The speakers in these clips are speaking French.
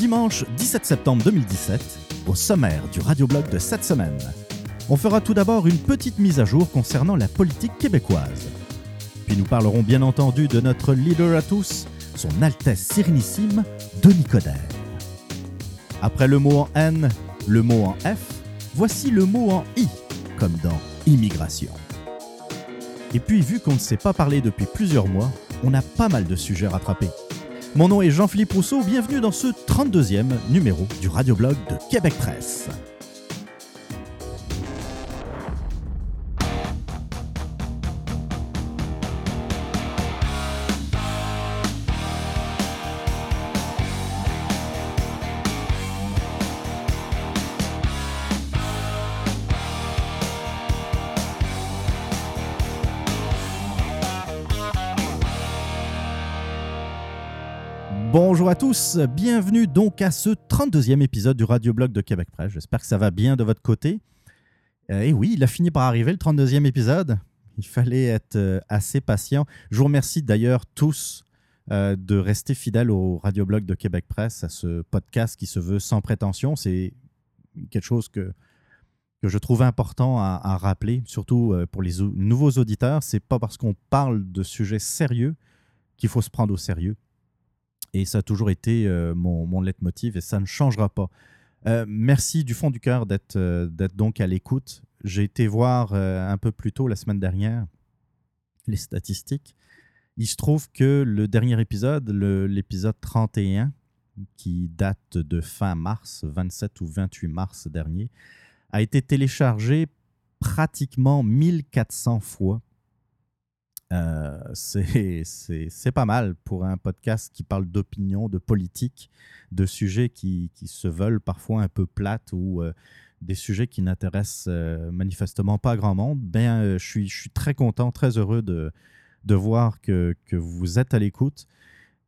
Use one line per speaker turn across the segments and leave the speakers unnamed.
Dimanche 17 septembre 2017, au sommaire du radioblog de cette semaine. On fera tout d'abord une petite mise à jour concernant la politique québécoise. Puis nous parlerons bien entendu de notre leader à tous, son Altesse Sérénissime, Denis Coderre. Après le mot en N, le mot en F, voici le mot en I, comme dans immigration. Et puis, vu qu'on ne s'est pas parlé depuis plusieurs mois, on a pas mal de sujets à rattraper. Mon nom est Jean-Philippe Rousseau, bienvenue dans ce 32e numéro du radioblog de Québec Presse. Tous, bienvenue donc à ce 32e épisode du radioblog de Québec Presse. J'espère que ça va bien de votre côté. Euh, et oui, il a fini par arriver le 32e épisode. Il fallait être euh, assez patient. Je vous remercie d'ailleurs tous euh, de rester fidèles au radioblog de Québec Presse, à ce podcast qui se veut sans prétention. C'est quelque chose que, que je trouve important à, à rappeler, surtout pour les au- nouveaux auditeurs. C'est pas parce qu'on parle de sujets sérieux qu'il faut se prendre au sérieux. Et ça a toujours été euh, mon, mon leitmotiv et ça ne changera pas. Euh, merci du fond du cœur d'être euh, d'être donc à l'écoute. J'ai été voir un peu plus tôt la semaine dernière les statistiques. Il se trouve que le dernier épisode, l'épisode 31, qui date de fin mars, 27 ou 28 mars dernier, a été téléchargé pratiquement 1400 fois. Euh, c'est- pas mal pour un podcast qui parle d'opinion, de politique, de sujets qui, qui se veulent parfois un peu plates ou euh, des sujets qui n'intéressent euh, manifestement pas grand monde. Ben, euh, je, suis, je suis très content, très heureux de, de voir que, que vous êtes à l'écoute.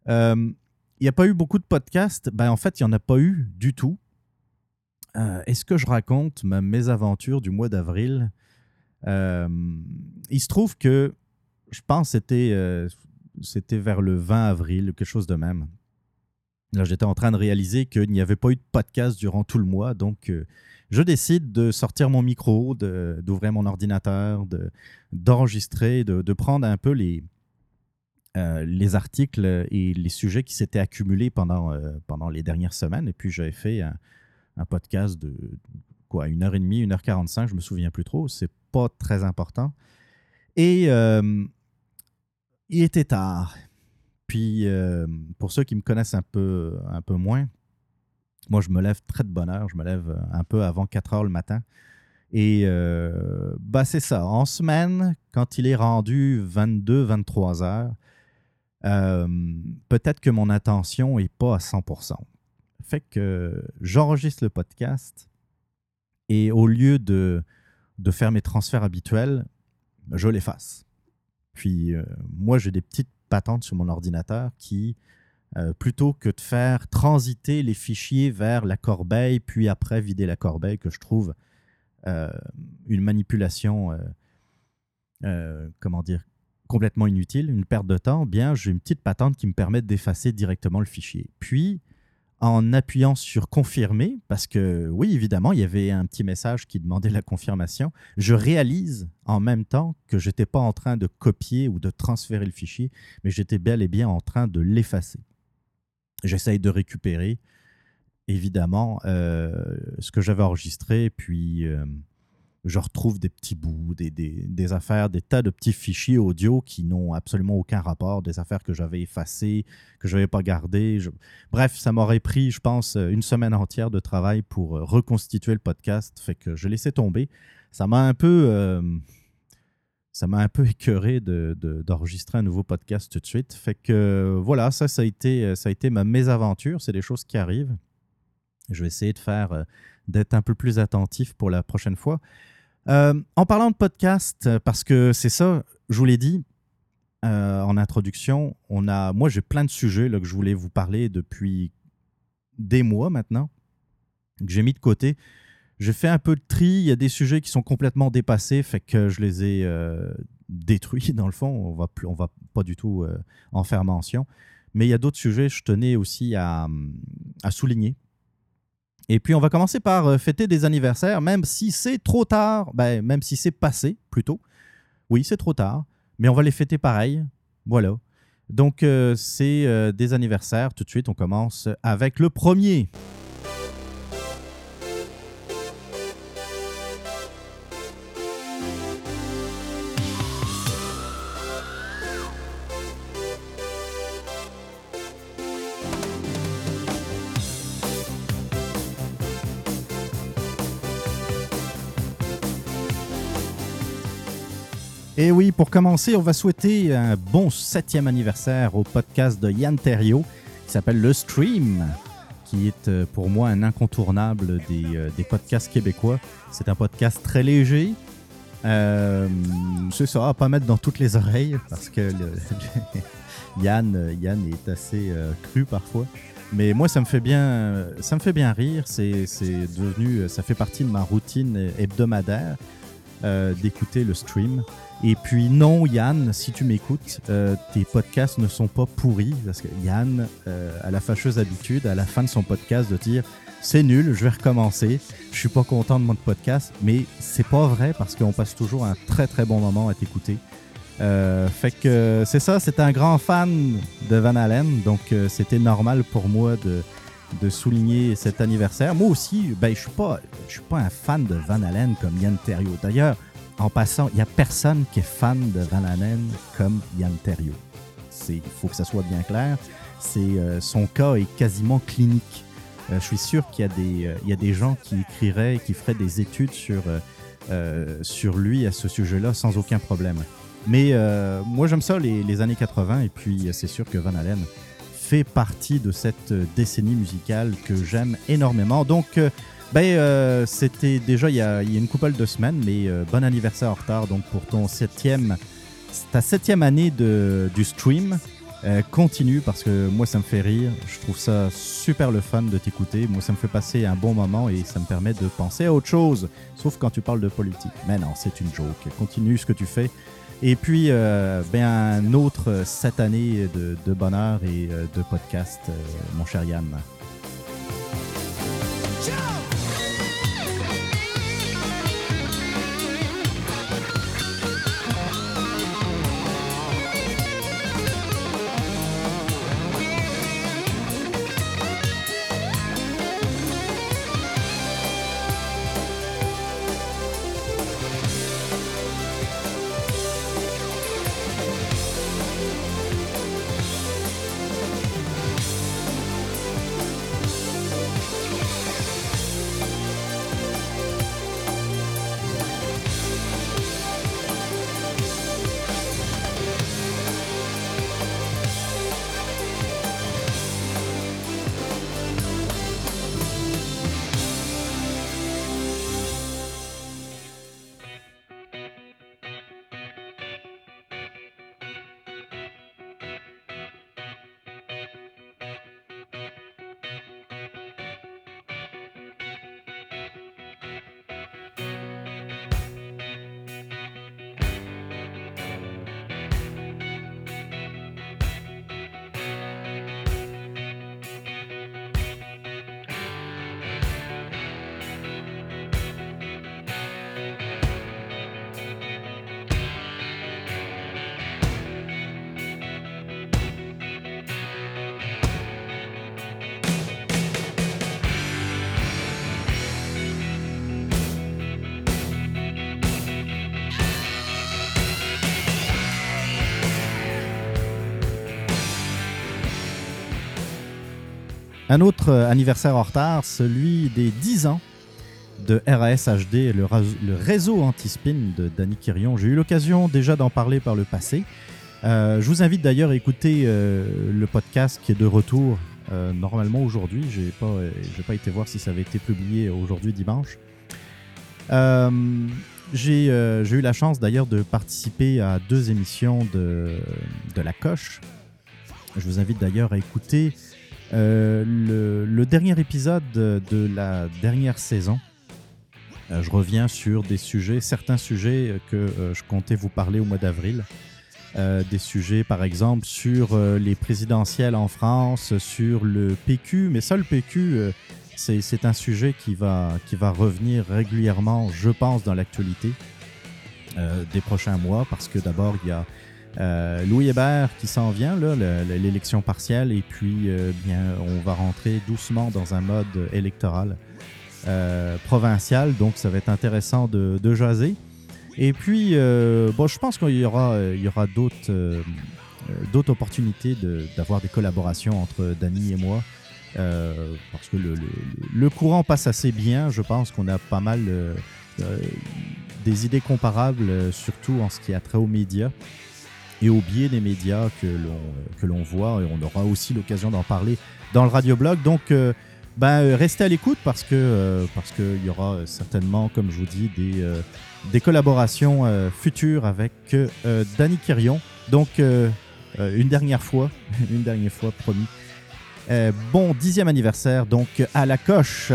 Il n'y a pas eu beaucoup de podcasts. Ben, en fait, il n'y en a pas eu du tout. Est-ce que je raconte ma mésaventure du mois d'avril? Il se trouve que je pense que c'était euh, c'était vers le 20 avril, quelque chose de même. Là, j'étais en train de réaliser qu'il n'y avait pas eu de podcast durant tout le mois, donc euh, je décide de sortir mon micro, de- d'ouvrir mon ordinateur, de- d'enregistrer, de, de prendre un peu les, euh, les articles et les sujets qui s'étaient accumulés pendant, pendant les dernières semaines. Et puis, j'avais fait un, podcast de quoi, une heure et demie, une heure quarante-cinq, je me souviens plus trop. C'est pas très important. Et il était tard. Puis, euh, pour ceux qui me connaissent un peu, un peu moins, moi, je me lève très de bonne heure. Je me lève un peu avant 4 heures le matin. Et euh, bah, c'est ça. En semaine, quand il est rendu 22, 23 heures, euh, peut-être que mon attention n'est pas à 100%. Fait que j'enregistre le podcast et au lieu de, de faire mes transferts habituels, je l'efface. Puis euh, moi, j'ai des petites patentes sur mon ordinateur qui, euh, plutôt que de faire transiter les fichiers vers la corbeille, puis après vider la corbeille, que je trouve euh, une manipulation, comment dire, complètement inutile, une perte de temps, bien, j'ai une petite patente qui me permet d'effacer directement le fichier. Puis, en appuyant sur confirmer, parce que oui, évidemment, il y avait un petit message qui demandait la confirmation, je réalise en même temps que je n'étais pas en train de copier ou de transférer le fichier, mais j'étais bel et bien en train de l'effacer. J'essaye de récupérer, évidemment, euh, ce que j'avais enregistré, puis euh, je retrouve des petits bouts, des, des- affaires, des tas de petits fichiers audio qui n'ont absolument aucun rapport, des affaires que j'avais effacées, que je n'avais pas gardées. Bref, ça m'aurait pris, je pense, une semaine entière de travail pour euh, reconstituer le podcast, fait que je laissais tomber. Ça m'a un peu... euh, ça m'a un peu écœuré de- de- d'enregistrer un nouveau podcast tout de suite. Fait que euh, voilà, ça, ça a été, ça a été ma mésaventure. C'est des choses qui arrivent. Je vais essayer de faire d'être un peu plus attentif pour la prochaine fois. en parlant de podcast, parce que c'est ça, je vous l'ai dit en introduction, on a, moi j'ai plein de sujets là, que je voulais vous parler depuis des mois maintenant, que j'ai mis de côté. J'ai fait un peu de tri. Il y a des sujets qui sont complètement dépassés, fait que je les ai euh, détruits dans le fond. On va va pas du tout euh, en faire mention. Mais il y a d'autres sujets je tenais aussi à, souligner. Et puis on va commencer par euh, fêter des anniversaires, même si c'est trop tard, ben, même si c'est passé plutôt. Oui, c'est trop tard, mais on va les fêter pareil. Voilà. Donc c'est des anniversaires. Tout de suite, on commence avec le premier. Et oui, pour commencer, on va souhaiter un bon septième anniversaire au podcast de Yann Terrio qui s'appelle Le Stream, qui est euh, pour moi un incontournable euh, des, podcasts québécois. C'est un podcast très léger. Euh, c'est ça, à pas mettre dans toutes les oreilles parce que Yann, Yann est assez cru parfois. Mais moi, ça me fait bien, ça me fait bien rire. C'est devenu, ça fait partie de ma routine hebdomadaire d'écouter le stream. Et puis non, Yann, si tu m'écoutes, euh, tes podcasts ne sont pas pourris parce que Yann euh, a la fâcheuse habitude à la fin de son podcast de dire c'est nul, je vais recommencer, je suis pas content de mon podcast, mais c'est pas vrai parce qu'on passe toujours un très très bon moment à t'écouter. Euh, fait que c'est ça, c'est un grand fan de Van Halen, donc c'était normal pour moi de, de souligner cet anniversaire. Moi aussi, ben, je suis pas, suis pas un fan de Van Halen comme Yann Terrio. D'ailleurs, en passant, il n'y a personne qui est fan de Van Halen comme Yann Terrio. Il faut que ça soit bien clair. C'est euh, son cas est quasiment clinique. Euh, je suis sûr qu'il y, a des, euh, y a des gens qui écriraient, qui feraient des études sur, sur lui à ce sujet-là sans aucun problème. Mais moi, j'aime ça, les, les, années 80, et puis c'est sûr que Van Halen fait partie de cette décennie musicale que j'aime énormément. Donc, ben, euh, c'était déjà il y, a, une couple de semaines, mais euh, bon anniversaire en retard donc pour ton septième, ta septième année de, du stream. Euh, continue parce que moi ça me fait rire, je trouve ça super le fun de t'écouter, moi ça me fait passer un bon moment et ça me permet de penser à autre chose, sauf quand tu parles de politique. Mais non, c'est une joke, continue ce que tu fais. Et puis, ben, un autre cette année de, de bonheur et de podcast, mon cher Yann. Un autre euh, anniversaire en retard, celui des 10 ans de RAS HD, le, réseau anti-spin de Danny Kirion. J'ai eu l'occasion déjà d'en parler par le passé. Euh, je vous invite d'ailleurs à écouter euh, le podcast qui est de retour normalement aujourd'hui. J'ai pas, j'ai pas été voir si ça avait été publié aujourd'hui dimanche. J'ai eu la chance d'ailleurs de participer à deux émissions de, de La Coche. Je vous invite d'ailleurs à écouter le, le, dernier épisode de la dernière saison. je reviens sur des sujets, certains sujets que je comptais vous parler au mois d'avril. Euh, des sujets, par exemple, sur euh, les présidentielles en France, sur le PQ. Mais ça, le PQ, euh, c'est un sujet qui va revenir régulièrement, je pense, dans l'actualité des prochains mois, parce que d'abord, il y a Louis Hébert qui s'en vient, l'élection partielle, et puis bien, on va rentrer doucement dans un mode électoral provincial, donc ça va être intéressant de, de jaser. Et puis, euh, je pense qu'il y aura, euh, euh, d'autres opportunités d'avoir des collaborations entre Dany et moi. parce que le, le, courant passe assez bien. Je pense qu'on a pas mal des idées comparables, surtout en ce qui a trait aux médias et au biais des médias que l'on, que l'on voit. Et on aura aussi l'occasion d'en parler dans le radioblog. Donc, ben, restez à l'écoute parce que parce qu'il y aura certainement, comme je vous dis, des des collaborations euh, futures avec euh, Danny Kirion. Donc, euh, une dernière fois, une dernière fois, promis. bon dixième anniversaire, donc à la coche.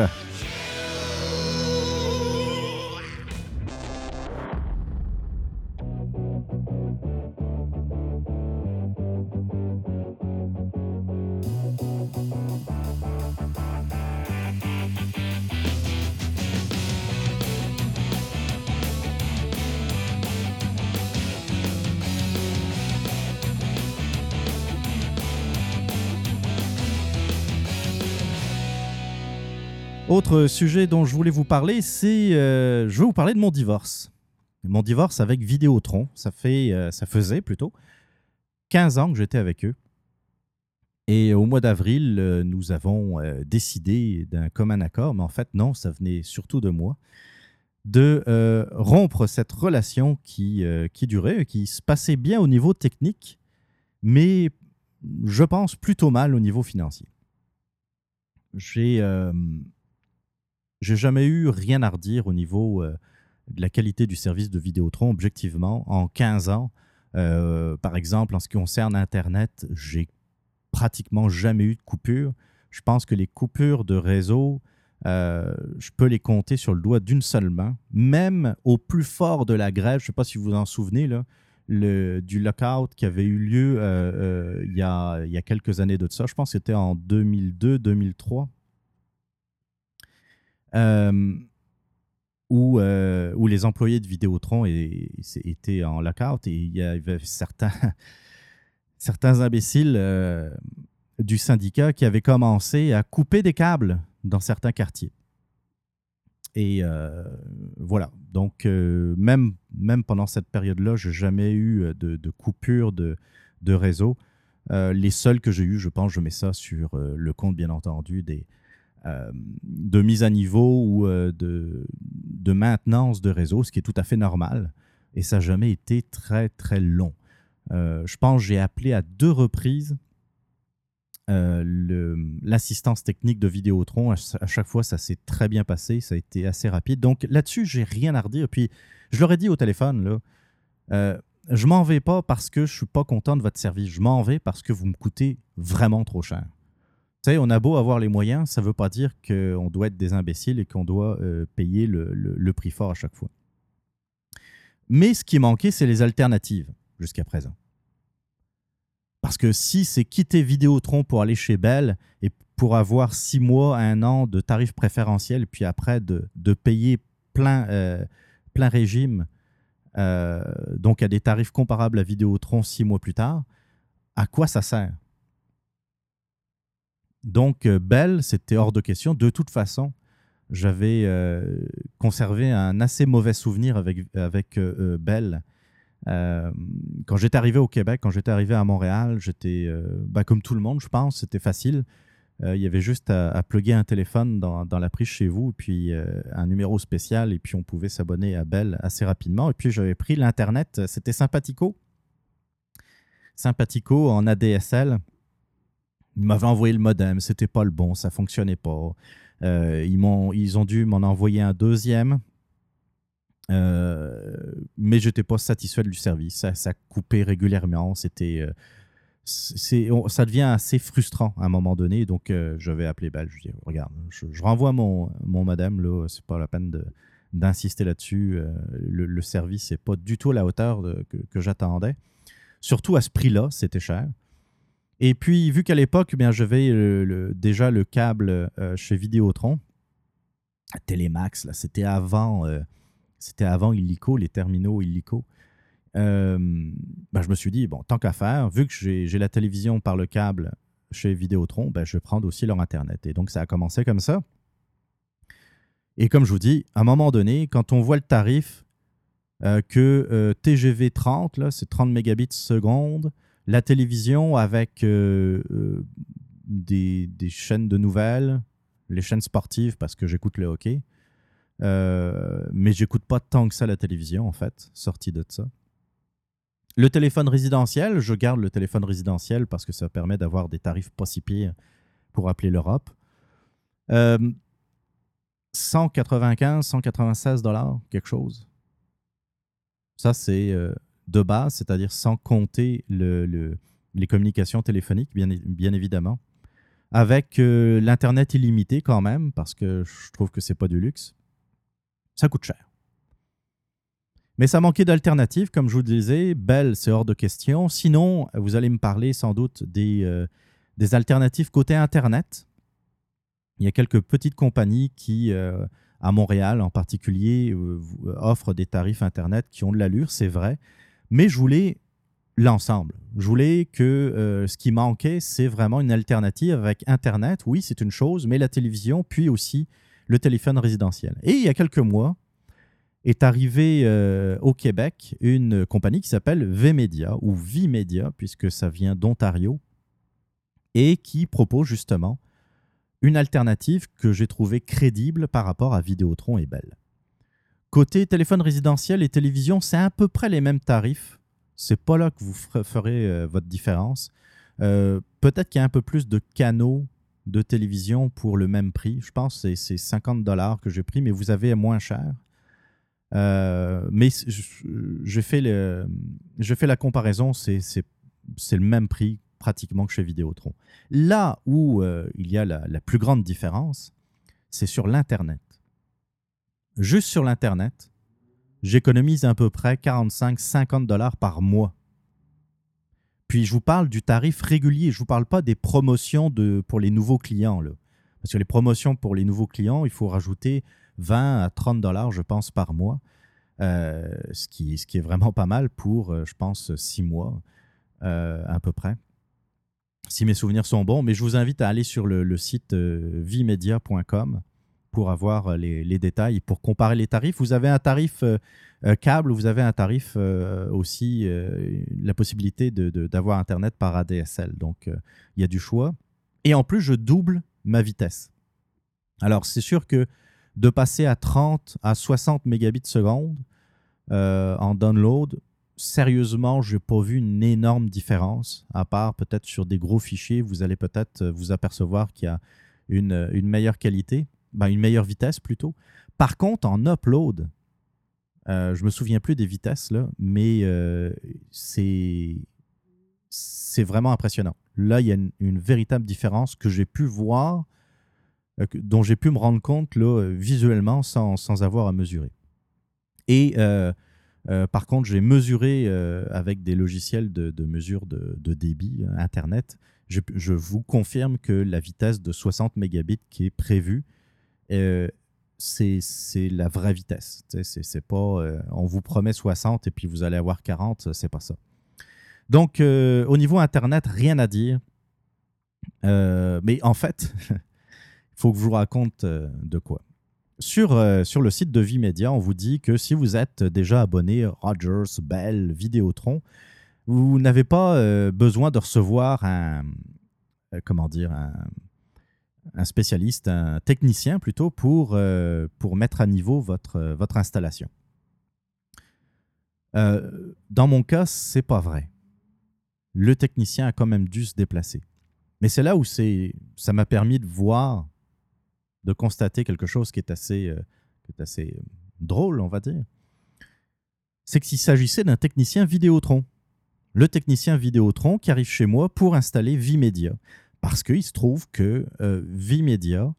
Autre sujet dont je voulais vous parler, c'est euh, je vais vous parler de mon divorce. Mon divorce avec Vidéotron, ça fait euh, ça faisait plutôt 15 ans que j'étais avec eux. Et au mois d'avril, euh, nous avons décidé d'un commun accord, mais en fait non, ça venait surtout de moi, de rompre cette relation qui, qui durait, qui se passait bien au niveau technique, mais je pense plutôt mal au niveau financier. J'ai j'ai jamais eu rien à redire au niveau euh, de la qualité du service de Vidéotron, objectivement. En 15 ans, euh, par exemple, en ce qui concerne Internet, j'ai pratiquement jamais eu de coupure. Je pense que les coupures de réseau, euh, je peux les compter sur le doigt d'une seule main. Même au plus fort de la grève, je ne sais pas si vous vous en souvenez, du lockout qui avait eu lieu il y a quelques années de ça. Je pense que c'était en 2002-2003. Euh, où, euh, où, les employés de Vidéotron étaient en lockout et il y avait certains, certains imbéciles euh, du syndicat qui avaient commencé à couper des câbles dans certains quartiers. Et voilà. Donc, même, même pendant cette période-là, je n'ai jamais eu de, de coupure de, réseau. les seuls que j'ai eu, je pense, je mets ça sur le compte, bien entendu, des, euh, de mise à niveau ou euh, de, maintenance de réseau, ce qui est tout à fait normal. Et ça n'a jamais été très, très long. Euh, je pense que j'ai appelé à deux reprises l'assistance technique de Vidéotron. À, chaque fois, ça s'est très bien passé. Ça a été assez rapide. Donc là-dessus, j'ai rien à redire. Puis, je leur ai dit au téléphone, là, je m'en vais pas parce que je suis pas content de votre service. Je m'en vais parce que vous me coûtez vraiment trop cher on a beau avoir les moyens, ça ne veut pas dire qu'on doit être des imbéciles et qu'on doit euh, payer le, prix fort à chaque fois. Mais ce qui manquait, c'est les alternatives jusqu'à présent. Parce que si c'est quitter Vidéotron pour aller chez Bell et pour avoir six mois, un an de tarifs préférentiels, puis après de, payer plein, euh, régime, euh, donc à des tarifs comparables à Vidéotron six mois plus tard, à quoi ça sert? Donc, euh, Bell, c'était hors de question. De toute façon, j'avais euh, conservé un assez mauvais souvenir avec, avec euh, Bell. quand j'étais arrivé au Québec, quand j'étais arrivé à Montréal, j'étais bah, comme tout le monde, je pense, c'était facile. il y avait juste à, à plugger un téléphone dans, dans, la prise chez vous, puis un numéro spécial, et puis on pouvait s'abonner à Bell assez rapidement. Et puis j'avais pris l'Internet, c'était sympathico. Sympathico en ADSL. Ils m'avaient envoyé le modem, c'était pas le bon, ça fonctionnait pas. Euh, ils, m'ont, ils ont dû m'en envoyer un deuxième. Euh, mais je n'étais pas satisfait du service. Ça, coupait régulièrement. C'était, euh, ça devient assez frustrant à un moment donné. Donc, je vais appeler Bell. Je dis Regarde, je, renvoie mon, mon modem. Là, c'est pas la peine d'insister là-dessus. Le, service n'est pas du tout à la hauteur que j'attendais. Surtout à ce prix-là, c'était cher. Et puis, vu qu'à l'époque, eh bien, je vais le, déjà le câble euh, chez Vidéotron, Télémax, là, c'était avant, euh, avant Illico, les terminaux Illico. Euh, ben, je me suis dit, bon, tant qu'à faire, vu que j'ai la télévision par le câble chez Vidéotron, ben, je vais prendre aussi leur Internet. Et donc, ça a commencé comme ça. Et comme je vous dis, à un moment donné, quand on voit le tarif que TGV 30, c'est 30 mégabits seconde, la télévision avec euh, euh, des, chaînes de nouvelles, les chaînes sportives parce que j'écoute le hockey. Euh, mais j'écoute pas tant que ça la télévision, en fait, sortie de ça. Le téléphone résidentiel, je garde le téléphone résidentiel parce que ça permet d'avoir des tarifs pas si pires pour appeler l'Europe. 195, 196 dollars, quelque chose. Ça, c'est de base, c'est-à-dire sans compter le, les communications téléphoniques, bien, évidemment, avec euh, l'Internet illimité quand même, parce que je trouve que c'est pas du luxe, ça coûte cher. Mais ça manquait d'alternatives, comme je vous disais. Belle, c'est hors de question. Sinon, vous allez me parler sans doute des, euh, alternatives côté Internet. Il y a quelques petites compagnies qui, euh, à Montréal en particulier, offrent des tarifs Internet qui ont de l'allure, c'est vrai. Mais je voulais l'ensemble. Je voulais que euh, ce qui manquait, c'est vraiment une alternative avec Internet. Oui, c'est une chose, mais la télévision, puis aussi le téléphone résidentiel. Et il y a quelques mois, est arrivée euh, au Québec une compagnie qui s'appelle VMedia ou Vimedia, puisque ça vient d'Ontario, et qui propose justement une alternative que j'ai trouvée crédible par rapport à Vidéotron et Bell. Côté téléphone résidentiel et télévision, c'est à peu près les mêmes tarifs. C'est pas là que vous ferez euh, votre différence. Euh, peut-être qu'il y a un peu plus de canaux de télévision pour le même prix. Je pense que c'est 50 dollars que j'ai pris, mais vous avez moins cher. Euh, mais je, fais la comparaison, c'est le même prix pratiquement que chez Vidéotron. Là où il y a la plus grande différence, c'est sur l'Internet juste sur l'Internet, j'économise à peu près 45-50 dollars par mois. Puis je vous parle du tarif régulier, je ne vous parle pas des promotions de, pour les nouveaux clients. Là. Parce que les promotions pour les nouveaux clients, il faut rajouter 20 à 30 dollars, je pense, par mois. Euh, ce, qui, est vraiment pas mal pour, euh, je pense, 6 mois euh, à peu près. Si mes souvenirs sont bons, mais je vous invite à aller sur le site vimedia.com pour avoir euh, les, détails, pour comparer les tarifs. Vous avez un tarif euh, euh, câble, vous avez un tarif aussi, la possibilité d'avoir Internet par ADSL. Donc, il y a du choix. Et en plus, je double ma vitesse. Alors, c'est sûr que de passer à 30 à 60 mégabits seconde en download, sérieusement, je n'ai pas vu une énorme différence, à part peut-être sur des gros fichiers, vous allez peut-être vous apercevoir qu'il y a une meilleure qualité. Ben, une meilleure vitesse plutôt. Par contre, en upload, euh, je me souviens plus des vitesses, là, mais euh, c'est vraiment impressionnant. Là, il y a une, véritable différence que j'ai pu voir, euh, dont j'ai pu me rendre compte là, visuellement sans, sans, avoir à mesurer. Et euh, par contre, j'ai mesuré avec des logiciels de, de mesure de, de, débit Internet. Je, je, vous confirme que la vitesse de 60 mégabits qui est prévue euh, c'est la vraie vitesse. C'est pas euh, on vous promet 60 et puis vous allez avoir 40, c'est pas ça. Donc, euh, au niveau Internet, rien à dire. mais en fait, il faut que je vous raconte de quoi. Sur, sur le site de Vimedia, on vous dit que si vous êtes déjà abonné Rogers, Bell, Vidéotron, vous n'avez pas besoin de recevoir un, comment dire, un, un spécialiste, un technicien plutôt, pour, euh, pour mettre à niveau votre, votre installation. Euh, dans mon cas, c'est pas vrai. Le technicien a quand même dû se déplacer. Mais c'est là où ça m'a permis de voir, de constater quelque chose qui est assez, euh, qui est assez drôle, on va dire. C'est qu'il s'agissait d'un technicien Vidéotron. Le technicien Vidéotron qui arrive chez moi pour installer Vimedia. Parce qu'il se trouve que euh, Vimedia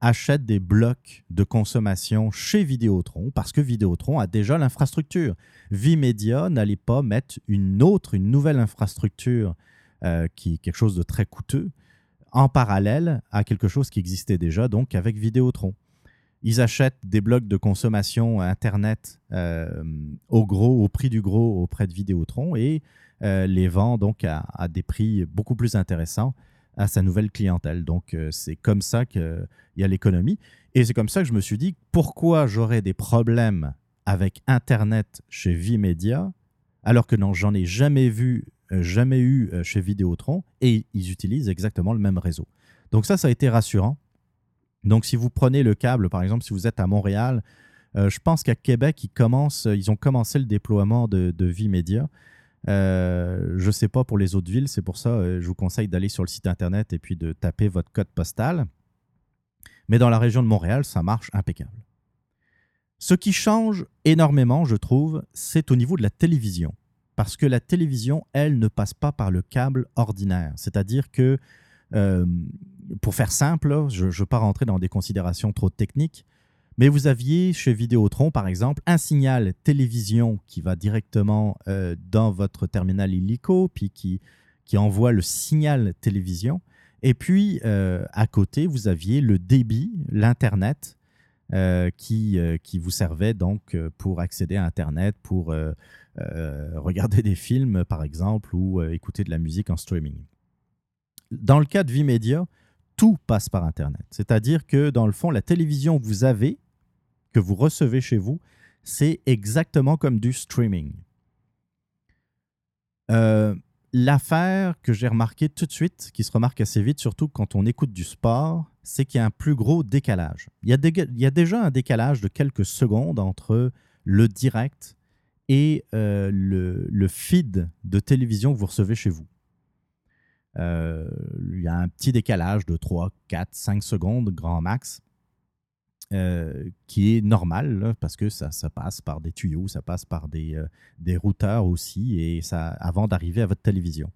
achète des blocs de consommation chez Vidéotron parce que Vidéotron a déjà l'infrastructure. Vimedia n'allait pas mettre une autre, une nouvelle infrastructure euh, qui est quelque chose de très coûteux en parallèle à quelque chose qui existait déjà, donc avec Vidéotron. Ils achètent des blocs de consommation Internet euh, au gros, au prix du gros auprès de Vidéotron et les vendent donc à, des prix beaucoup plus intéressants à sa nouvelle clientèle. Donc, euh, c'est comme ça qu'il y a l'économie. Et c'est comme ça que je me suis dit, pourquoi j'aurais des problèmes avec Internet chez Vimedia, alors que non, j'en ai jamais vu, euh, jamais eu euh, chez Vidéotron, et ils utilisent exactement le même réseau. Donc ça, ça a été rassurant. Donc, si vous prenez le câble, par exemple, si vous êtes à Montréal, je pense qu'à Québec, ils, commencent, ils ont commencé le déploiement de, de Vimedia. Euh, je ne sais pas pour les autres villes, c'est pour ça euh, je vous conseille d'aller sur le site internet et puis de taper votre code postal. Mais dans la région de Montréal, ça marche impeccable. Ce qui change énormément, je trouve, c'est au niveau de la télévision. Parce que la télévision, elle, ne passe pas par le câble ordinaire. C'est-à-dire que, euh, pour faire simple, je ne veux pas rentrer dans des considérations trop techniques, mais vous aviez chez Vidéotron, par exemple, un signal télévision qui va directement euh, dans votre terminal illico, puis qui, qui envoie le signal télévision. Et puis, euh, à côté, vous aviez le débit, l'Internet, euh, qui, qui vous servait donc pour accéder à Internet, pour regarder des films, par exemple, ou écouter de la musique en streaming. Dans le cas de Vimedia, tout passe par Internet. C'est-à-dire que, dans le fond, la télévision que vous avez, que vous recevez chez vous, c'est exactement comme du streaming. Euh, l'affaire que j'ai remarqué tout de suite, qui se remarque assez vite, surtout quand on écoute du sport, c'est qu'il y a un plus gros décalage. Il y, a déjà un décalage de quelques secondes entre le direct et euh, le, le, feed de télévision que vous recevez chez vous. Euh, il y a un petit décalage de 3, 4, 5 secondes, grand max. Euh, qui est normal parce que ça, passe par des tuyaux, ça passe par des, euh, des routeurs aussi, et ça avant d'arriver à votre télévision.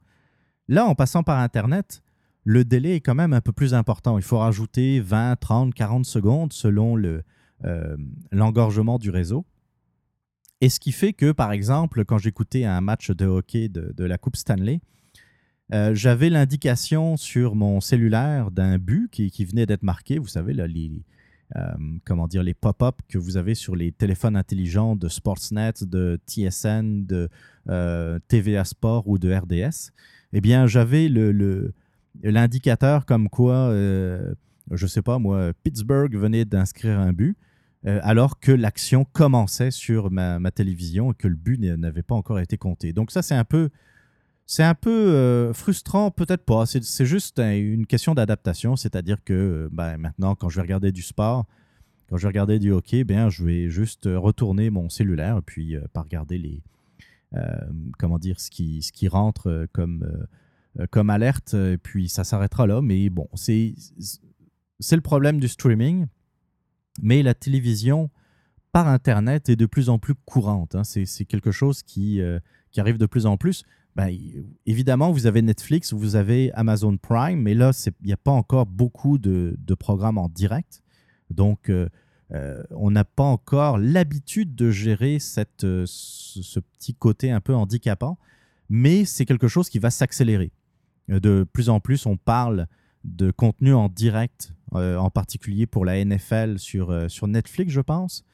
Là, en passant par Internet, le délai est quand même un peu plus important. Il faut rajouter 20, 30, 40 secondes selon euh, l'engorgement du réseau. Et ce qui fait que, par exemple, quand j'écoutais un match de hockey de, la Coupe Stanley, j'avais l'indication sur mon cellulaire d'un but qui, qui venait d'être marqué. Vous savez, là, les, comment dire, les pop-up que vous avez sur les téléphones intelligents de Sportsnet, de TSN, de euh, TVA Sport ou de RDS, eh bien, j'avais le, l'indicateur comme quoi, euh, je ne sais pas moi, Pittsburgh venait d'inscrire un but, alors que l'action commençait sur ma, ma, télévision et que le but n'avait pas encore été compté. Donc ça, c'est un peu c'est un peu euh, frustrant, peut-être pas. C'est juste une question d'adaptation, c'est-à-dire que ben, maintenant, quand je vais regarder du sport, quand je vais regarder du hockey, bien, je vais juste retourner mon cellulaire et puis euh, pas regarder les, euh, comment dire, ce qui, ce qui rentre comme, comme alerte, et puis ça s'arrêtera là. Mais bon, c'est le problème du streaming, mais la télévision par Internet est de plus en plus courante. Hein. C'est quelque chose qui, qui arrive de plus en plus. Ben, évidemment, vous avez Netflix, vous avez Amazon Prime, mais là, il n'y a pas encore beaucoup de, programmes en direct. Donc, euh, euh, on n'a pas encore l'habitude de gérer cette, euh, ce, petit côté un peu handicapant, mais c'est quelque chose qui va s'accélérer. De plus en plus, on parle de contenu en direct, en particulier pour la NFL sur, sur Netflix, je pense.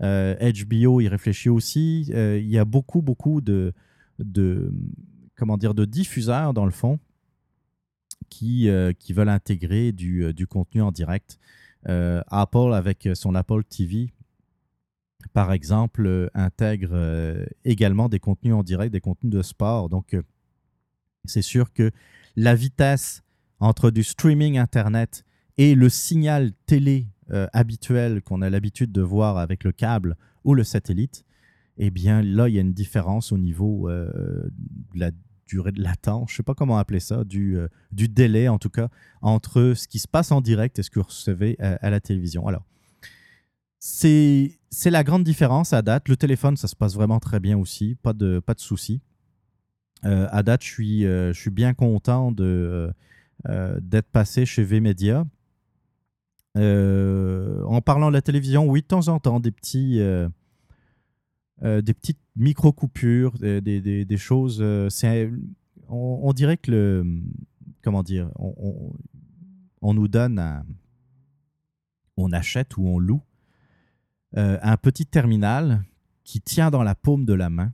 HBO y réfléchit aussi. il y a beaucoup, beaucoup de, de, comment dire, de diffuseurs, dans le fond, qui, euh, qui veulent intégrer du, euh, du, contenu en direct. Euh, Apple, avec son Apple TV, par exemple, intègre également des contenus en direct, des contenus de sport. Donc, c'est sûr que la vitesse entre du streaming Internet et le signal télé habituel qu'on a l'habitude de voir avec le câble ou le satellite, eh bien là, il y a une différence au niveau de la durée de latence, je ne sais pas comment appeler ça, du, du délai en tout cas, entre ce qui se passe en direct et ce que vous recevez à, la télévision. Alors, c'est la grande différence à date. Le téléphone, ça se passe vraiment très bien aussi, pas de, pas de soucis. à date, je suis, je suis bien content d'être passé chez VMedia. en parlant de la télévision, oui, de temps en temps, des petits, euh, des petites micro-coupures, des, choses. Euh, on, dirait que le. Comment dire On, nous donne On achète ou on loue euh, un petit terminal qui tient dans la paume de la main.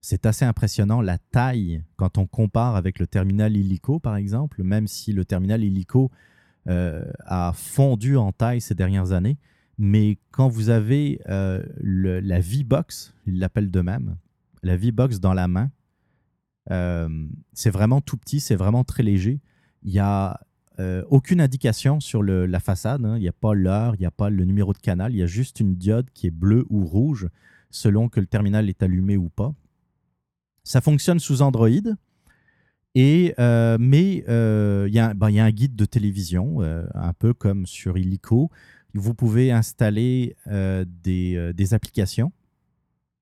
C'est assez impressionnant la taille quand on compare avec le terminal illico, par exemple, même si le terminal illico a fondu en taille ces dernières années. Mais quand vous avez euh, la V-Box, ils l'appellent de même, la V-Box dans la main, euh, c'est vraiment tout petit, c'est vraiment très léger. Il n'y a euh, aucune indication sur la façade. Hein. Il n'y a pas l'heure, il n'y a pas le numéro de canal. Il y a juste une diode qui est bleue ou rouge selon que le terminal est allumé ou pas. Ça fonctionne sous Android. Et, mais ben, il y, a un guide de télévision, un peu comme sur Illico vous pouvez installer euh, euh, des, applications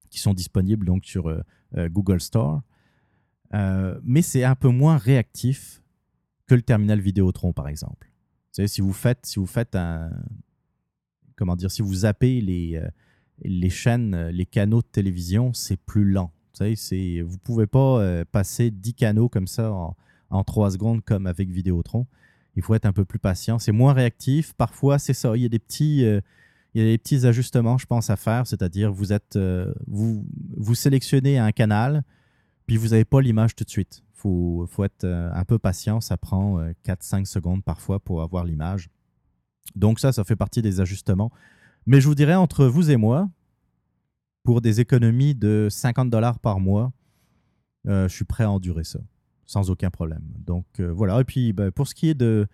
qui sont disponibles donc sur euh, Google Store, mais c'est un peu moins réactif que le terminal Vidéotron, par exemple. Vous savez, si vous faites, si vous faites un, comment dire, si vous zappez les, les chaînes, les canaux de télévision, c'est plus lent. Vous ne vous pouvez pas passer 10 canaux comme ça en, en 3 secondes comme avec Vidéotron il faut être un peu plus patient. C'est moins réactif. Parfois, c'est ça. Il y a des petits, euh, il y a des petits ajustements, je pense, à faire. C'est-à-dire, vous êtes, euh, vous, vous sélectionnez un canal, puis vous n'avez pas l'image tout de suite. Il faut, faut, être euh, un peu patient. Ça prend 4-5 secondes parfois pour avoir l'image. Donc ça, ça fait partie des ajustements. Mais je vous dirais, entre vous et moi, pour des économies de 50 dollars par mois, je suis prêt à endurer ça sans aucun problème. Donc euh, voilà. Et puis bah, pour ce qui est de,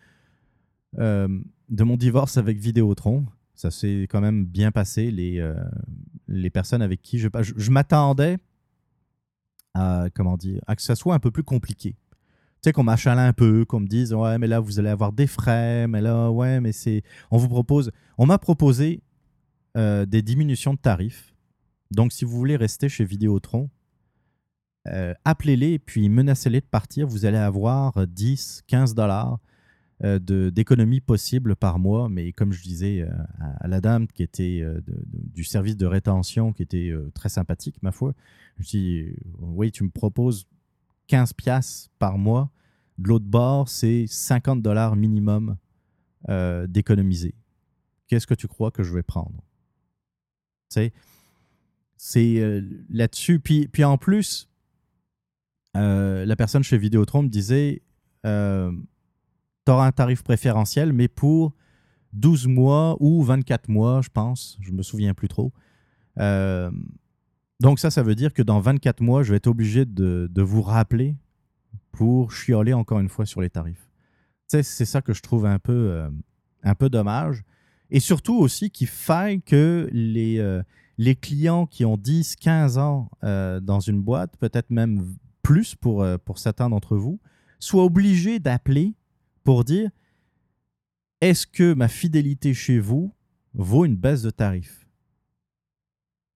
euh, de mon divorce avec Vidéotron, ça s'est quand même bien passé. Les, euh, les personnes avec qui je, je, je m'attendais à, comment dire, à que ça soit un peu plus compliqué. Tu sais, qu'on m'achale un peu, qu'on me dise Ouais, mais là, vous allez avoir des frais, mais là, ouais, mais c'est. On vous propose. On m'a proposé des diminutions de tarifs. Donc, si vous voulez rester chez Vidéotron, euh, appelez-les et puis menacez-les de partir. Vous allez avoir 10, 15 dollars euh, d'économie possible par mois. Mais comme je disais euh, à, la dame qui était du service de rétention, qui était très sympathique, ma foi, je dis Oui, tu me proposes 15 piastres par mois. De l'autre bord, c'est 50 dollars minimum d'économiser. Qu'est-ce que tu crois que je vais prendre? C'est là-dessus. Puis, puis en plus, euh, la personne chez Vidéotron me disait euh, tu auras un tarif préférentiel, mais pour 12 mois ou 24 mois, je pense, je me souviens plus trop. Euh, donc ça, ça veut dire que dans 24 mois, je vais être obligé de, vous rappeler pour chioler encore une fois sur les tarifs. C'est ça que je trouve un peu, un peu dommage. Et surtout aussi qu'il faille que les, les clients qui ont 10, 15 ans dans une boîte, peut-être même plus pour, euh, pour certains d'entre vous, soient obligés d'appeler pour dire est-ce que ma fidélité chez vous vaut une baisse de tarif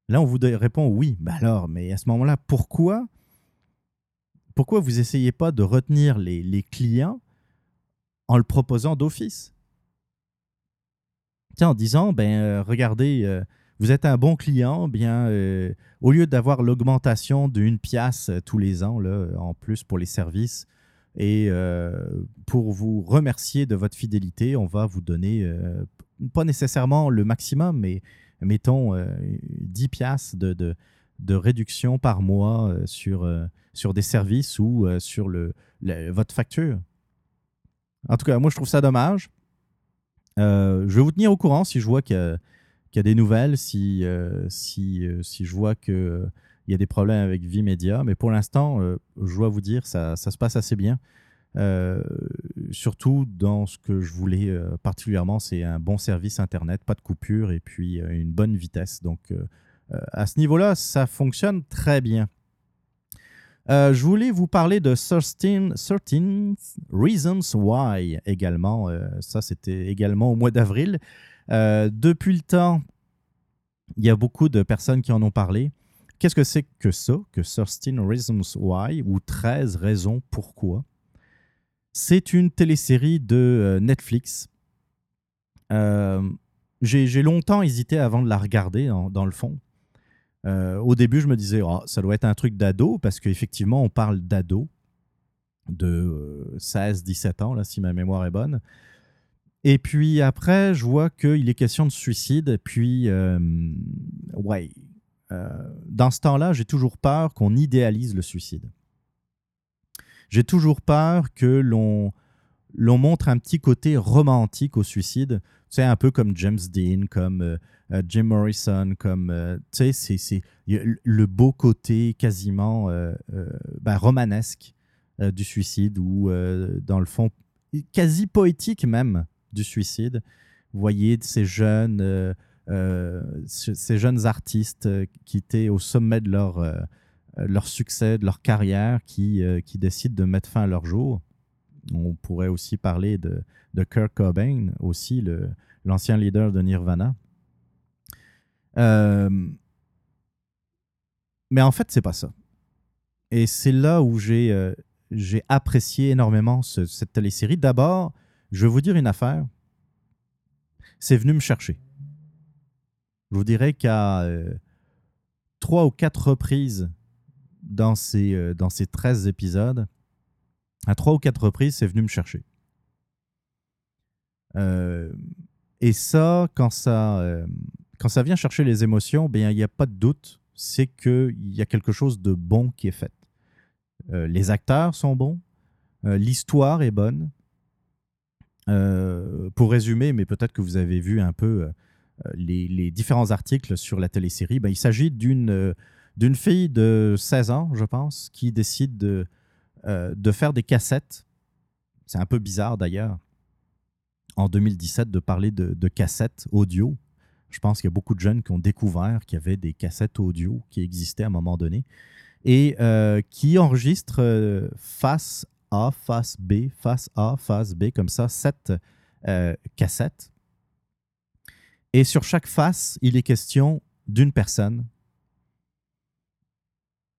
Là, on vous répond oui. Ben alors, mais à ce moment-là, pourquoi pourquoi vous essayez pas de retenir les, les clients en le proposant d'office? En disant, ben euh, regardez, euh, vous êtes un bon client, bien, euh, au lieu d'avoir l'augmentation d'une pièce euh, tous les ans, là, en plus pour les services, et euh, pour vous remercier de votre fidélité, on va vous donner, pas nécessairement le maximum, mais mettons 10 pièces de, de, réduction par mois sur, sur des services ou sur le, votre facture. En tout cas, moi, je trouve ça dommage. je vais vous tenir au courant si je vois que qu'il y a des nouvelles, si, euh, si, euh, si je vois qu'il euh, il y a des problèmes avec Vimedia. Mais pour l'instant, je dois vous dire, ça, ça se passe assez bien. surtout dans ce que je voulais particulièrement, c'est un bon service Internet, pas de coupure et puis une bonne vitesse. Donc à ce niveau-là, ça fonctionne très bien. Je voulais vous parler de 13, 13 Reasons Why également. Ça, c'était également au mois d'avril. Euh, depuis le temps, il y a beaucoup de personnes qui en ont parlé. Qu'est-ce que c'est que ça, que 13 Reasons Why, ou 13 raisons pourquoi? C'est une télésérie de Netflix. J'ai longtemps hésité avant de la regarder, dans le fond. Euh, au début, je me disais, oh, ça doit être un truc d'ado, parce qu'effectivement, on parle d'ado, de 16-17 euh, ans, là, si ma mémoire est bonne. Et puis après, je vois qu'il est question de suicide. Puis, euh, ouais, dans ce temps-là, j'ai toujours peur qu'on idéalise le suicide. J'ai toujours peur que l'on montre un petit côté romantique au suicide. C'est un peu comme James Dean, comme euh, euh, Jim Morrison, comme. Euh, tu sais, c'est le beau côté quasiment ben, romanesque du suicide, ou dans le fond, quasi poétique même du suicide. Vous voyez ces jeunes, ces jeunes artistes qui étaient au sommet de leur, leur succès, de leur carrière, qui, qui décident de mettre fin à leur jour. On pourrait aussi parler de, de Kurt Cobain, aussi l'ancien leader de Nirvana. Euh, mais en fait, c'est pas ça. Et c'est là où j'ai euh, apprécié énormément cette télésérie. D'abord, je vais vous dire une affaire. C'est venu me chercher. Je vous dirais qu'à euh, trois ou quatre reprises dans ces, dans ces 13 épisodes, à trois ou quatre reprises, c'est venu me chercher. Euh, et ça, quand ça, euh, quand ça vient chercher les émotions, bien, il n'y a pas de doute, c'est qu'il y a quelque chose de bon qui est fait. Euh, les acteurs sont bons, l'histoire est bonne. Pour résumer, mais peut-être que vous avez vu un peu les, les, différents articles sur la télésérie, ben, il s'agit d'une d'une fille de 16 ans, je pense, qui décide de, euh, de faire des cassettes. C'est un peu bizarre d'ailleurs, en 2017, de parler de, cassettes audio. Je pense qu'il y a beaucoup de jeunes qui ont découvert qu'il y avait des cassettes audio qui existaient à un moment donné et euh, qui enregistrent euh, face A, face B, face A, face B, comme ça, sept cassettes. Et sur chaque face, il est question d'une personne.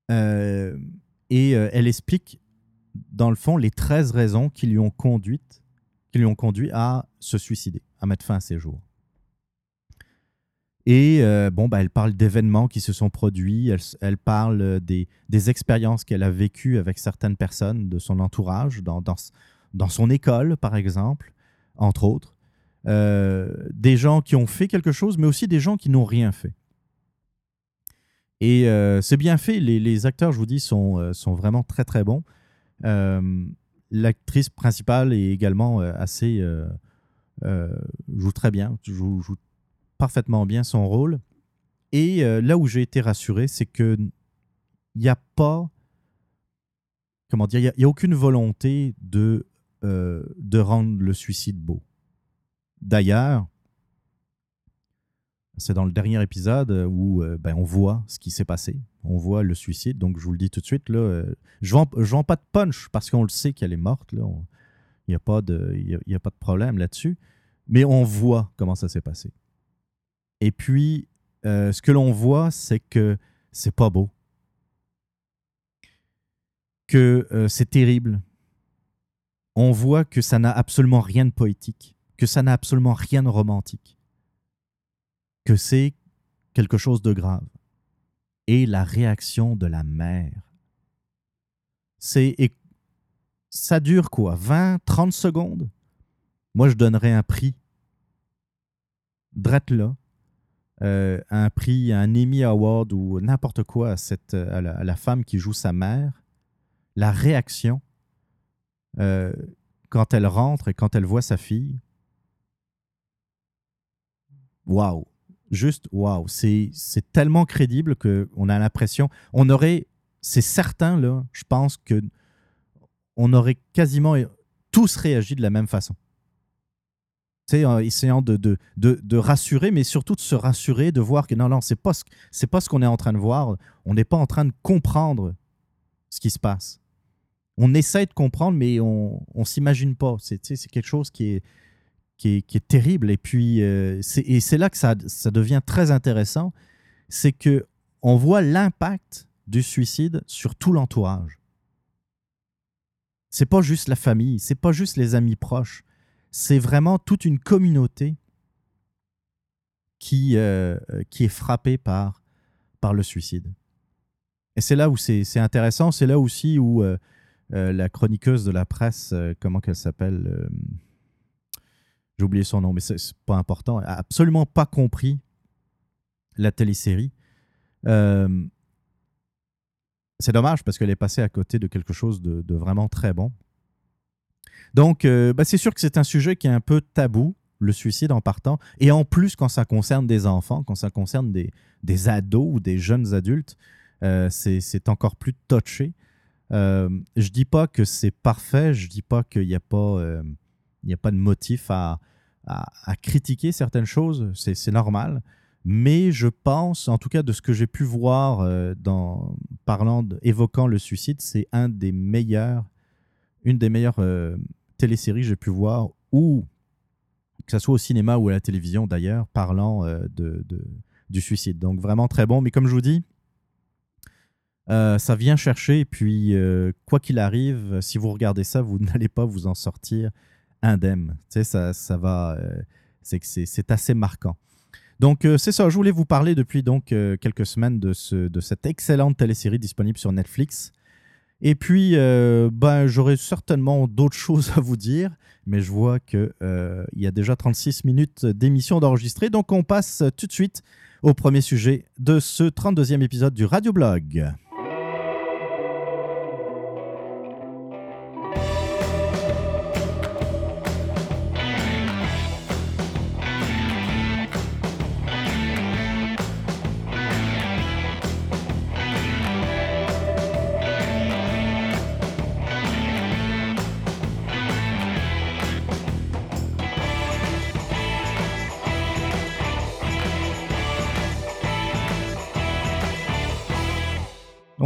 et elle explique dans le fond, les 13 raisons qui lui ont, conduite, qui lui ont conduit à se suicider, à mettre fin à ses jours. Et euh, bon, bah, elle parle d'événements qui se sont produits, elle, parle des, des expériences qu'elle a vécues avec certaines personnes de son entourage, dans, dans, son école, par exemple, entre autres. Euh, des gens qui ont fait quelque chose, mais aussi des gens qui n'ont rien fait. Et euh, c'est bien fait, les, acteurs, je vous dis, sont, sont vraiment très très bons. Euh, l'actrice principale est également euh, assez euh, joue très bien, joue, joue, parfaitement bien son rôle. Et là où j'ai été rassuré, c'est que il n'y a pas, comment dire, il n'y a, aucune volonté de, de rendre le suicide beau. D'ailleurs, c'est dans le dernier épisode où ben, on voit ce qui s'est passé on voit le suicide. Donc, je vous le dis tout de suite, là, euh, je ne vends, pas de punch parce qu'on le sait qu'elle est morte. Il n'y a, de, a pas de problème là-dessus. Mais on voit comment ça s'est passé. Et puis, euh, ce que l'on voit, c'est que c'est pas beau. Que euh, c'est terrible. On voit que ça n'a absolument rien de poétique. Que ça n'a absolument rien de romantique. Que c'est quelque chose de grave et la réaction de la mère. C'est ça dure quoi 20 30 secondes? Moi je donnerais un prix drette là euh, un prix, un Emmy Award ou n'importe quoi à, cette, à la, femme qui joue sa mère, la réaction euh, quand elle rentre et quand elle voit sa fille, waouh! juste waouh, c'est tellement crédible qu'on a l'impression, on aurait, c'est certain là, je pense que on aurait quasiment tous réagi de la même façon. Sais, en essayant de, rassurer, mais surtout de se rassurer, de voir que non, non, c'est pas ce, c'est pas ce qu'on est en train de voir. On n'est pas en train de comprendre ce qui se passe. On essaie de comprendre, mais on ne s'imagine pas. C'est quelque chose qui est, qui est, terrible. Et puis, euh, c'est là que ça, ça devient très intéressant. C'est que on voit l'impact du suicide sur tout l'entourage. C'est pas juste la famille, c'est pas juste les amis proches, c'est vraiment toute une communauté qui, euh, qui est frappée par, par le suicide. Et c'est là où c'est intéressant, c'est là aussi où euh, euh, la chroniqueuse de la presse, comment qu'elle s'appelle J'ai oublié son nom, mais c'est pas important, a absolument pas compris la télésérie. c'est dommage parce qu'elle est passée à côté de quelque chose de, vraiment très bon. Donc, bah, c'est sûr que c'est un sujet qui est un peu tabou le suicide en partant. Et en plus, quand ça concerne des enfants, quand ça concerne des, ados ou des jeunes adultes, euh, c'est encore plus touché. Euh, je dis pas que c'est parfait, je dis pas qu'il n'y a, pas, euh, a pas de motif à, critiquer certaines choses, c'est normal. Mais je pense, en tout cas de ce que j'ai pu voir euh, dans, parlant, évoquant le suicide, c'est un des meilleurs, une des meilleures téléséries que j'ai pu voir où que ce soit au cinéma ou à la télévision d'ailleurs, parlant euh, de, du suicide. Donc vraiment très bon. Mais comme je vous dis, euh, ça vient chercher. Et puis, euh, quoi qu'il arrive, si vous regardez ça, vous n'allez pas vous en sortir indemne. Tu sais, ça, ça va. c'est c'est assez marquant. Donc, c'est ça. Je voulais vous parler depuis donc quelques semaines de, ce, de cette excellente télésérie disponible sur Netflix. Et puis, ben, j'aurais certainement d'autres choses à vous dire mais je vois qu'il euh, y a déjà 36 minutes d'émission d'enregistrer. Donc on passe tout de suite au premier sujet de ce 32e épisode du Radio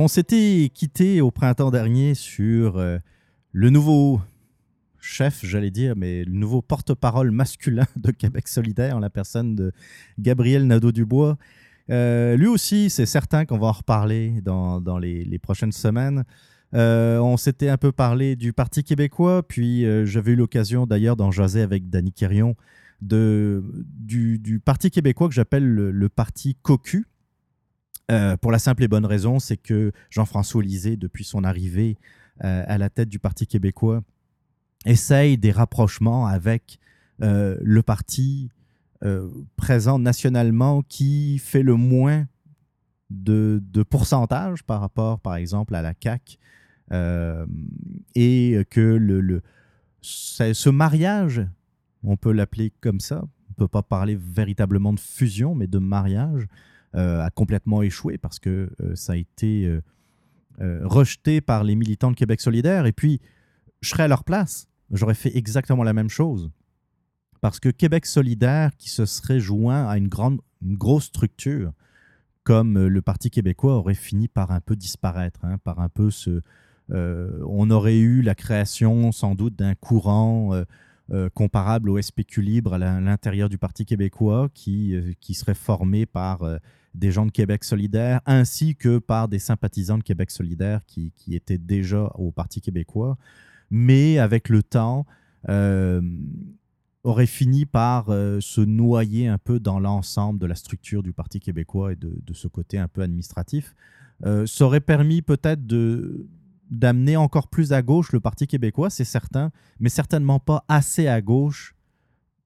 On s'était quitté au printemps dernier sur euh, le nouveau chef, j'allais dire, mais le nouveau porte-parole masculin de Québec solidaire, en la personne de Gabriel Nadeau-Dubois. Euh, lui aussi, c'est certain qu'on va en reparler dans, les, prochaines semaines. Euh, on s'était un peu parlé du Parti québécois, puis j'avais eu l'occasion d'ailleurs d'en jaser avec Danny Quérion de, du, Parti québécois que j'appelle le, Parti cocu euh, pour la simple et bonne raison, c'est que Jean-François Lisée, depuis son arrivée euh, à la tête du Parti québécois, essaye des rapprochements avec euh, le parti présent nationalement qui fait le moins de, pourcentage par rapport, par exemple, à la CAQ. et que le, ce mariage, on peut l'appeler comme ça, on ne peut pas parler véritablement de fusion, mais de mariage, a complètement échoué parce que euh, ça a été euh, rejeté par les militants de Québec solidaire. Et puis, je serais à leur place, j'aurais fait exactement la même chose. Parce que Québec solidaire, qui se serait joint à une, grande, une grosse structure, comme le Parti québécois, aurait fini par un peu disparaître, hein, par un peu ce... on aurait eu la création sans doute d'un courant comparable au SPQ libre à l'intérieur du Parti québécois qui, qui serait formé par des gens de Québec solidaire, ainsi que par des sympathisants de Québec solidaire qui, étaient déjà au Parti québécois, mais avec le temps, euh, aurait fini par euh, se noyer un peu dans l'ensemble de la structure du Parti québécois et de, ce côté un peu administratif. Euh, ça aurait permis peut-être de d'amener encore plus à gauche le Parti québécois, c'est certain, mais certainement pas assez à gauche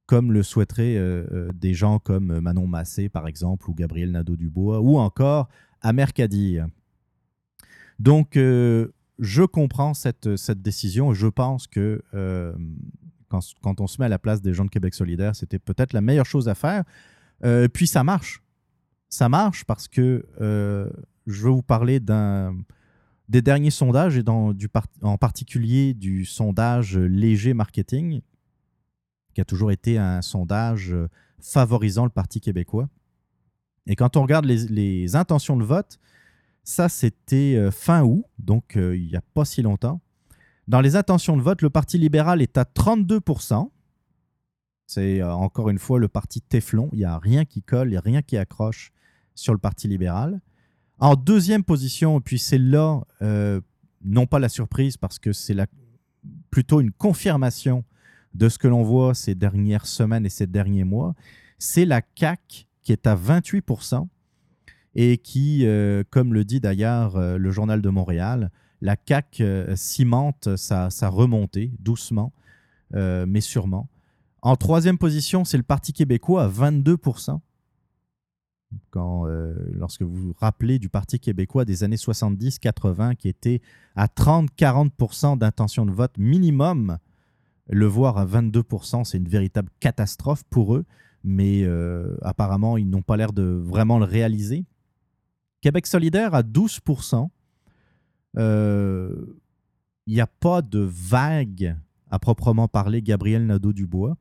comme le souhaiteraient euh, euh, des gens comme Manon Massé, par exemple, ou Gabriel Nadeau-Dubois, ou encore Amer Kadir. Donc, euh, je comprends cette, cette décision. Je pense que quand, quand, on se met à la place des gens de Québec solidaire, c'était peut-être la meilleure chose à faire. puis, ça marche. Ça marche parce que je veux vous parler d'un des derniers sondages, et en particulier du sondage léger marketing, qui a toujours été un sondage euh, favorisant le Parti québécois. Et quand on regarde les, intentions de vote, Ça, c'était fin août, donc il n'y a pas si longtemps. Dans les intentions de vote, le Parti libéral est à 32% C'est encore une fois le parti Teflon. Il n'y a rien qui colle, il n'y a rien qui accroche sur le Parti libéral. En deuxième position, puis c'est là, non pas la surprise, parce que c'est plutôt une confirmation de ce que l'on voit ces dernières semaines et ces derniers mois, c'est la CAC qui est à 28% et qui, euh, comme le dit d'ailleurs euh, le journal de Montréal, la CAC euh, cimente sa, remontée doucement, mais sûrement. En troisième position, c'est le Parti québécois à 22 quand, lorsque vous vous rappelez du Parti québécois des années 70-80 qui était à 30-40% d'intention de vote minimum le voir à 22%, c'est une véritable catastrophe pour eux, mais euh, apparemment, ils n'ont pas l'air de vraiment le réaliser. Québec solidaire à 12%. Euh, il n'y a pas de vague à proprement parler Gabriel Nadeau-Dubois.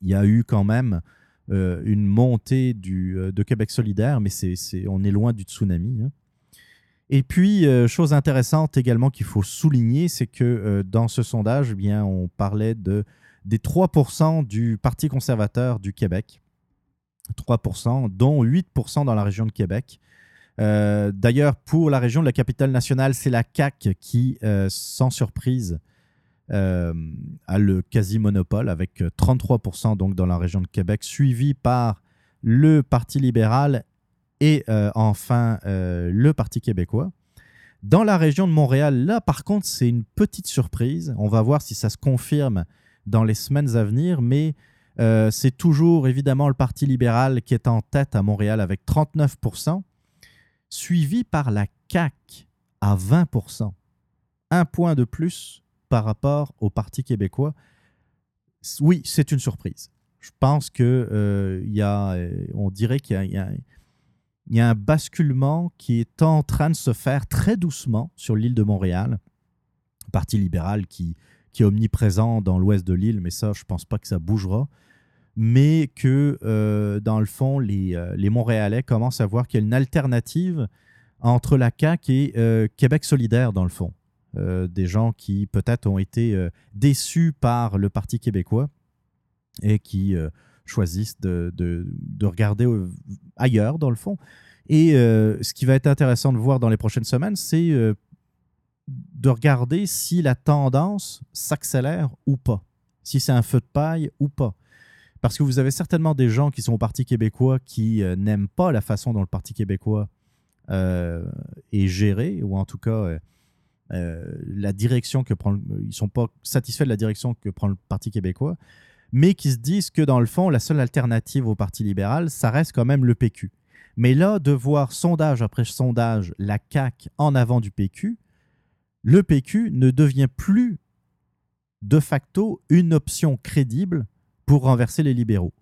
Il y a eu quand même euh, une montée du, de Québec solidaire, mais c'est, on est loin du tsunami. Hein. Et puis, euh, chose intéressante également qu'il faut souligner, c'est que euh, dans ce sondage, eh bien, on parlait de, des 3% du Parti conservateur du Québec. 3%, dont 8% dans la région de Québec. Euh, d'ailleurs, pour la région de la capitale nationale, c'est la CAQ qui, sans surprise, a le quasi-monopole avec 33% donc dans la région de Québec, suivi par le Parti libéral et euh, enfin euh, le Parti québécois. Dans la région de Montréal, là par contre, c'est une petite surprise. On va voir si ça se confirme dans les semaines à venir, mais euh, c'est toujours évidemment le Parti libéral qui est en tête à Montréal avec 39%, suivi par la CAQ à 20%. Un point de plus par rapport au Parti québécois. Oui, c'est une surprise. Je pense que y a, on dirait qu'il y a, un basculement qui est en train de se faire très doucement sur l'île de Montréal. Parti libéral qui, est omniprésent dans l'ouest de l'île, mais ça, je ne pense pas que ça bougera. Mais que, euh, dans le fond, les, euh, Montréalais commencent à voir qu'il y a une alternative entre la CAQ et euh, Québec solidaire, dans le fond. Des gens qui, peut-être, ont été déçus par le Parti québécois et qui choisissent de, de, regarder ailleurs, dans le fond. Et euh, ce qui va être intéressant de voir dans les prochaines semaines, c'est euh, de regarder si la tendance s'accélère ou pas, si c'est un feu de paille ou pas. Parce que vous avez certainement des gens qui sont au Parti québécois qui euh, n'aiment pas la façon dont le Parti québécois est géré, ou en tout cas la direction que ils sont pas satisfaits de la direction que prend le Parti québécois mais qui se disent que dans le fond, la seule alternative au Parti libéral, ça reste quand même le PQ. Mais là, de voir sondage après sondage la CAQ en avant du PQ, le PQ ne devient plus de facto une option crédible pour renverser les libéraux.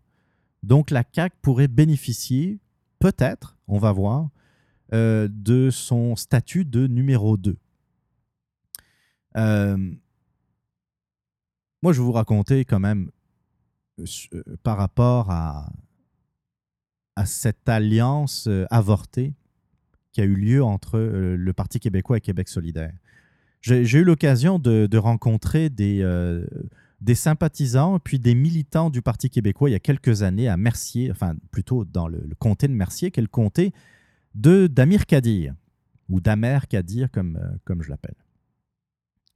Donc la CAQ pourrait bénéficier, peut-être, on va voir, euh, de son statut de numéro 2. Euh, moi, je vais vous raconter quand même euh, par rapport à, cette alliance euh, avortée qui a eu lieu entre euh, le Parti québécois et Québec solidaire. J'ai eu l'occasion de, rencontrer des, des sympathisants puis des militants du Parti québécois il y a quelques années à Mercier, enfin plutôt dans le, comté de Mercier, qui est le comté d'Amir Kadir, ou d'Amer Kadir comme je l'appelle.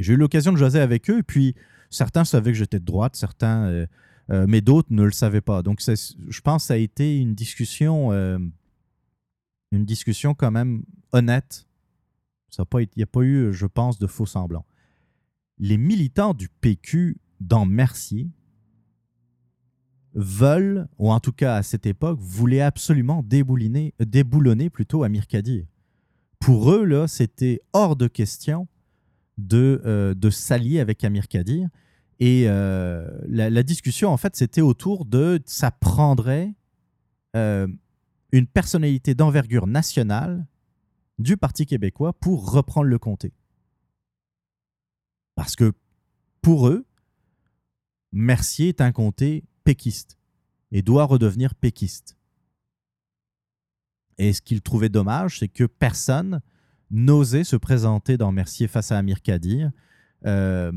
J'ai eu l'occasion de jaser avec eux, et puis certains savaient que j'étais de droite, certains euh, mais d'autres ne le savaient pas. Donc, je pense que ça a été une discussion, euh, une discussion quand même honnête. Il n'y a pas eu, je pense, de faux semblants. Les militants du PQ dans Mercier veulent, ou en tout cas à cette époque, voulaient absolument déboulonner, déboulonner plutôt Amir Kadir. Pour eux, c'était hors de question de, euh, de s'allier avec Amir Kadir. Et euh, la, discussion, en fait, c'était autour de ça prendrait euh, une personnalité d'envergure nationale du Parti québécois pour reprendre le comté. Parce que pour eux, Mercier est un comté péquiste et doit redevenir péquiste. Et ce qu'il trouvait dommage, c'est que personne n'osait se présenter dans Mercier face à Amir Kadir, euh,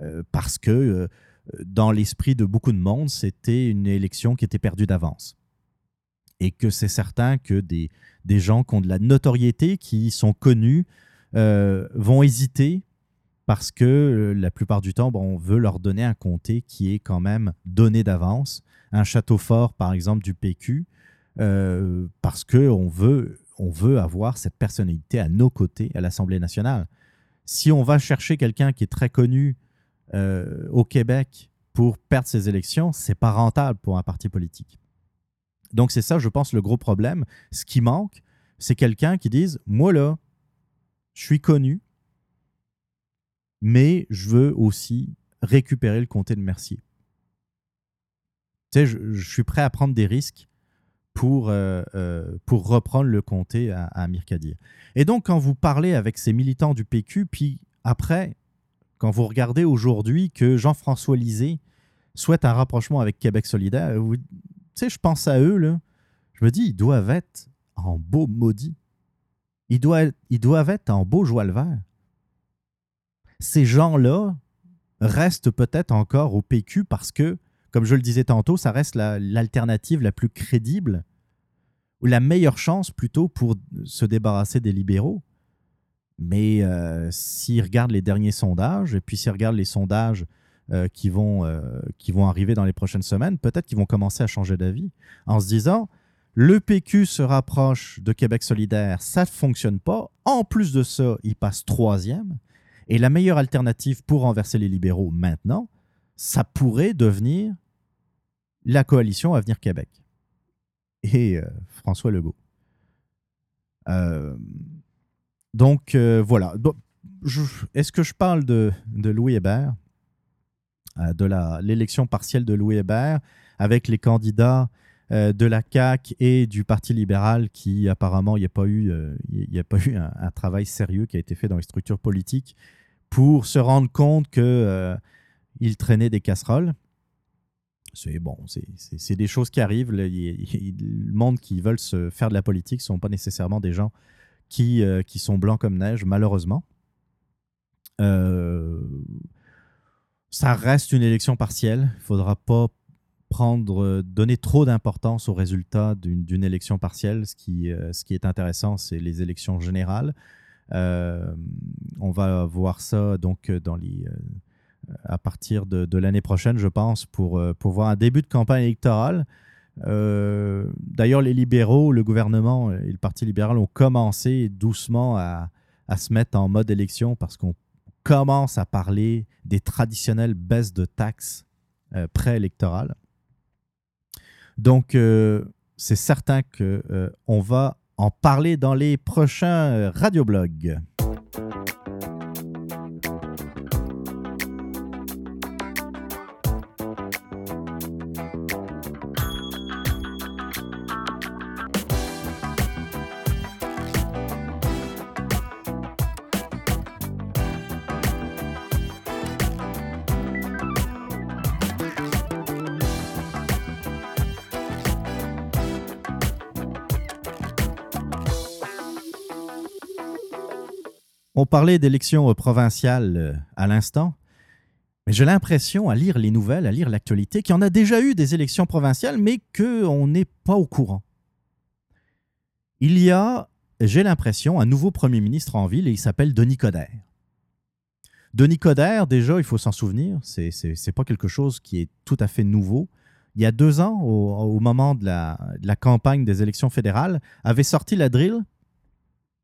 euh, parce que euh, dans l'esprit de beaucoup de monde, c'était une élection qui était perdue d'avance. Et que c'est certain que des, des gens qui ont de la notoriété, qui sont connus, vont hésiter parce que la plupart du temps, on veut leur donner un comté qui est quand même donné d'avance. Un château fort, par exemple, du PQ, parce qu'on veut, on veut avoir cette personnalité à nos côtés à l'Assemblée nationale. Si on va chercher quelqu'un qui est très connu euh, au Québec pour perdre ses élections, c'est pas rentable pour un parti politique. Donc c'est ça, je pense, le gros problème. Ce qui manque, c'est quelqu'un qui dise, moi là, je suis connu, mais je veux aussi récupérer le comté de Mercier. Tu sais, je, je suis prêt à prendre des risques pour, euh, euh, pour reprendre le comté à, à. Et donc, quand vous parlez avec ces militants du PQ, puis après, quand vous regardez aujourd'hui que Jean-François Lisée souhaite un rapprochement avec Québec solidaire, vous, tu sais, je pense à eux, là, je me dis, ils doivent être en beau maudit. Ils doivent, ils doivent être en beau joie le vert. Ces gens-là restent peut-être encore au PQ parce que comme je le disais tantôt, ça reste l'alternative la, plus crédible, ou la meilleure chance plutôt pour se débarrasser des libéraux. Mais euh, s'ils regardent les derniers sondages, et puis s'ils regardent les sondages euh, qui, vont, euh, qui vont arriver dans les prochaines semaines, peut-être qu'ils vont commencer à changer d'avis en se disant le PQ se rapproche de Québec solidaire, ça ne fonctionne pas. En plus de ça, il passe troisième. Et la meilleure alternative pour renverser les libéraux maintenant, ça pourrait devenir la coalition Avenir Québec et euh, François Legault. Euh, donc euh, voilà. Est-ce que je parle de, Louis Hébert, de l'élection partielle de Louis Hébert, avec les candidats de la CAQ et du Parti libéral qui apparemment il n'y a pas eu, il a pas eu un, travail sérieux qui a été fait dans les structures politiques pour se rendre compte qu'il traînait des casseroles c'est bon, c'est des choses qui arrivent. Le, monde qui veulent se faire de la politique ne sont pas nécessairement des gens qui, euh, qui sont blancs comme neige, malheureusement. Euh, ça reste une élection partielle. Il ne faudra pas prendre, donner trop d'importance aux résultats d'une élection partielle. Ce qui, euh, ce qui est intéressant, c'est les élections générales. on va voir ça donc dans les à partir de, l'année prochaine, je pense, pour, euh, pour voir un début de campagne électorale. Euh, d'ailleurs, les libéraux, le gouvernement et le Parti libéral ont commencé doucement à, se mettre en mode élection parce qu'on commence à parler des traditionnelles baisses de taxes euh, préélectorales. Donc, c'est certain qu'on va en parler dans les prochains radioblogs. Parlait d'élections euh, provinciales euh, à l'instant, mais j'ai l'impression, à lire les nouvelles, à lire l'actualité, qu'il y en a déjà eu des élections provinciales, mais qu'on n'est pas au courant. Il y a, j'ai l'impression, un nouveau Premier ministre en ville et il s'appelle Denis Coderre. Denis Coderre, déjà, il faut s'en souvenir, c'est n'est pas quelque chose qui est tout à fait nouveau. Il y a deux ans, au, moment de la, campagne des élections fédérales, avait sorti la drill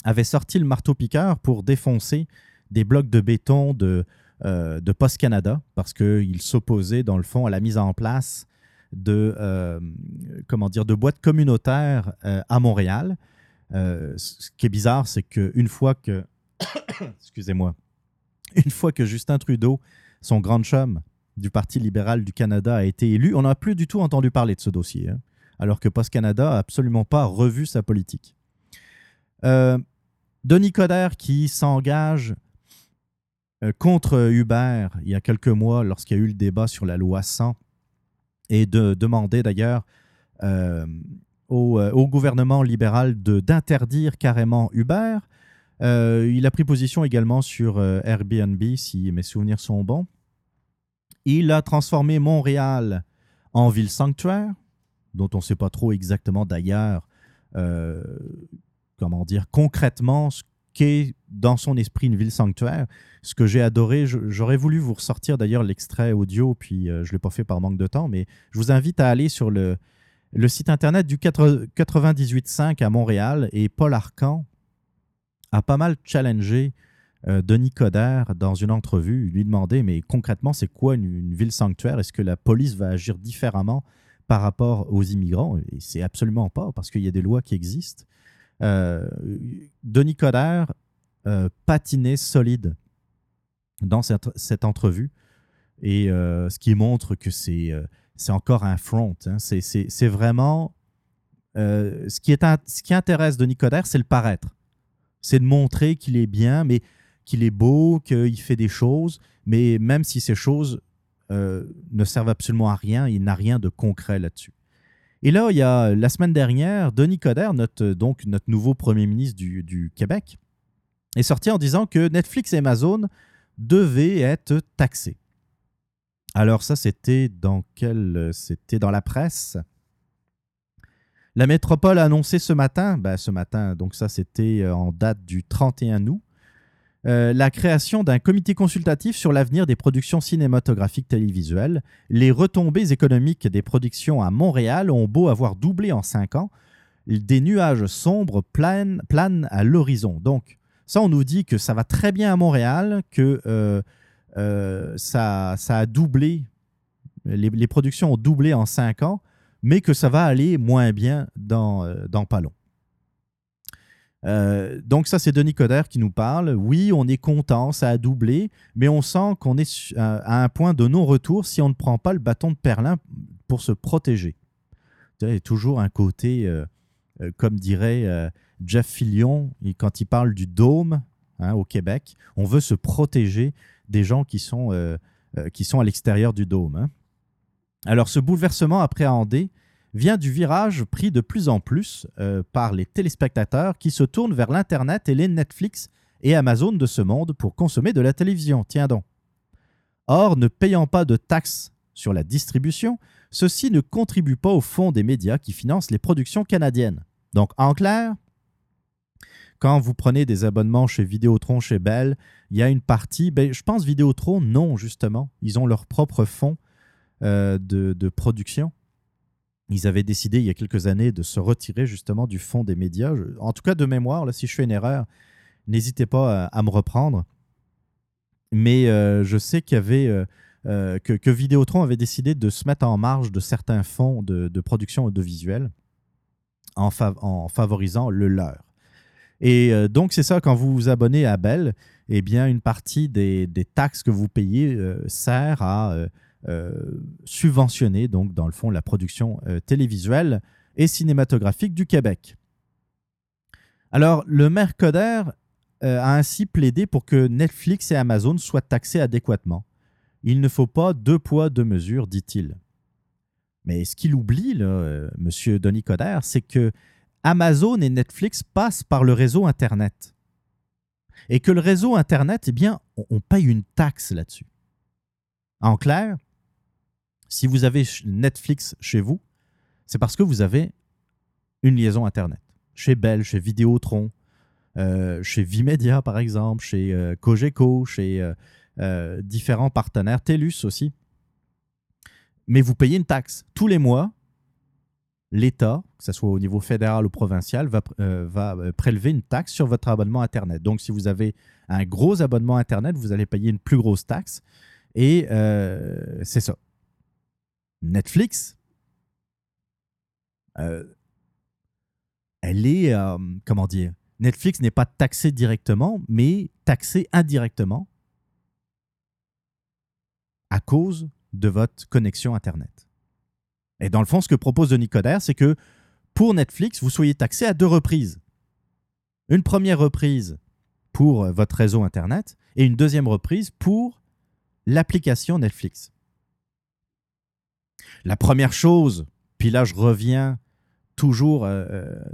avait sorti le marteau-piqueur pour défoncer des blocs de béton de, euh, de Post Canada parce qu'il s'opposait, dans le fond, à la mise en place de, euh, comment dire, de boîtes communautaires euh, à Montréal. ce qui est bizarre, c'est qu'une fois que. Excusez-moi. Une fois que Justin Trudeau, son grand chum du Parti libéral du Canada, a été élu, on n'a plus du tout entendu parler de ce dossier. Hein, alors que Post Canada n'a absolument pas revu sa politique. Euh, Denis Coderre qui s'engage euh, contre Uber il y a quelques mois lorsqu'il y a eu le débat sur la loi 100 et de demander d'ailleurs euh, au, gouvernement libéral d'interdire carrément Uber. il a pris position également sur Airbnb, si mes souvenirs sont bons. Il a transformé Montréal en ville sanctuaire, dont on ne sait pas trop exactement d'ailleurs, euh, comment dire, concrètement ce qu'est dans son esprit une ville sanctuaire. Ce que j'ai adoré, j'aurais voulu vous ressortir d'ailleurs l'extrait audio, puis euh, je ne l'ai pas fait par manque de temps, mais je vous invite à aller sur le, site internet du 98.5 à Montréal et Paul Arcan a pas mal challengé euh, Denis Coderre, dans une entrevue, lui demandait Mais concrètement, c'est quoi une, ville sanctuaire? Est-ce que la police va agir différemment par rapport aux immigrants? Et c'est absolument pas, parce qu'il y a des lois qui existent. Euh, Denis Coderre euh, patinait solide dans cette, entrevue, et ce qui montre que c'est encore un front. Hein. C'est vraiment. ce, qui est, ce qui intéresse Denis Coderre, c'est le paraître. C'est de montrer qu'il est bien, mais qu'il est beau, qu'il fait des choses, mais même si ces choses euh, ne servent absolument à rien, il n'a rien de concret là-dessus. Et là, il y a la semaine dernière, Denis Coderre, notre, notre nouveau premier ministre du, Québec, est sorti en disant que Netflix et Amazon devaient être taxés. Alors ça, c'était dans quel C'était dans la presse. La métropole a annoncé ce matin, ben, ce matin, donc ça c'était en date du 31 août, euh, la création d'un comité consultatif sur l'avenir des productions cinématographiques télévisuelles. Les retombées économiques des productions à Montréal ont beau avoir doublé en cinq ans, des nuages sombres planent, à l'horizon. Donc, ça, on nous dit que ça va très bien à Montréal, que euh, euh, ça, a doublé, les, productions ont doublé en cinq ans, mais que ça va aller moins bien dans, dans pas euh, donc ça, c'est Denis Coderre qui nous parle. Oui, on est content, ça a doublé, mais on sent qu'on est à un point de non-retour si on ne prend pas le bâton de Perlin pour se protéger. Il y a toujours un côté, euh, euh, comme dirait Jeff Fillion, quand il parle du dôme hein, au Québec, on veut se protéger des gens qui sont, qui sont à l'extérieur du dôme. Hein. Alors ce bouleversement appréhendé vient du virage pris de plus en plus euh, par les téléspectateurs qui se tournent vers l'Internet et les Netflix et Amazon de ce monde pour consommer de la télévision. Tiens donc. Or, ne payant pas de taxes sur la distribution, ceux-ci ne contribuent pas au fonds des médias qui financent les productions canadiennes. Donc, en clair, quand vous prenez des abonnements chez Vidéotron, chez Bell, il y a une partie, ben, je pense Vidéotron, non, justement. Ils ont leur propre fonds euh, de production ils avaient décidé il y a quelques années de se retirer justement du fond des médias. en tout cas, de mémoire, là, si je fais une erreur, n'hésitez pas à, me reprendre. Mais euh, je sais qu'il y avait euh, euh, que, Vidéotron avait décidé de se mettre en marge de certains fonds de, production audiovisuelle en, en, favorisant le leur. Et donc, c'est ça, quand vous vous abonnez à Bell, eh bien, une partie des, taxes que vous payez sert à subventionner, donc dans le fond, la production euh, télévisuelle et cinématographique du Québec. Alors, le maire Coder euh, a ainsi plaidé pour que Netflix et Amazon soient taxés adéquatement. Il ne faut pas deux poids, deux mesures, dit-il. Mais ce qu'il oublie, là, M. Denis Coder, c'est que Amazon et Netflix passent par le réseau Internet. Et que le réseau Internet, eh bien, on paye une taxe là-dessus. En clair, si vous avez Netflix chez vous, c'est parce que vous avez une liaison Internet. Chez Bell, chez Vidéotron, euh, chez Vimedia par exemple, chez euh, Cogeco, chez euh, différents partenaires, TELUS aussi. Mais vous payez une taxe. Tous les mois, l'État, que ce soit au niveau fédéral ou provincial, va, prélever une taxe sur votre abonnement Internet. Donc, si vous avez un gros abonnement Internet, vous allez payer une plus grosse taxe. Et c'est ça. Netflix, euh, elle est, euh, comment dire, Netflix n'est pas taxé directement, mais taxé indirectement à cause de votre connexion Internet. Et dans le fond, ce que propose Denis Coderre, c'est que pour Netflix, vous soyez taxé à deux reprises. Une première reprise pour votre réseau Internet et une deuxième reprise pour l'application Netflix. La première chose, puis là je reviens toujours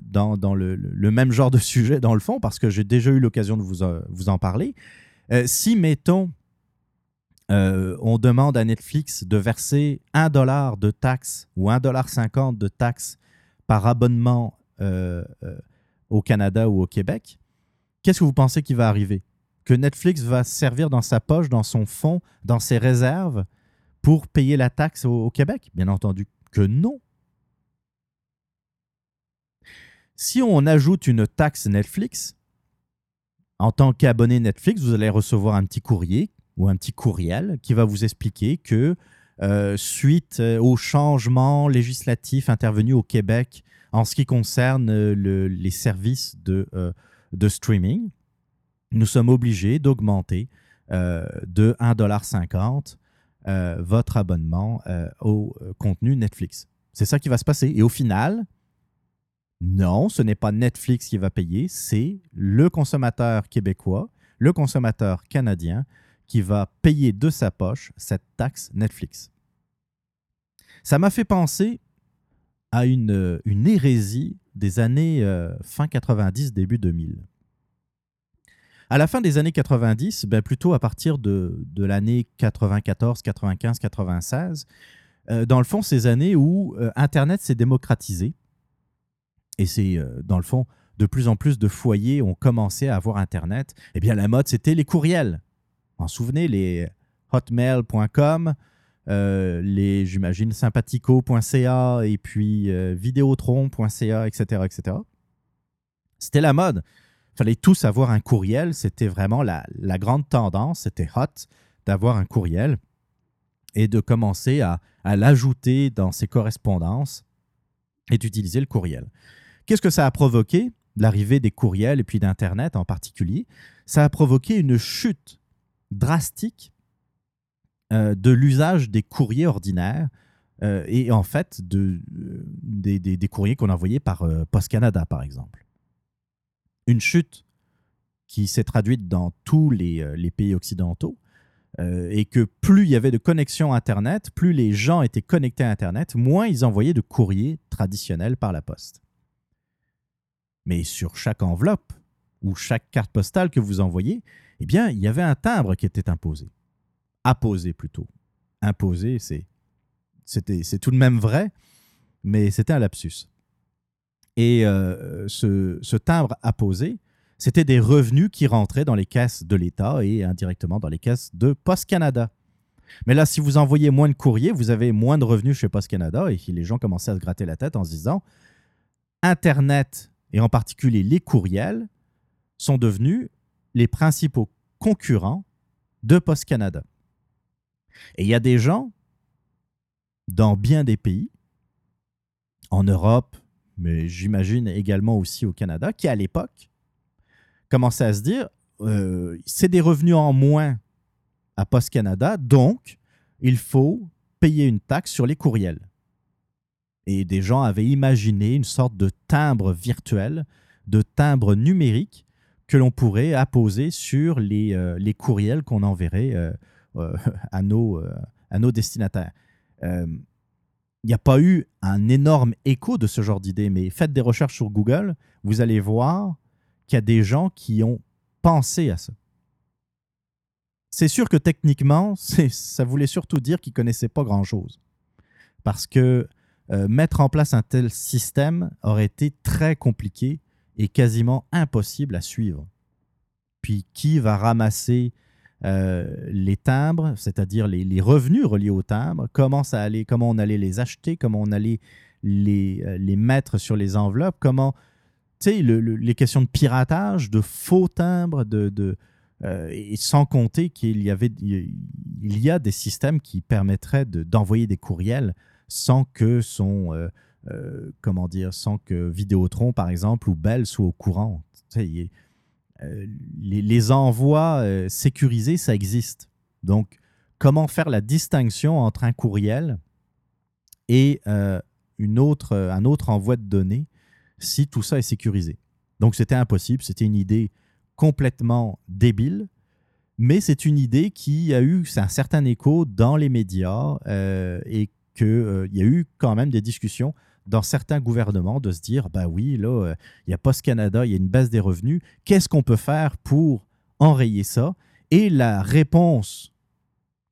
dans, le, même genre de sujet dans le fond, parce que j'ai déjà eu l'occasion de vous, vous en parler. si, mettons, on demande à Netflix de verser 1 dollar de taxes ou 1,50$ de taxes par abonnement au Canada ou au Québec, qu'est-ce que vous pensez qui va arriver? Que Netflix va servir dans sa poche, dans son fonds, dans ses réserves pour payer la taxe au, Québec? Bien entendu que non. Si on ajoute une taxe Netflix, en tant qu'abonné Netflix, vous allez recevoir un petit courrier ou un petit courriel qui va vous expliquer que euh, suite euh, aux changements législatifs intervenus au Québec en ce qui concerne euh, les services de, de streaming, nous sommes obligés d'augmenter de 1,50$ euh, votre abonnement euh, au euh, contenu Netflix. C'est ça qui va se passer. Et au final, non, ce n'est pas Netflix qui va payer, c'est le consommateur québécois, le consommateur canadien qui va payer de sa poche cette taxe Netflix. Ça m'a fait penser à une, une hérésie des années fin 90, début 2000. À la fin des années 90, ben plutôt à partir de, l'année 94, 95, 96, dans le fond, ces années où euh, Internet s'est démocratisé, et c'est euh, dans le fond, de plus en plus de foyers ont commencé à avoir Internet, eh bien la mode, c'était les courriels. En souvenez, les hotmail.com, euh, les, j'imagine, sympathico.ca et puis vidéotron.ca, etc., etc. C'était la mode fallait tous avoir un courriel. C'était vraiment la, grande tendance. C'était hot d'avoir un courriel et de commencer à, l'ajouter dans ses correspondances et d'utiliser le courriel. Qu'est-ce que ça a provoqué? L'arrivée des courriels et puis d'Internet en particulier, ça a provoqué une chute drastique euh, de l'usage des courriers ordinaires euh, et en fait euh, des, courriers qu'on envoyait par Post Canada, par exemple une chute qui s'est traduite dans tous les, euh, pays occidentaux, euh, et que plus il y avait de connexions Internet, plus les gens étaient connectés à Internet, moins ils envoyaient de courriers traditionnels par la poste. Mais sur chaque enveloppe ou chaque carte postale que vous envoyez, eh bien, il y avait un timbre qui était imposé. Apposé plutôt. Imposé, c'est tout de même vrai, mais c'était un lapsus. Et euh, ce, timbre apposé, c'était des revenus qui rentraient dans les caisses de l'État et indirectement dans les caisses de Post Canada. Mais là, si vous envoyez moins de courriers, vous avez moins de revenus chez Post Canada et les gens commençaient à se gratter la tête en se disant Internet et en particulier les courriels sont devenus les principaux concurrents de Post Canada. Et il y a des gens dans bien des pays, en Europe, mais j'imagine également aussi au Canada, qui à l'époque commençait à se dire euh, c'est des revenus en moins à Post Canada, donc il faut payer une taxe sur les courriels. Et des gens avaient imaginé une sorte de timbre virtuel, de timbre numérique que l'on pourrait apposer sur les, euh, les courriels qu'on enverrait euh, à, nos, à nos destinataires n'y a pas eu un énorme écho de ce genre d'idée, mais faites des recherches sur Google, vous allez voir qu'il y a des gens qui ont pensé à ça. C'est sûr que techniquement, ça voulait surtout dire qu'ils ne connaissaient pas grand-chose. Parce que euh, mettre en place un tel système aurait été très compliqué et quasiment impossible à suivre. Puis qui va ramasser euh, les timbres, c'est-à-dire les, revenus reliés aux timbres, comment, on allait les acheter, comment on allait les, euh, mettre sur les enveloppes, comment, tu sais, les questions de piratage, de faux timbres, de, euh, et sans compter qu'il y avait, il y a des systèmes qui permettraient d'envoyer des courriels sans que son, comment dire, sans que Vidéotron par exemple ou Bell soit au courant. Euh, les, envois euh, sécurisés, ça existe. Donc, comment faire la distinction entre un courriel et euh, une autre, un autre envoi de données si tout ça est sécurisé? Donc c'était impossible, c'était une idée complètement débile, mais c'est une idée qui a eu un certain écho dans les médias et qu'il y a eu quand même des discussions dans certains gouvernements de se dire, bah oui, là, il y a Post Canada, il y a une baisse des revenus. Qu'est-ce qu'on peut faire pour enrayer ça? Et la réponse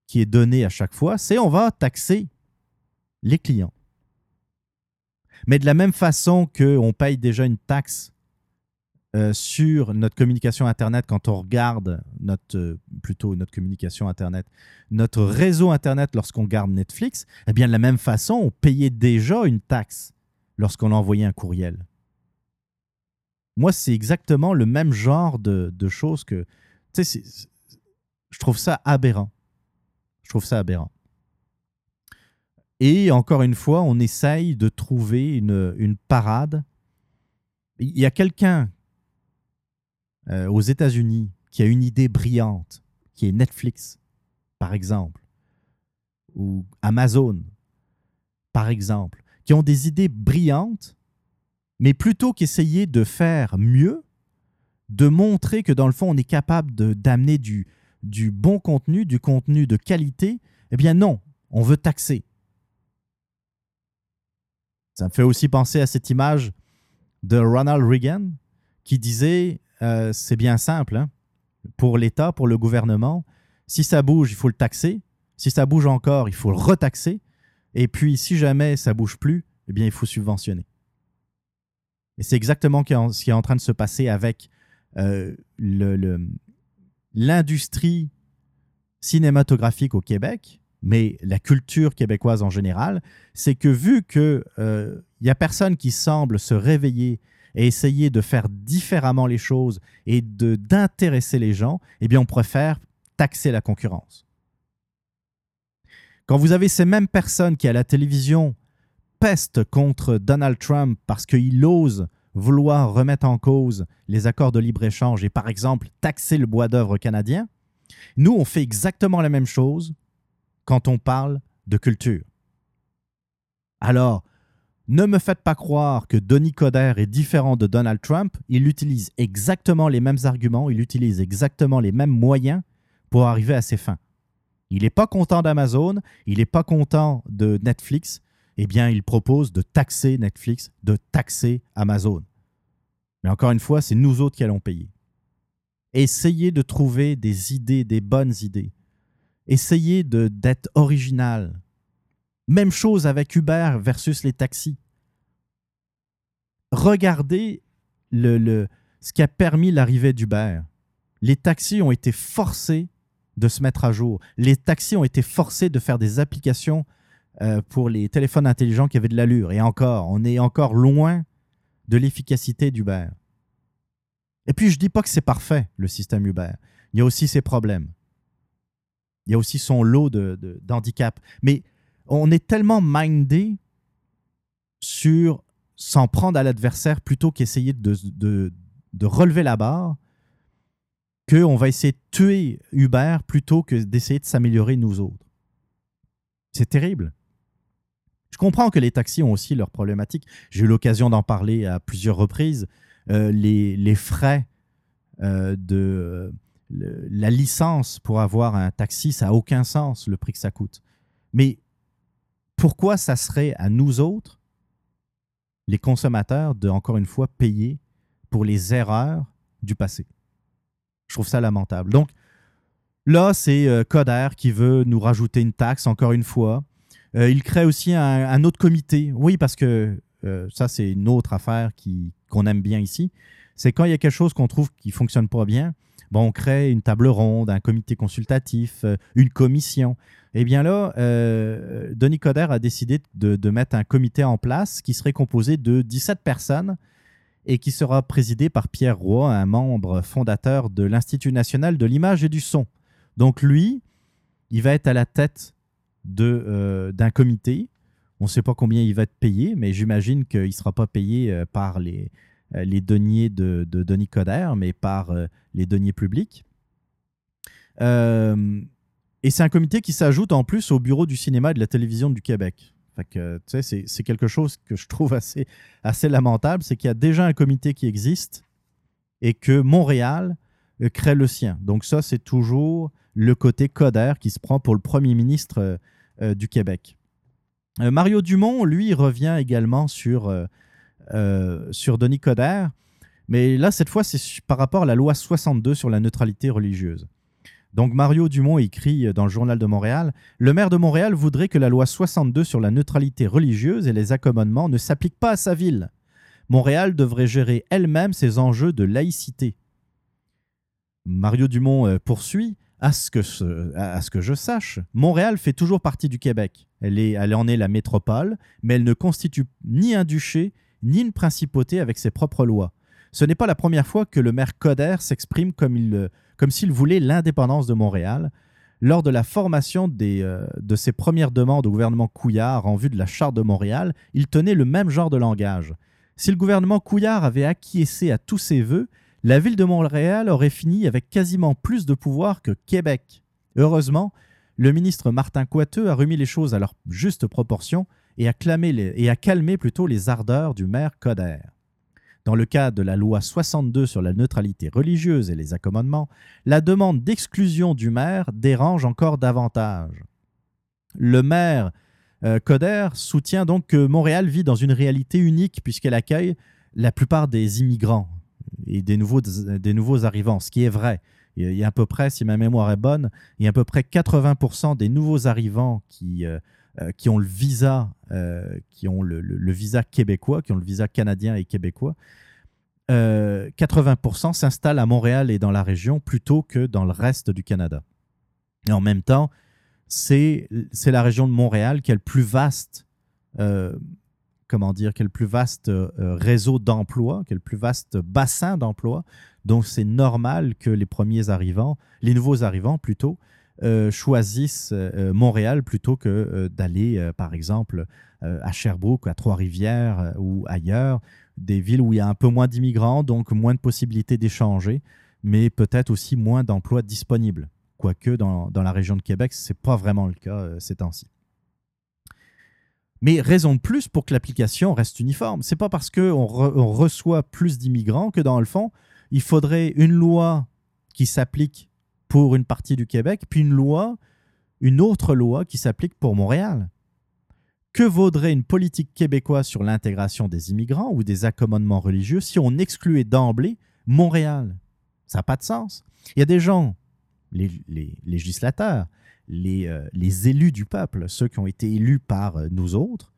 qui est donnée à chaque fois, c'est on va taxer les clients. Mais de la même façon qu'on paye déjà une taxe euh, sur notre communication Internet quand on regarde notre, euh, plutôt notre communication Internet, notre réseau Internet lorsqu'on garde Netflix, eh bien de la même façon, on payait déjà une taxe lorsqu'on envoyait un courriel. Moi, c'est exactement le même genre de, de choses que... Tu sais, je trouve ça aberrant. Je trouve ça aberrant. Et encore une fois, on essaye de trouver une, parade. Il y a quelqu'un euh, aux États-Unis qui a une idée brillante, qui est Netflix, par exemple, ou Amazon, par exemple, qui ont des idées brillantes, mais plutôt qu'essayer de faire mieux, de montrer que dans le fond, on est capable d'amener du, du bon contenu, du contenu de qualité, eh bien non, on veut taxer. Ça me fait aussi penser à cette image de Ronald Reagan qui disait euh, c'est bien simple, hein, pour l'État, pour le gouvernement, si ça bouge, il faut le taxer. Si ça bouge encore, il faut le retaxer. Et puis, si jamais ça bouge plus, eh bien, il faut subventionner. Et c'est exactement ce qui est en train de se passer avec euh, l'industrie cinématographique au Québec, mais la culture québécoise en général, c'est que vu qu'il n'y euh, a personne qui semble se réveiller et essayer de faire différemment les choses et d'intéresser les gens, eh bien on préfère taxer la concurrence. Quand vous avez ces mêmes personnes qui à la télévision pestent contre Donald Trump parce qu'il ose vouloir remettre en cause les accords de libre-échange et par exemple taxer le bois d'œuvre canadien, nous on fait exactement la même chose quand on parle de culture. Alors, ne me faites pas croire que Denis Coderre est différent de Donald Trump. Il utilise exactement les mêmes arguments, il utilise exactement les mêmes moyens pour arriver à ses fins. Il n'est pas content d'Amazon, il n'est pas content de Netflix. Eh bien, il propose de taxer Netflix, de taxer Amazon. Mais encore une fois, c'est nous autres qui allons payer. Essayez de trouver des idées, des bonnes idées essayez d'être original. Même chose avec Uber versus les taxis. Regardez ce qui a permis l'arrivée d'Uber. Les taxis ont été forcés de se mettre à jour. Les taxis ont été forcés de faire des applications euh, pour les téléphones intelligents qui avaient de l'allure. Et encore, on est encore loin de l'efficacité d'Uber. Et puis, je ne dis pas que c'est parfait, le système Uber. Il y a aussi ses problèmes. Il y a aussi son lot d'handicap. De, Mais on est tellement mindé sur s'en prendre à l'adversaire plutôt qu'essayer de, relever la barre qu'on va essayer de tuer Uber plutôt que d'essayer de s'améliorer nous autres. C'est terrible. Je comprends que les taxis ont aussi leurs problématiques. J'ai eu l'occasion d'en parler à plusieurs reprises. Euh, les, les, frais euh, de, la licence pour avoir un taxi, ça n'a aucun sens, le prix que ça coûte. Mais pourquoi ça serait à nous autres, les consommateurs, de, encore une fois, payer pour les erreurs du passé? Je trouve ça lamentable. Donc, là, c'est euh, Coder qui veut nous rajouter une taxe, encore une fois. Euh, il crée aussi un, autre comité. Oui, parce que euh, ça, c'est une autre affaire qu'on aime bien ici. C'est quand il y a quelque chose qu'on trouve qui ne fonctionne pas bien, on crée une table ronde, un comité consultatif, euh, une commission. Eh bien là, euh, Denis Coderre a décidé de, mettre un comité en place qui serait composé de 17 personnes et qui sera présidé par Pierre Roy, un membre fondateur de l'Institut national de l'image et du son. Donc lui, il va être à la tête euh, d'un comité. On ne sait pas combien il va être payé, mais j'imagine qu'il ne sera pas payé par les, les deniers de, Denis Coderre, mais par euh, les deniers publics. Euh, et c'est un comité qui s'ajoute en plus au bureau du cinéma et de la télévision du Québec. c'est quelque chose que je trouve assez, lamentable, c'est qu'il y a déjà un comité qui existe et que Montréal crée le sien. Donc ça, c'est toujours le côté Coder qui se prend pour le premier ministre du Québec. Euh, Mario Dumont, lui, revient également sur, euh, euh, sur Denis Coderre, mais là, cette fois, c'est par rapport à la loi 62 sur la neutralité religieuse. Donc Mario Dumont écrit dans le Journal de Montréal Le maire de Montréal voudrait que la loi 62 sur la neutralité religieuse et les accommodements ne s'applique pas à sa ville. Montréal devrait gérer elle-même ses enjeux de laïcité. Mario Dumont poursuit à ce, que à ce que je sache, Montréal fait toujours partie du Québec. Elle, est, elle en est la métropole, mais elle ne constitue ni un duché, ni une principauté avec ses propres lois. Ce n'est pas la première fois que le maire Coder s'exprime comme, comme s'il voulait l'indépendance de Montréal. Lors de la formation des, euh, de ses premières demandes au gouvernement Couillard en vue de la Charte de Montréal, il tenait le même genre de langage. Si le gouvernement Couillard avait acquiescé à tous ses vœux, la ville de Montréal aurait fini avec quasiment plus de pouvoir que Québec. Heureusement, le ministre Martin Coiteux a remis les choses à leur juste proportion et a calmé plutôt les ardeurs du maire Coder. Dans le cas de la loi 62 sur la neutralité religieuse et les accommodements, la demande d'exclusion du maire dérange encore davantage. Le maire euh, Coder soutient donc que Montréal vit dans une réalité unique puisqu'elle accueille la plupart des immigrants, et des nouveaux, arrivants, ce qui est vrai. Il y a à peu près, si ma mémoire est bonne, il y a à peu près 80% des nouveaux arrivants qui, euh, euh, qui ont le visa, euh, qui ont le, visa québécois, qui ont le visa canadien et québécois. 80% s'installent à Montréal et dans la région plutôt que dans le reste du Canada. Et en même temps, c'est la région de Montréal qui est le plus vaste comment dire, quel plus vaste euh, réseau d'emploi, quel plus vaste bassin d'emploi. Donc, c'est normal que les premiers arrivants, les nouveaux arrivants plutôt, euh, choisissent euh, Montréal plutôt que d'aller, par exemple, à Sherbrooke, à Trois-Rivières ou ailleurs, des villes où il y a un peu moins d'immigrants, donc moins de possibilités d'échanger, mais peut-être aussi moins d'emplois disponibles. Quoique dans, dans la région de Québec, ce n'est pas vraiment le cas ces temps-ci. Mais raison de plus pour que l'application reste uniforme. C'est pas parce qu'on reçoit plus d'immigrants que dans le fond, il faudrait une loi qui s'applique pour une partie du Québec, puis une loi, une autre loi qui s'applique pour Montréal. Que vaudrait une politique québécoise sur l'intégration des immigrants ou des accommodements religieux si on excluait d'emblée Montréal? Ça n'a pas de sens. Il y a des gens, les législateurs, euh, les, élus du peuple, ceux qui ont été élus par euh, nous autres,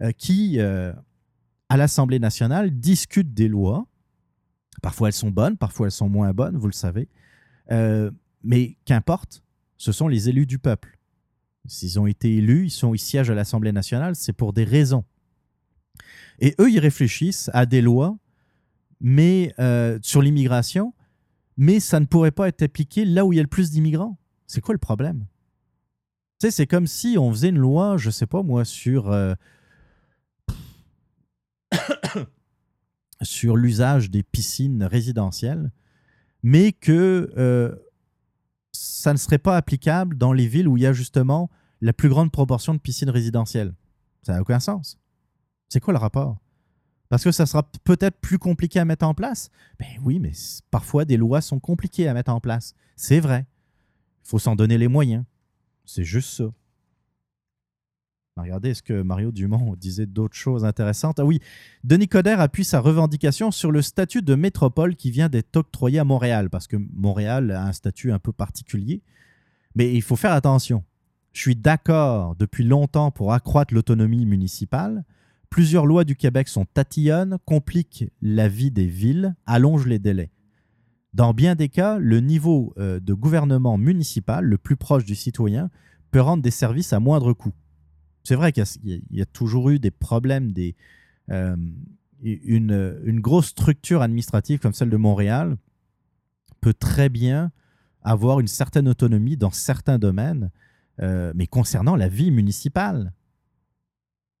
euh, qui, à l'Assemblée nationale, discutent des lois. Parfois elles sont bonnes, parfois elles sont moins bonnes, vous le savez. Mais qu'importe, ce sont les élus du peuple. S'ils ont été élus, ils sont, ils siègent à l'Assemblée nationale, c'est pour des raisons. Et eux, ils réfléchissent à des lois, mais sur l'immigration, mais ça ne pourrait pas être appliqué là où il y a le plus d'immigrants. C'est quoi le problème? C'est comme si on faisait une loi, je sais pas moi, sur. Euh, sur l'usage des piscines résidentielles, mais que euh, ça ne serait pas applicable dans les villes où il y a justement la plus grande proportion de piscines résidentielles. Ça n'a aucun sens. C'est quoi le rapport? Parce que ça sera peut-être plus compliqué à mettre en place? Ben oui, mais parfois des lois sont compliquées à mettre en place. C'est vrai. Il faut s'en donner les moyens. C'est juste ça. Regardez, est-ce que Mario Dumont disait d'autres choses intéressantes? Ah oui, Denis Coderre appuie sa revendication sur le statut de métropole qui vient d'être octroyé à Montréal, parce que Montréal a un statut un peu particulier. Mais il faut faire attention. Je suis d'accord depuis longtemps pour accroître l'autonomie municipale. Plusieurs lois du Québec sont tatillonnes, compliquent la vie des villes, allongent les délais. Dans bien des cas, le niveau euh, de gouvernement municipal, le plus proche du citoyen, peut rendre des services à moindre coût. C'est vrai qu'il y, a toujours eu des problèmes, euh, une, grosse structure administrative comme celle de Montréal peut très bien avoir une certaine autonomie dans certains domaines, euh, mais concernant la vie municipale.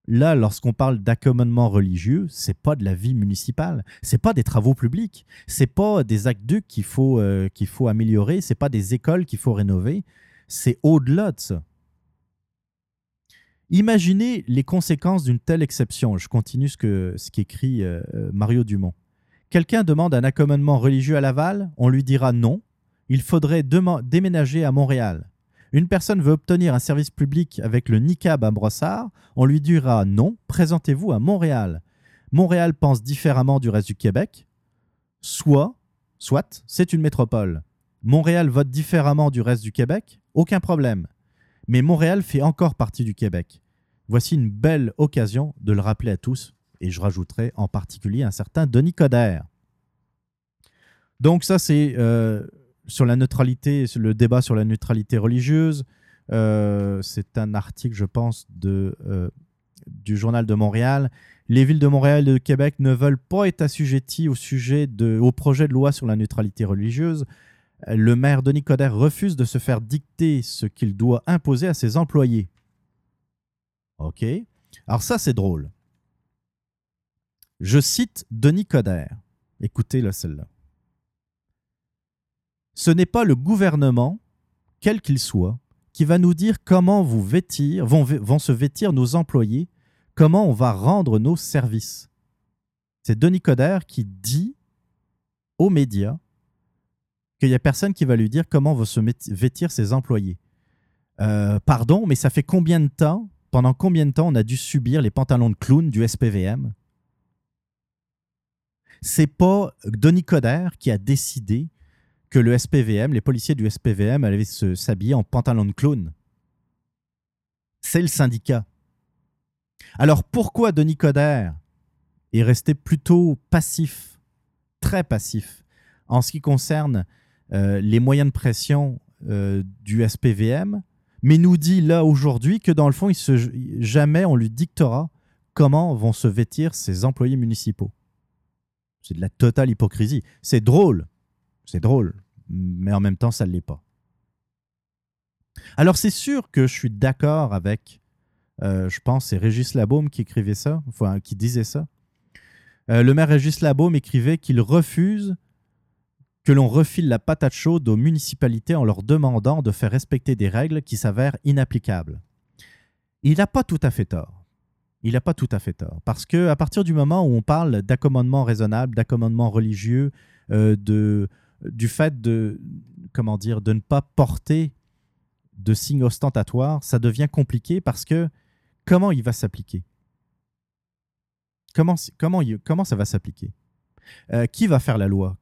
Là, lorsqu'on parle d'accommodement religieux, c'est pas de la vie municipale, c'est pas des travaux publics, c'est pas des aqueducs qu'il faut, euh, qu'il faut améliorer, c'est pas des écoles qu'il faut rénover, c'est au-delà de ça. Imaginez les conséquences d'une telle exception. Je continue ce que ce qu'écrit euh, euh, Mario Dumont. Quelqu'un demande un accommodement religieux à Laval, on lui dira non, il faudrait déménager à Montréal. Une personne veut obtenir un service public avec le NICAB à Brossard, on lui dira non, présentez-vous à Montréal. Montréal pense différemment du reste du Québec, soit, soit, c'est une métropole. Montréal vote différemment du reste du Québec, aucun problème. Mais Montréal fait encore partie du Québec. Voici une belle occasion de le rappeler à tous, et je rajouterai en particulier un certain Denis Coderre. Donc ça, c'est euh, sur la neutralité, le débat sur la neutralité religieuse. Euh, c'est un article, je pense, de, euh, du Journal de Montréal. Les villes de Montréal et de Québec ne veulent pas être assujetties au, sujet au projet de loi sur la neutralité religieuse. Le maire Denis Coderre refuse de se faire dicter ce qu'il doit imposer à ses employés. OK. Alors ça, c'est drôle. Je cite Denis Coderre. Écoutez-le celle-là. Ce n'est pas le gouvernement, quel qu'il soit, qui va nous dire comment vont se vêtir nos employés, comment on va rendre nos services. C'est Denis Coderre qui dit aux médias qu'il n'y a personne qui va lui dire comment vont se vêtir ses employés. Euh, pardon, mais ça fait combien de temps, pendant combien de temps on a dû subir les pantalons de clown du SPVM C'est pas Denis Coderre qui a décidé que le SPVM, les policiers du SPVM allaient s'habiller en pantalon de clown. C'est le syndicat. Alors pourquoi Denis Coderre est resté plutôt passif, très passif, en ce qui concerne les moyens de pression euh, du SPVM, mais nous dit là aujourd'hui que dans le fond, jamais on lui dictera comment vont se vêtir ses employés municipaux. C'est de la totale hypocrisie. C'est drôle, c'est drôle, mais en même temps, ça ne l'est pas. Alors c'est sûr que je suis d'accord avec, euh, je pense, c'est Régis Labaume qui écrivait ça, enfin qui disait ça. le maire Régis Labaume écrivait qu'il refuse que l'on refile la patate chaude aux municipalités en leur demandant de faire respecter des règles qui s'avèrent inapplicables. Il n'a pas tout à fait tort. Il n'a pas tout à fait tort. Parce que à partir du moment où on parle d'accommodement raisonnable, d'accommodement religieux, euh, de, du fait de, comment dire, de ne pas porter de signes ostentatoires, ça devient compliqué parce que comment il va s'appliquer? Comment, comment, comment ça va s'appliquer? Euh, Qui va faire la loi?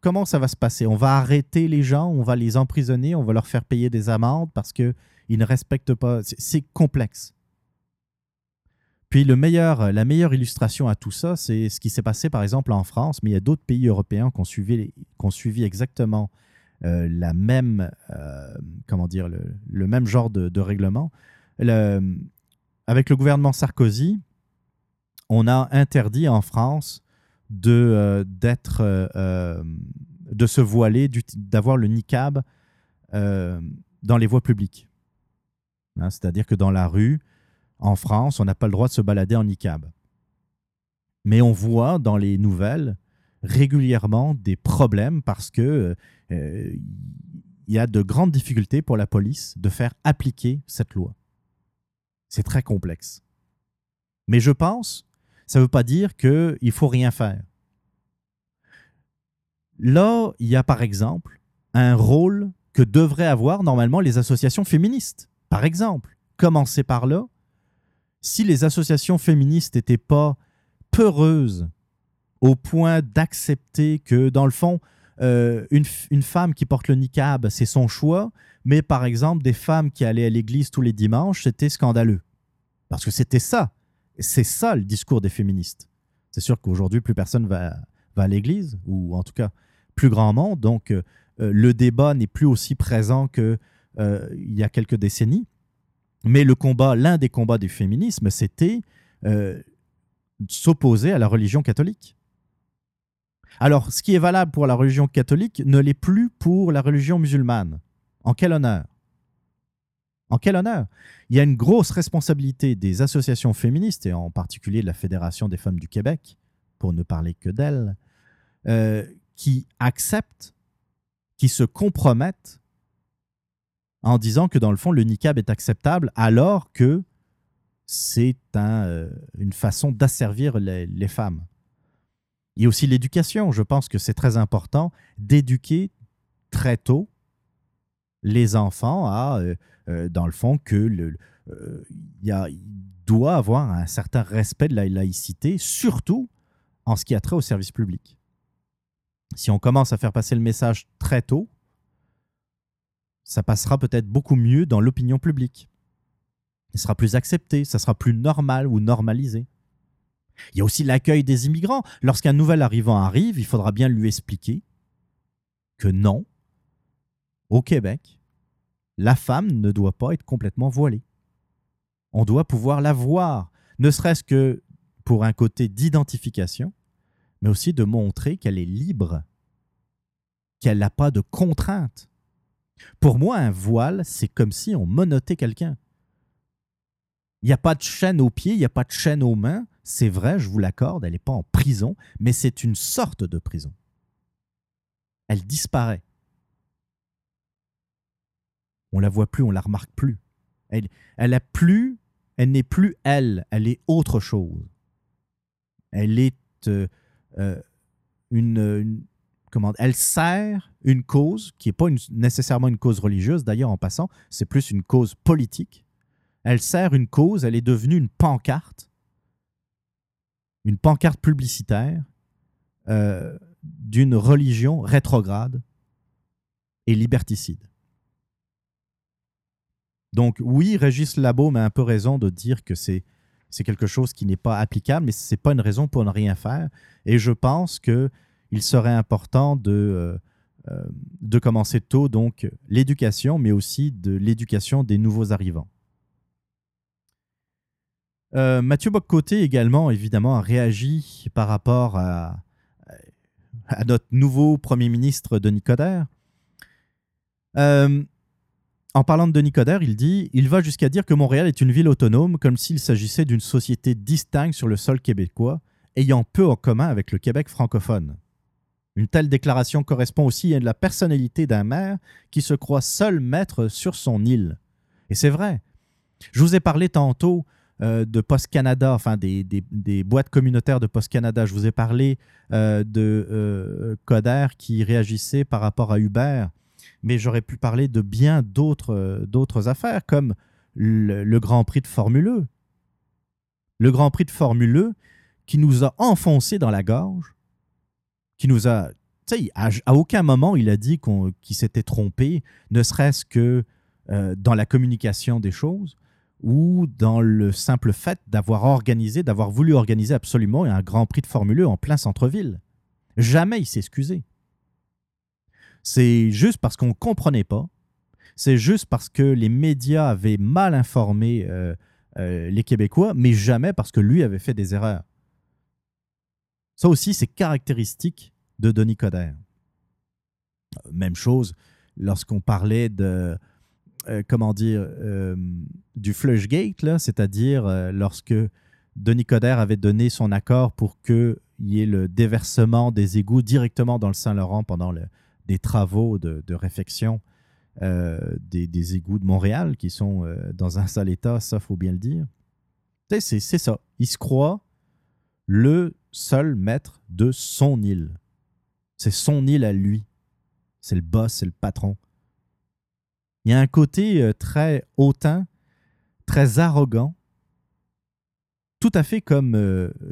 Comment ça va se passer? On va arrêter les gens, on va les emprisonner, on va leur faire payer des amendes parce qu'ils ne respectent pas. C'est complexe. Puis le meilleur, la meilleure illustration à tout ça, c'est ce qui s'est passé par exemple en France, mais il y a d'autres pays européens qui ont suivi, suivi exactement euh, la même, euh, comment dire, le, même genre de, règlement. avec le gouvernement Sarkozy, on a interdit en France de euh, d'être euh, euh, de se voiler, d'avoir le niqab dans les voies publiques. Hein, c'est-à-dire que dans la rue, en France, on n'a pas le droit de se balader en niqab. Mais on voit dans les nouvelles régulièrement des problèmes parce que il y a de grandes difficultés pour la police de faire appliquer cette loi. C'est très complexe. Mais je pense ça ne veut pas dire qu'il ne faut rien faire. Là, il y a par exemple un rôle que devraient avoir normalement les associations féministes. Par exemple, commencer par là, si les associations féministes n'étaient pas peureuses au point d'accepter que, dans le fond, euh, une, une, femme qui porte le niqab, c'est son choix, mais par exemple, des femmes qui allaient à l'église tous les dimanches, c'était scandaleux. Parce que c'était ça, c'est ça le discours des féministes. C'est sûr qu'aujourd'hui, plus personne va, va à l'église, ou en tout cas, plus grand monde. Donc, euh, euh, le débat n'est plus aussi présent qu'il euh, y a quelques décennies. Mais le combat, l'un des combats du féminisme, c'était s'opposer à la religion catholique. Alors, ce qui est valable pour la religion catholique ne l'est plus pour la religion musulmane. En quel honneur? En quel honneur? Il y a une grosse responsabilité des associations féministes, et en particulier de la Fédération des femmes du Québec, pour ne parler que d'elles, euh, qui acceptent, qui se compromettent en disant que dans le fond, le niqab est acceptable alors que c'est euh, une façon d'asservir les femmes. Il y a aussi l'éducation. Je pense que c'est très important d'éduquer très tôt les enfants à, dans le fond, que il doit avoir un certain respect de la laïcité, surtout en ce qui a trait au service public. Si on commence à faire passer le message très tôt, ça passera peut-être beaucoup mieux dans l'opinion publique. Il sera plus accepté, ça sera plus normal ou normalisé. Il y a aussi l'accueil des immigrants. Lorsqu'un nouvel arrivant arrive, il faudra bien lui expliquer que non, au Québec, la femme ne doit pas être complètement voilée. On doit pouvoir la voir, ne serait-ce que pour un côté d'identification, mais aussi de montrer qu'elle est libre, qu'elle n'a pas de contraintes. Pour moi, un voile, c'est comme si on monotait quelqu'un. Il n'y a pas de chaîne aux pieds, il n'y a pas de chaîne aux mains. C'est vrai, je vous l'accorde, elle n'est pas en prison, mais c'est une sorte de prison. Elle disparaît. On la voit plus, on la remarque plus. Elle, elle a plus, elle n'est plus elle, elle est autre chose. Elle est euh, euh, une, comment, elle sert une cause qui n'est pas nécessairement une cause religieuse, d'ailleurs en passant, c'est plus une cause politique. Elle sert une cause, elle est devenue une pancarte, une pancarte publicitaire euh, d'une religion rétrograde et liberticide. Donc oui, Régis Labo a un peu raison de dire que c'est quelque chose qui n'est pas applicable, mais ce n'est pas une raison pour ne rien faire. Et je pense qu'il serait important de, euh, euh, de commencer tôt donc l'éducation, mais aussi de l'éducation des nouveaux arrivants. Euh, Mathieu Boccoté également, évidemment, a réagi par rapport à, à notre nouveau Premier ministre Denis Coderre. En parlant de Denis Coderre, il dit Il va jusqu'à dire que Montréal est une ville autonome, comme s'il s'agissait d'une société distincte sur le sol québécois, ayant peu en commun avec le Québec francophone. Une telle déclaration correspond aussi à la personnalité d'un maire qui se croit seul maître sur son île. Et c'est vrai. Je vous ai parlé tantôt euh, de Post Canada, enfin des, boîtes communautaires de Post Canada. Je vous ai parlé euh, de euh, Coder qui réagissait par rapport à Uber mais j'aurais pu parler de bien d'autres euh, affaires, comme le, Grand Prix de Formule E. Le Grand Prix de Formule E qui nous a enfoncé dans la gorge, qui nous a... À, à aucun moment il a dit qu'il s'était trompé, ne serait-ce que euh, dans la communication des choses ou dans le simple fait d'avoir organisé, d'avoir voulu organiser absolument un Grand Prix de Formule E en plein centre-ville. Jamais il s'est excusé. C'est juste parce qu'on ne comprenait pas. C'est juste parce que les médias avaient mal informé euh, euh, les Québécois, mais jamais parce que lui avait fait des erreurs. Ça aussi, c'est caractéristique de Denis Coderre. Même chose lorsqu'on parlait de, euh, comment dire, du Flushgate, c'est-à-dire lorsque Denis Coderre avait donné son accord pour qu'il y ait le déversement des égouts directement dans le Saint-Laurent pendant le, des travaux de, réfection euh, des, égouts de Montréal qui sont euh, dans un sale état, ça, faut bien le dire. C'est ça. Il se croit le seul maître de son île. C'est son île à lui. C'est le boss, c'est le patron. Il y a un côté euh, très hautain, très arrogant, tout à fait comme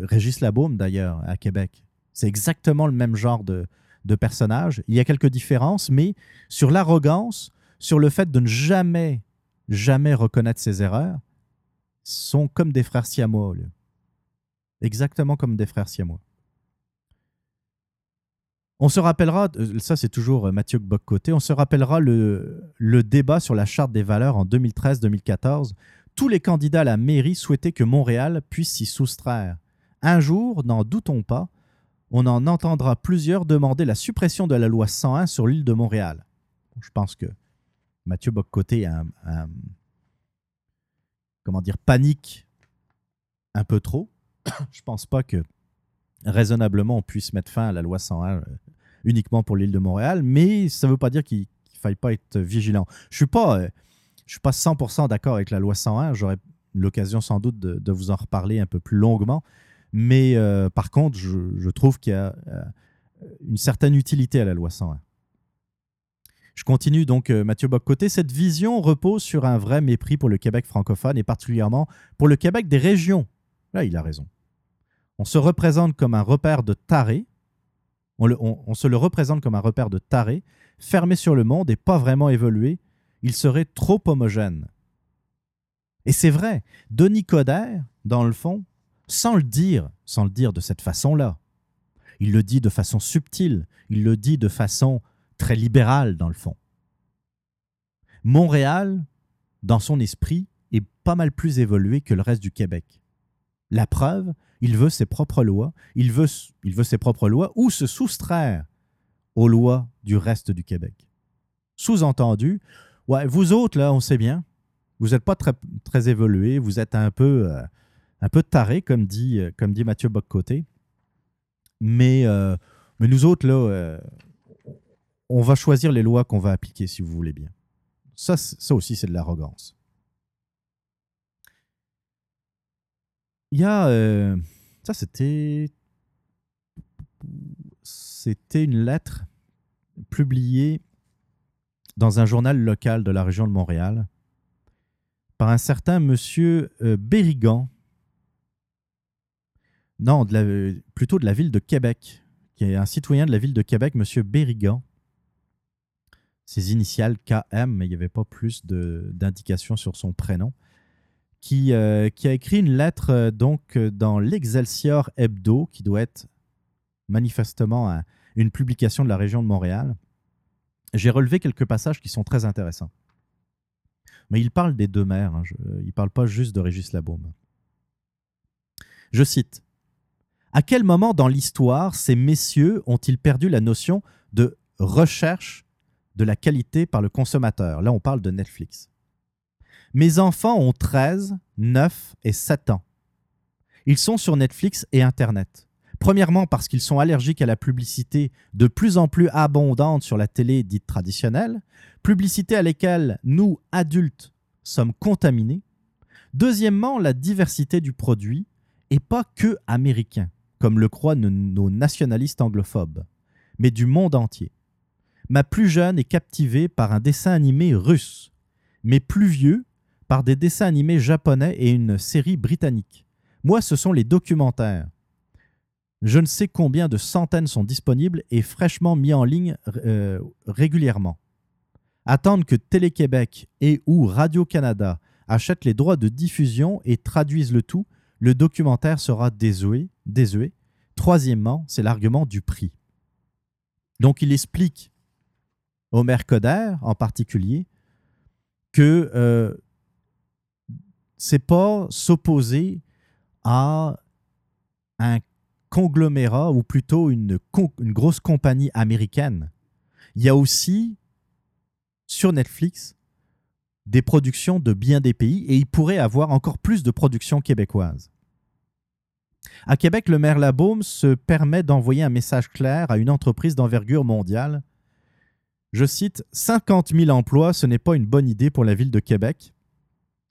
Régis Labaume d'ailleurs à Québec. C'est exactement le même genre de, de personnages. Il y a quelques différences, mais sur l'arrogance, sur le fait de ne jamais, jamais reconnaître ses erreurs, sont comme des frères siamois. Exactement comme des frères siamois. On se rappellera, euh, ça c'est toujours euh, Mathieu Boccoté, on se rappellera le, le débat sur la charte des valeurs en 2013-2014. Tous les candidats à la mairie souhaitaient que Montréal puisse s'y soustraire. Un jour, n'en doutons pas, on en entendra plusieurs demander la suppression de la loi 101 sur l'île de Montréal. Je pense que Mathieu Boccoté a un, comment dire, panique un peu trop. Je pense pas que raisonnablement on puisse mettre fin à la loi 101 euh, uniquement pour l'île de Montréal, mais ça ne veut pas dire qu'il ne faille pas être vigilant. Je suis pas, euh, suis pas 100% d'accord avec la loi 101. J'aurai l'occasion sans doute de, vous en reparler un peu plus longuement. Mais euh, par contre, je, trouve qu'il y a euh, une certaine utilité à la loi 101. Je continue donc, euh, Mathieu Boccoté. Cette vision repose sur un vrai mépris pour le Québec francophone et particulièrement pour le Québec des régions. Là, il a raison. On se représente comme un repère de tarés. On, le- se le représente comme un repère de tarés, fermé sur le monde et pas vraiment évolué. Il serait trop homogène. Et c'est vrai, Denis Coderre, dans le fond, sans le dire, sans le dire de cette façon-là, il le dit de façon subtile, il le dit de façon très libérale, dans le fond. Montréal, dans son esprit, est pas mal plus évolué que le reste du Québec. La preuve, il veut ses propres lois, il veut, il veut ses propres lois ou se soustraire aux lois du reste du Québec. Sous-entendu, ouais, vous autres, là, on sait bien, vous n'êtes pas très, très évolués, vous êtes un peu, euh, un peu tarés, comme dit, euh, Mathieu Boccoté. Mais, euh, nous autres, euh, on va choisir les lois qu'on va appliquer, si vous voulez bien. Ça, ça aussi, c'est de l'arrogance. Il y a. ça, c'était. C'était une lettre publiée dans un journal local de la région de Montréal par un certain monsieur Berrigan. Non, plutôt de la ville de Québec, qui est un citoyen de la ville de Québec, monsieur Berrigan. Ses initiales KM, mais il n'y avait pas plus d'indications sur son prénom. Qui, euh, qui a écrit une lettre euh, donc dans l'Excelsior Hebdo, qui doit être manifestement un- une publication de la région de Montréal. J'ai relevé quelques passages qui sont très intéressants. Mais il parle des deux mères, hein, il ne parle pas juste de Régis Labaume. Je cite À quel moment dans l'histoire ces messieurs ont-ils perdu la notion de recherche de la qualité par le consommateur? Là, on parle de Netflix. Mes enfants ont 13, 9 et 7 ans. Ils sont sur Netflix et Internet. Premièrement parce qu'ils sont allergiques à la publicité de plus en plus abondante sur la télé dite traditionnelle, publicité à laquelle nous, adultes, sommes contaminés. Deuxièmement, la diversité du produit et pas que américain, comme le croient nos- nationalistes anglophobes, mais du monde entier. Ma plus jeune est captivée par un dessin animé russe, mes plus vieux par des dessins animés japonais et une série britannique. Moi, ce sont les documentaires. Je ne sais combien de centaines sont disponibles et fraîchement mis en ligne euh, régulièrement. Attendre que Télé-Québec et ou Radio-Canada achètent les droits de diffusion et traduisent le tout, le documentaire sera désuet. Désuet. Troisièmement, c'est l'argument du prix. Donc il explique, Homer Coder en particulier, que euh, c'est pas s'opposer à un conglomérat ou plutôt une, une grosse compagnie américaine. Il y a aussi sur Netflix des productions de bien des pays et il pourrait avoir encore plus de productions québécoises. À Québec, le maire Labaume se permet d'envoyer un message clair à une entreprise d'envergure mondiale. Je cite 50 000 emplois, ce n'est pas une bonne idée pour la ville de Québec.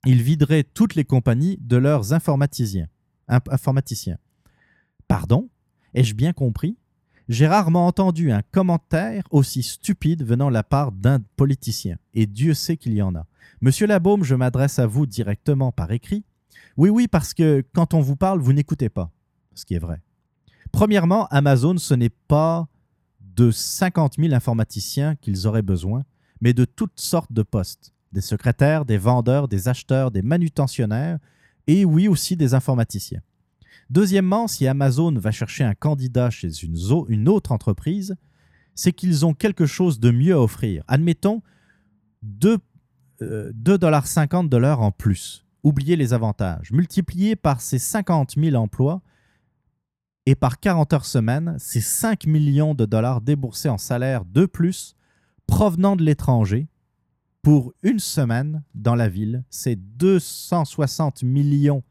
Il viderait toutes les compagnies de leurs informaticiens. Informaticiens. Pardon? Ai-je bien compris? J'ai rarement entendu un commentaire aussi stupide venant de la part d'un politicien, et Dieu sait qu'il y en a. Monsieur Labaume, je m'adresse à vous directement par écrit. Oui, oui, parce que quand on vous parle, vous n'écoutez pas, ce qui est vrai. Premièrement, Amazon, ce n'est pas de 50 000 informaticiens qu'ils auraient besoin, mais de toutes sortes de postes. Des secrétaires, des vendeurs, des acheteurs, des manutentionnaires, et oui aussi des informaticiens. Deuxièmement, si Amazon va chercher un candidat chez une, autre entreprise, c'est qu'ils ont quelque chose de mieux à offrir. Admettons 2 euh, 2,50 de l'heure en plus. Oubliez les avantages. Multiplié par ces 50 000 emplois et par 40 heures semaine, c'est 5 millions de dollars déboursés en salaire de plus provenant de l'étranger pour une semaine dans la ville. C'est 260 millions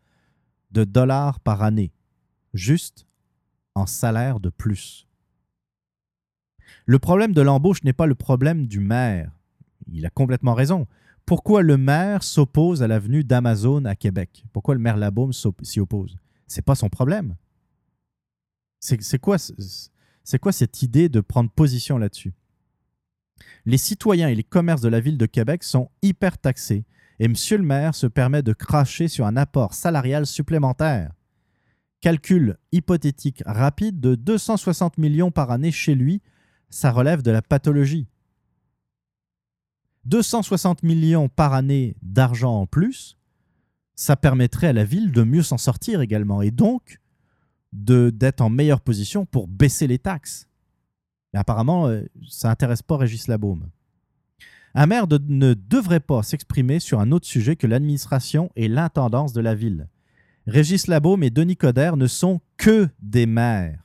de dollars par année, juste en salaire de plus. Le problème de l'embauche n'est pas le problème du maire. Il a complètement raison. Pourquoi le maire s'oppose à l'avenue d'Amazon à Québec? Pourquoi le maire Labaume s'y oppose? C'est pas son problème. C'est quoi, quoi cette idée de prendre position là-dessus? Les citoyens et les commerces de la ville de Québec sont hyper taxés et Monsieur le maire se permet de cracher sur un apport salarial supplémentaire. Calcul hypothétique rapide de 260 millions par année chez lui, ça relève de la pathologie. 260 millions par année d'argent en plus, ça permettrait à la ville de mieux s'en sortir également et donc d'être en meilleure position pour baisser les taxes. Mais apparemment, euh, ça n'intéresse pas Régis Labaume. Un maire ne devrait pas s'exprimer sur un autre sujet que l'administration et l'intendance de la ville. Régis Labaume et Denis Coderre ne sont que des maires.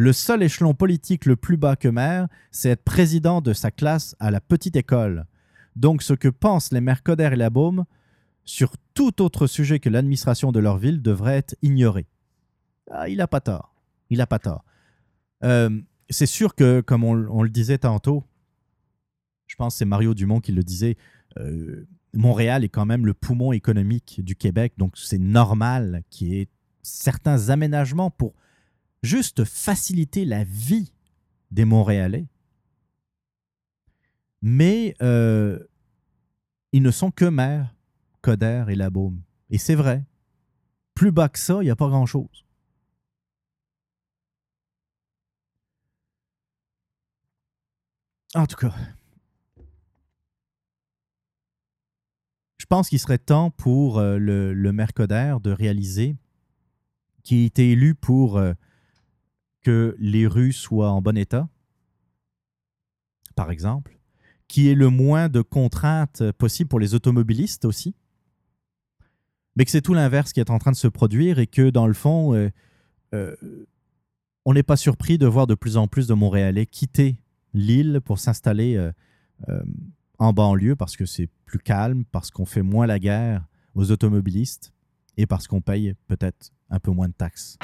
Le seul échelon politique le plus bas que maire, c'est être président de sa classe à la petite école. Donc ce que pensent les maires Coderre et Labaume sur tout autre sujet que l'administration de leur ville devrait être ignoré. Ah, il n'a pas tort. Il n'a pas tort. Euh, c'est sûr que, comme on, le disait tantôt, je pense que c'est Mario Dumont qui le disait, euh, Montréal est quand même le poumon économique du Québec, donc c'est normal qu'il y ait certains aménagements pour juste faciliter la vie des Montréalais. Mais euh, ils ne sont que maires, Coder et Labaume. Et c'est vrai. Plus bas que ça, il n'y a pas grand-chose. En tout cas, je pense qu'il serait temps pour euh, le, le Mercoder de réaliser qu'il a été élu pour euh, que les rues soient en bon état, par exemple, qu'il y ait le moins de contraintes possibles pour les automobilistes aussi, mais que c'est tout l'inverse qui est en train de se produire et que dans le fond, euh, on n'est pas surpris de voir de plus en plus de Montréalais quitter l'île pour s'installer euh, euh, en banlieue parce que c'est plus calme, parce qu'on fait moins la guerre aux automobilistes et parce qu'on paye peut-être un peu moins de taxes.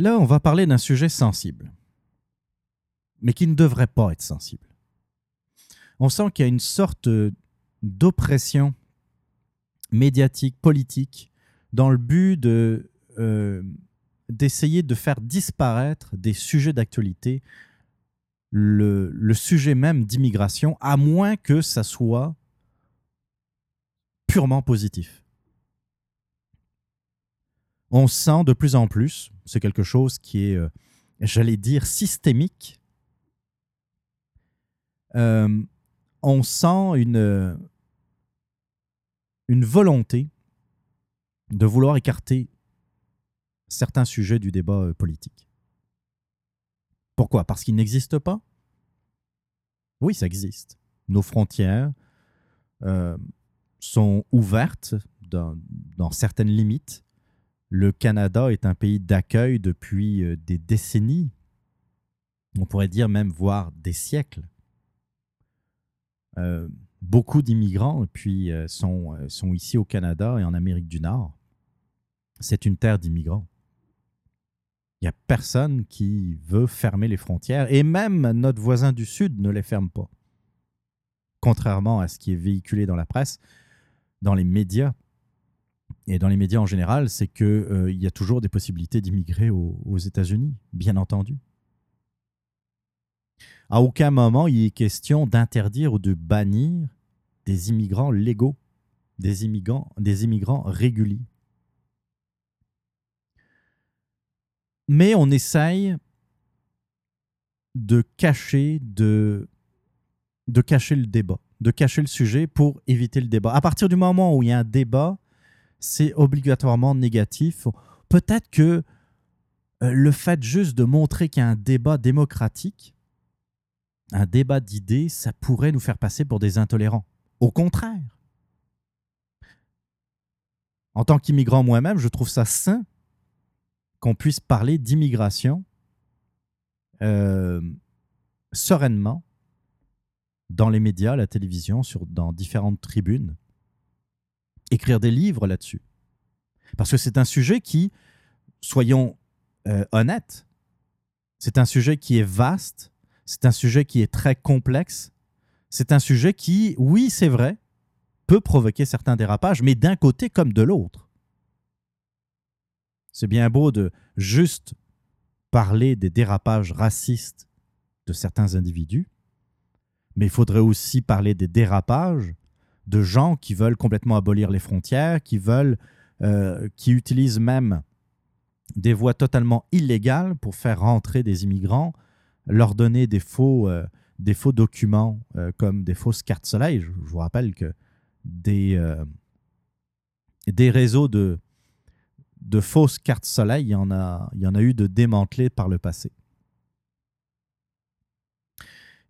Là, on va parler d'un sujet sensible, mais qui ne devrait pas être sensible. On sent qu'il y a une sorte d'oppression médiatique, politique, dans le but euh, d'essayer de faire disparaître des sujets d'actualité, le sujet même d'immigration, à moins que ça soit purement positif on sent de plus en plus, c'est quelque chose qui est, euh, j'allais dire, systémique. Euh, on sent une, une volonté de vouloir écarter certains sujets du débat euh, politique. Pourquoi? Parce qu'ils n'existent pas? Oui, ça existe. Nos frontières sont ouvertes dans certaines limites le Canada est un pays d'accueil depuis euh, des décennies, on pourrait dire même voire des siècles. Euh, beaucoup d'immigrants puis, euh, sont, sont ici au Canada et en Amérique du Nord. C'est une terre d'immigrants. Il n'y a personne qui veut fermer les frontières et même notre voisin du Sud ne les ferme pas. Contrairement à ce qui est véhiculé dans la presse, dans les médias, et dans les médias en général, c'est qu'il euh, y a toujours des possibilités d'immigrer aux, États-Unis, bien entendu. À aucun moment il est question d'interdire ou de bannir des immigrants légaux, des immigrants, des immigrants réguliers. Mais on essaye de cacher, de, de cacher le débat, de cacher le sujet pour éviter le débat. À partir du moment où il y a un débat, c'est obligatoirement négatif. Peut-être que euh, le fait juste de montrer qu'il y a un débat démocratique, un débat d'idées, ça pourrait nous faire passer pour des intolérants. Au contraire. En tant qu'immigrant moi-même, je trouve ça sain qu'on puisse parler d'immigration euh, sereinement, dans les médias, la télévision, dans différentes tribunes, écrire des livres là-dessus. Parce que c'est un sujet qui, soyons euh, honnêtes, c'est un sujet qui est vaste, c'est un sujet qui est très complexe, c'est un sujet qui, oui, c'est vrai, peut provoquer certains dérapages, mais d'un côté comme de l'autre. C'est bien beau de juste parler des dérapages racistes de certains individus, mais il faudrait aussi parler des dérapages de gens qui veulent complètement abolir les frontières, qui veulent, euh, qui utilisent même des voies totalement illégales pour faire rentrer des immigrants, leur donner des faux, euh, des faux documents euh, comme des fausses cartes soleil. Je, vous rappelle que des, des réseaux de, de fausses cartes soleil, il y, en a, il y en a eu de démantelés par le passé.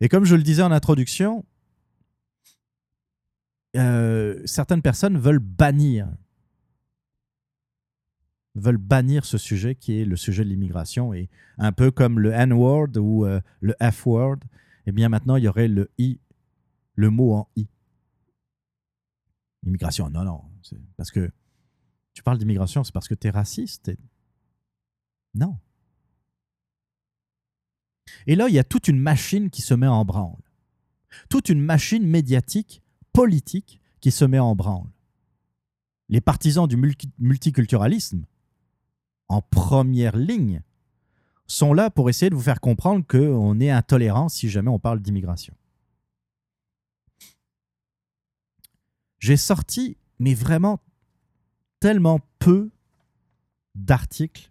Et comme je le disais en introduction, euh, certaines personnes veulent bannir veulent bannir ce sujet qui est le sujet de l'immigration et un peu comme le N-word ou euh, le F-word, eh bien maintenant il y aurait le I, le mot en I. Immigration, non, non, parce que tu parles d'immigration, c'est parce que tu es raciste. Non. Et là, il y a toute une machine qui se met en branle. Toute une machine médiatique, politique, qui se met en branle. Les partisans du multiculturalisme, en première ligne, sont là pour essayer de vous faire comprendre qu'on est intolérant si jamais on parle d'immigration. J'ai sorti, mais vraiment tellement peu d'articles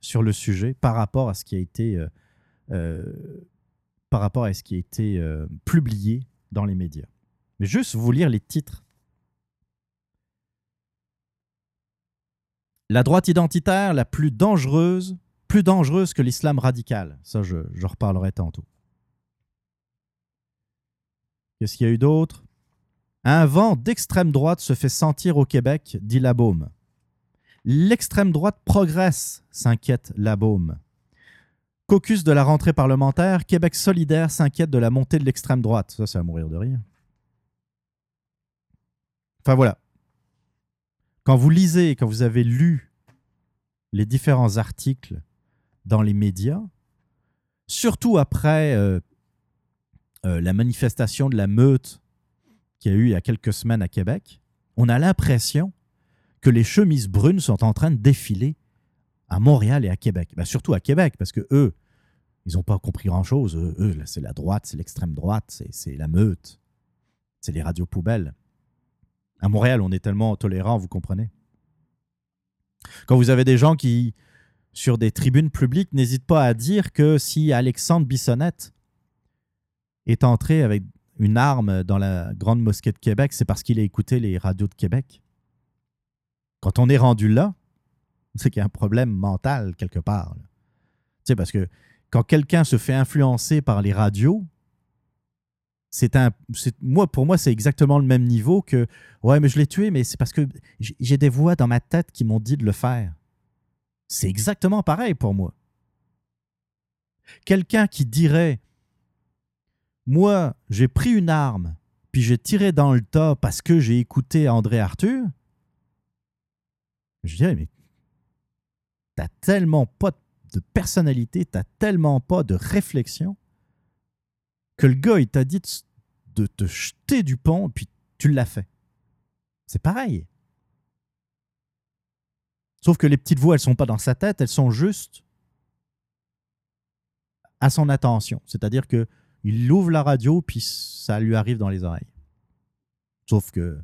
sur le sujet par rapport à ce qui a été publié dans les médias. Mais juste vous lire les titres. La droite identitaire la plus dangereuse, plus dangereuse que l'islam radical. Ça, je, reparlerai tantôt. Qu'est-ce qu'il y a eu d'autre? Un vent d'extrême droite se fait sentir au Québec, dit Labaume. L'extrême droite progresse, s'inquiète Labaume. Caucus de la rentrée parlementaire, Québec solidaire s'inquiète de la montée de l'extrême droite. Ça, c'est à mourir de rire. Enfin voilà. Quand vous lisez, quand vous avez lu les différents articles dans les médias, surtout après euh, euh, la manifestation de la meute qu'il y a eu il y a quelques semaines à Québec, on a l'impression que les chemises brunes sont en train de défiler à Montréal et à Québec. Ben, surtout à Québec, parce que eux, ils n'ont pas compris grand-chose. Eux, c'est la droite, c'est l'extrême droite, c'est la meute, c'est les radios poubelles. À Montréal, on est tellement tolérant, vous comprenez. Quand vous avez des gens qui, sur des tribunes publiques, n'hésitent pas à dire que si Alexandre Bissonnette est entré avec une arme dans la grande mosquée de Québec, c'est parce qu'il a écouté les radios de Québec. Quand on est rendu là, c'est qu'il y a un problème mental quelque part. Tu sais, parce que quand quelqu'un se fait influencer par les radios, c'est un, moi pour moi c'est exactement le même niveau que ouais mais je l'ai tué mais c'est parce que j'ai des voix dans ma tête qui m'ont dit de le faire. C'est exactement pareil pour moi. Quelqu'un qui dirait moi j'ai pris une arme puis j'ai tiré dans le tas parce que j'ai écouté André Arthur, je dirais mais t'as tellement pas de personnalité, t'as tellement pas de réflexion que le gars, il t'a dit de te jeter du pont, puis tu l'as fait. C'est pareil. Sauf que les petites voix, elles sont pas dans sa tête, elles sont juste à son attention. C'est-à-dire que il ouvre la radio, puis ça lui arrive dans les oreilles. Sauf que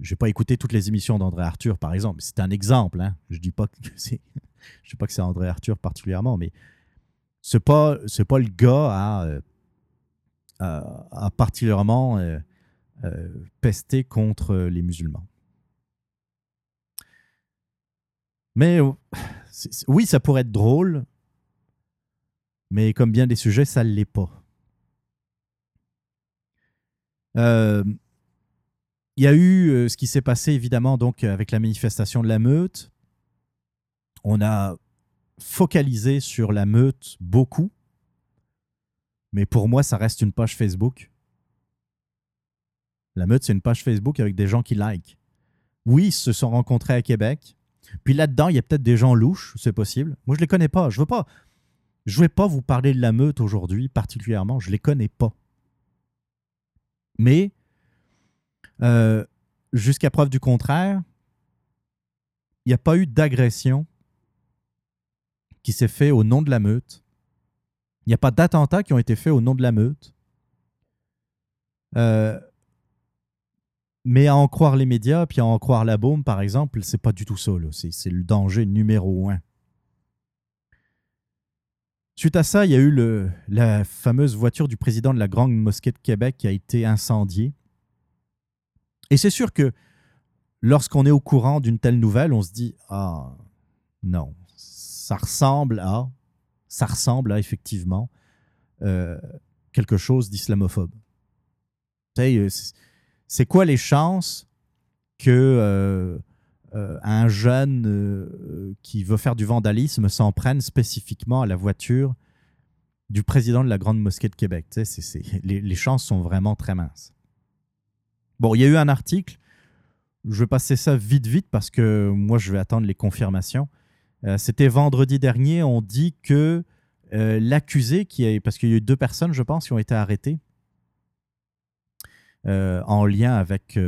je n'ai pas écouté toutes les émissions d'André Arthur, par exemple. C'est un exemple. Hein. Je dis pas que c'est, je dis pas que c'est André Arthur particulièrement, mais c'est pas c'est pas le gars à, euh, à, particulièrement euh, euh, pester contre les musulmans. Mais oui, ça pourrait être drôle, mais comme bien des sujets, ça ne l'est pas. Il y a eu ce qui s'est passé évidemment donc avec la manifestation de la meute on a focalisé sur la meute beaucoup. Mais pour moi, ça reste une page Facebook. La meute, c'est une page Facebook avec des gens qui like. Oui, ils se sont rencontrés à Québec. Puis là-dedans, il y a peut-être des gens louches, c'est possible. Moi, je les connais pas. Je veux pas. Je vais pas vous parler de la meute aujourd'hui particulièrement. Je les connais pas. Mais euh, jusqu'à preuve du contraire, il n'y a pas eu d'agression qui s'est fait au nom de la meute. Il n'y a pas d'attentats qui ont été faits au nom de la meute. Euh, mais à en croire les médias, puis à en croire la bombe, par exemple, c'est pas du tout ça. C'est le danger numéro un. Suite à ça, il y a eu le, la fameuse voiture du président de la Grande Mosquée de Québec qui a été incendiée. Et c'est sûr que lorsqu'on est au courant d'une telle nouvelle, on se dit Ah, non, ça ressemble à, ça ressemble à effectivement euh, quelque chose d'islamophobe. Euh, c'est quoi les chances que euh, un jeune qui veut faire du vandalisme s'en prenne spécifiquement à la voiture du président de la Grande Mosquée de Québec? Les, les chances sont vraiment très minces. Bon, il y a eu un article. Je vais passer ça vite, vite parce que moi, je vais attendre les confirmations. Euh, c'était vendredi dernier. On dit que euh, l'accusé, parce qu'il y a eu deux personnes, je pense, qui ont été arrêtées euh, en lien avec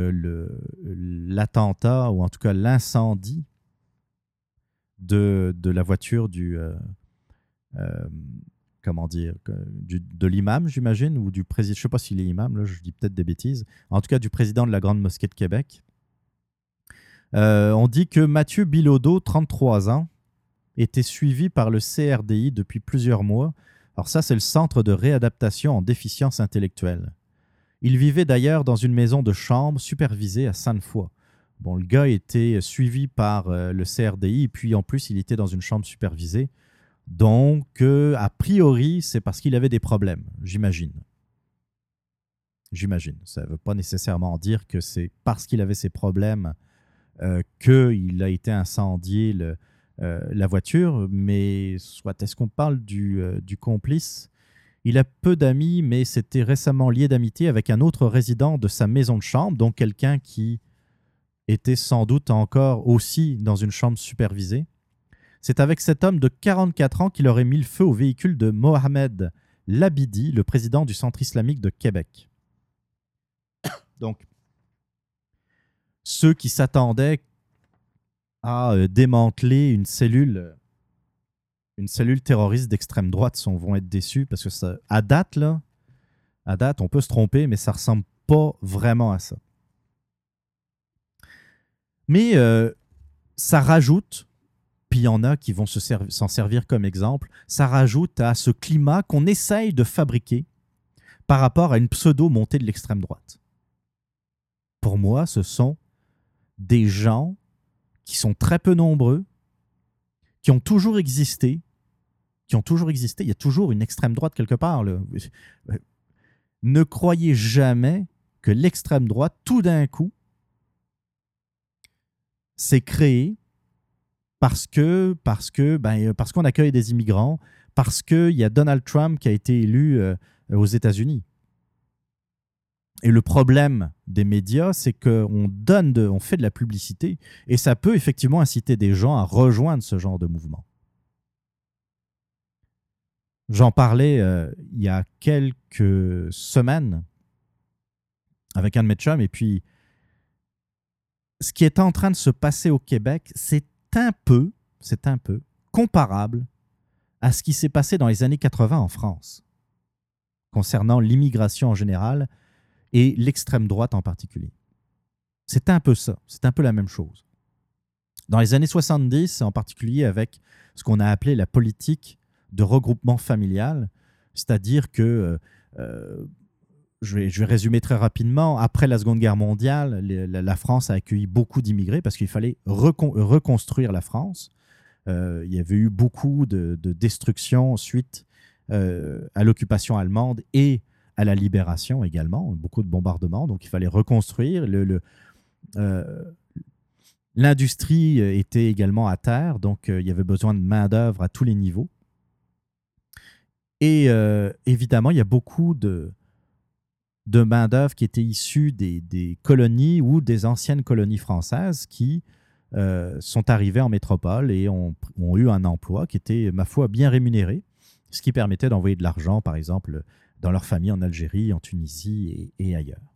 l'attentat ou en tout cas l'incendie de, la voiture du comment de l'imam, j'imagine, ou du président, je ne sais pas s'il est imam, je dis peut-être des bêtises, en tout cas du président de la Grande Mosquée de Québec. On dit que Mathieu Bilodeau, 33 ans, était suivi par le CRDI depuis plusieurs mois. Alors ça, c'est le Centre de réadaptation en déficience intellectuelle. Il vivait d'ailleurs dans une maison de chambre supervisée à Sainte-Foy. Bon, le gars était suivi par euh, le CRDI, puis en plus, il était dans une chambre supervisée. Donc, euh, a priori, c'est parce qu'il avait des problèmes, j'imagine. J'imagine. Ça ne veut pas nécessairement dire que c'est parce qu'il avait ces problèmes euh, qu'il a été incendié la voiture, mais soit est-ce qu'on parle du, du complice? Il a peu d'amis, mais c'était récemment lié d'amitié avec un autre résident de sa maison de chambre, donc quelqu'un qui était sans doute encore aussi dans une chambre supervisée. C'est avec cet homme de 44 ans qu'il aurait mis le feu au véhicule de Mohamed Labidi, le président du Centre islamique de Québec. Donc, ceux qui s'attendaient à euh, démanteler une cellule, une cellule terroriste d'extrême droite sont, vont être déçus parce que ça, à date, là, à date, on peut se tromper, mais ça ressemble pas vraiment à ça. Mais euh, ça rajoute puis il y en a qui vont s'en servir comme exemple, ça rajoute à ce climat qu'on essaye de fabriquer par rapport à une pseudo-montée de l'extrême droite. Pour moi, ce sont des gens qui sont très peu nombreux, qui ont toujours existé, qui ont toujours existé. Il y a toujours une extrême droite quelque part. Ne croyez jamais que l'extrême droite, tout d'un coup, s'est créée parce que parce que ben, euh, parce qu'on accueille des immigrants, parce qu'il y a Donald Trump qui a été élu euh, aux États-Unis. Et le problème des médias, c'est qu'on donne, on fait de la publicité, et ça peut effectivement inciter des gens à rejoindre ce genre de mouvement. J'en parlais euh, il y a quelques semaines avec un de mes chums, et puis ce qui est en train de se passer au Québec, c'est un peu, c'est un peu comparable à ce qui s'est passé dans les années 80 en France, concernant l'immigration en général et l'extrême droite en particulier. C'est un peu ça, c'est un peu la même chose. Dans les années 70, en particulier avec ce qu'on a appelé la politique de regroupement familial, c'est-à-dire que euh, euh, je vais, résumer très rapidement. Après la Seconde Guerre mondiale, la, France a accueilli beaucoup d'immigrés parce qu'il fallait reconstruire la France. Euh, il y avait eu beaucoup de, destruction suite à l'occupation allemande et à la libération également, beaucoup de bombardements. Donc il fallait reconstruire. Euh, l'industrie était également à terre, donc il y avait besoin de main-d'œuvre à tous les niveaux. Et évidemment, il y a beaucoup de, de main-d'œuvre qui était issue des, colonies ou des anciennes colonies françaises qui euh, sont arrivées en métropole et ont, eu un emploi qui était, ma foi, bien rémunéré, ce qui permettait d'envoyer de l'argent, par exemple, dans leur famille en Algérie, en Tunisie et, ailleurs.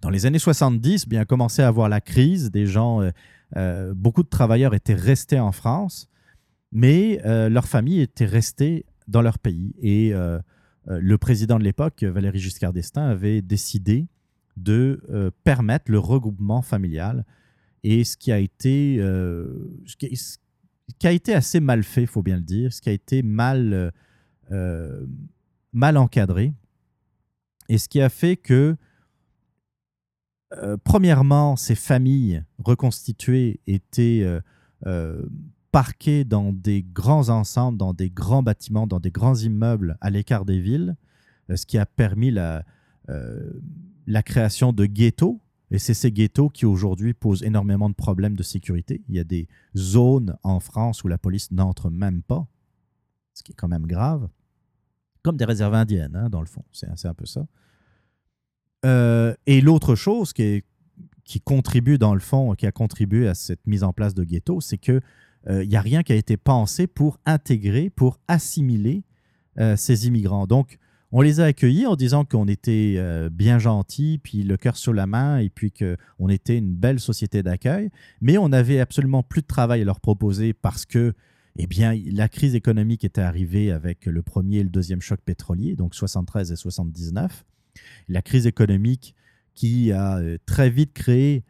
Dans les années 70, bien commençait à avoir la crise. Des gens, euh, euh, beaucoup de travailleurs étaient restés en France, mais leur famille était restée dans leur pays. Et euh, le président de l'époque, Valéry Giscard d'Estaing, avait décidé de euh, permettre le regroupement familial. Et ce qui a été, euh, ce qui, a été assez mal fait, faut bien le dire, ce qui a été mal, mal encadré, et ce qui a fait que, premièrement, ces familles reconstituées étaient parqués dans des grands ensembles, dans des grands bâtiments, dans des grands immeubles à l'écart des villes, euh, ce qui a permis la, euh, la création de ghettos. Et c'est ces ghettos qui aujourd'hui posent énormément de problèmes de sécurité. Il y a des zones en France où la police n'entre même pas, ce qui est quand même grave, comme des réserves indiennes, hein, dans le fond. C'est un peu ça. Euh, et l'autre chose qui, contribue dans le fond, qui a contribué à cette mise en place de ghettos, c'est que il euh, n'y a rien qui a été pensé pour intégrer, pour assimiler euh, ces immigrants. Donc, on les a accueillis en disant qu'on était bien gentils, puis le cœur sur la main, et puis qu'on était une belle société d'accueil, mais on n'avait absolument plus de travail à leur proposer parce que eh bien, la crise économique était arrivée avec le premier et le deuxième choc pétrolier, donc 73 et 79. La crise économique qui a très vite créé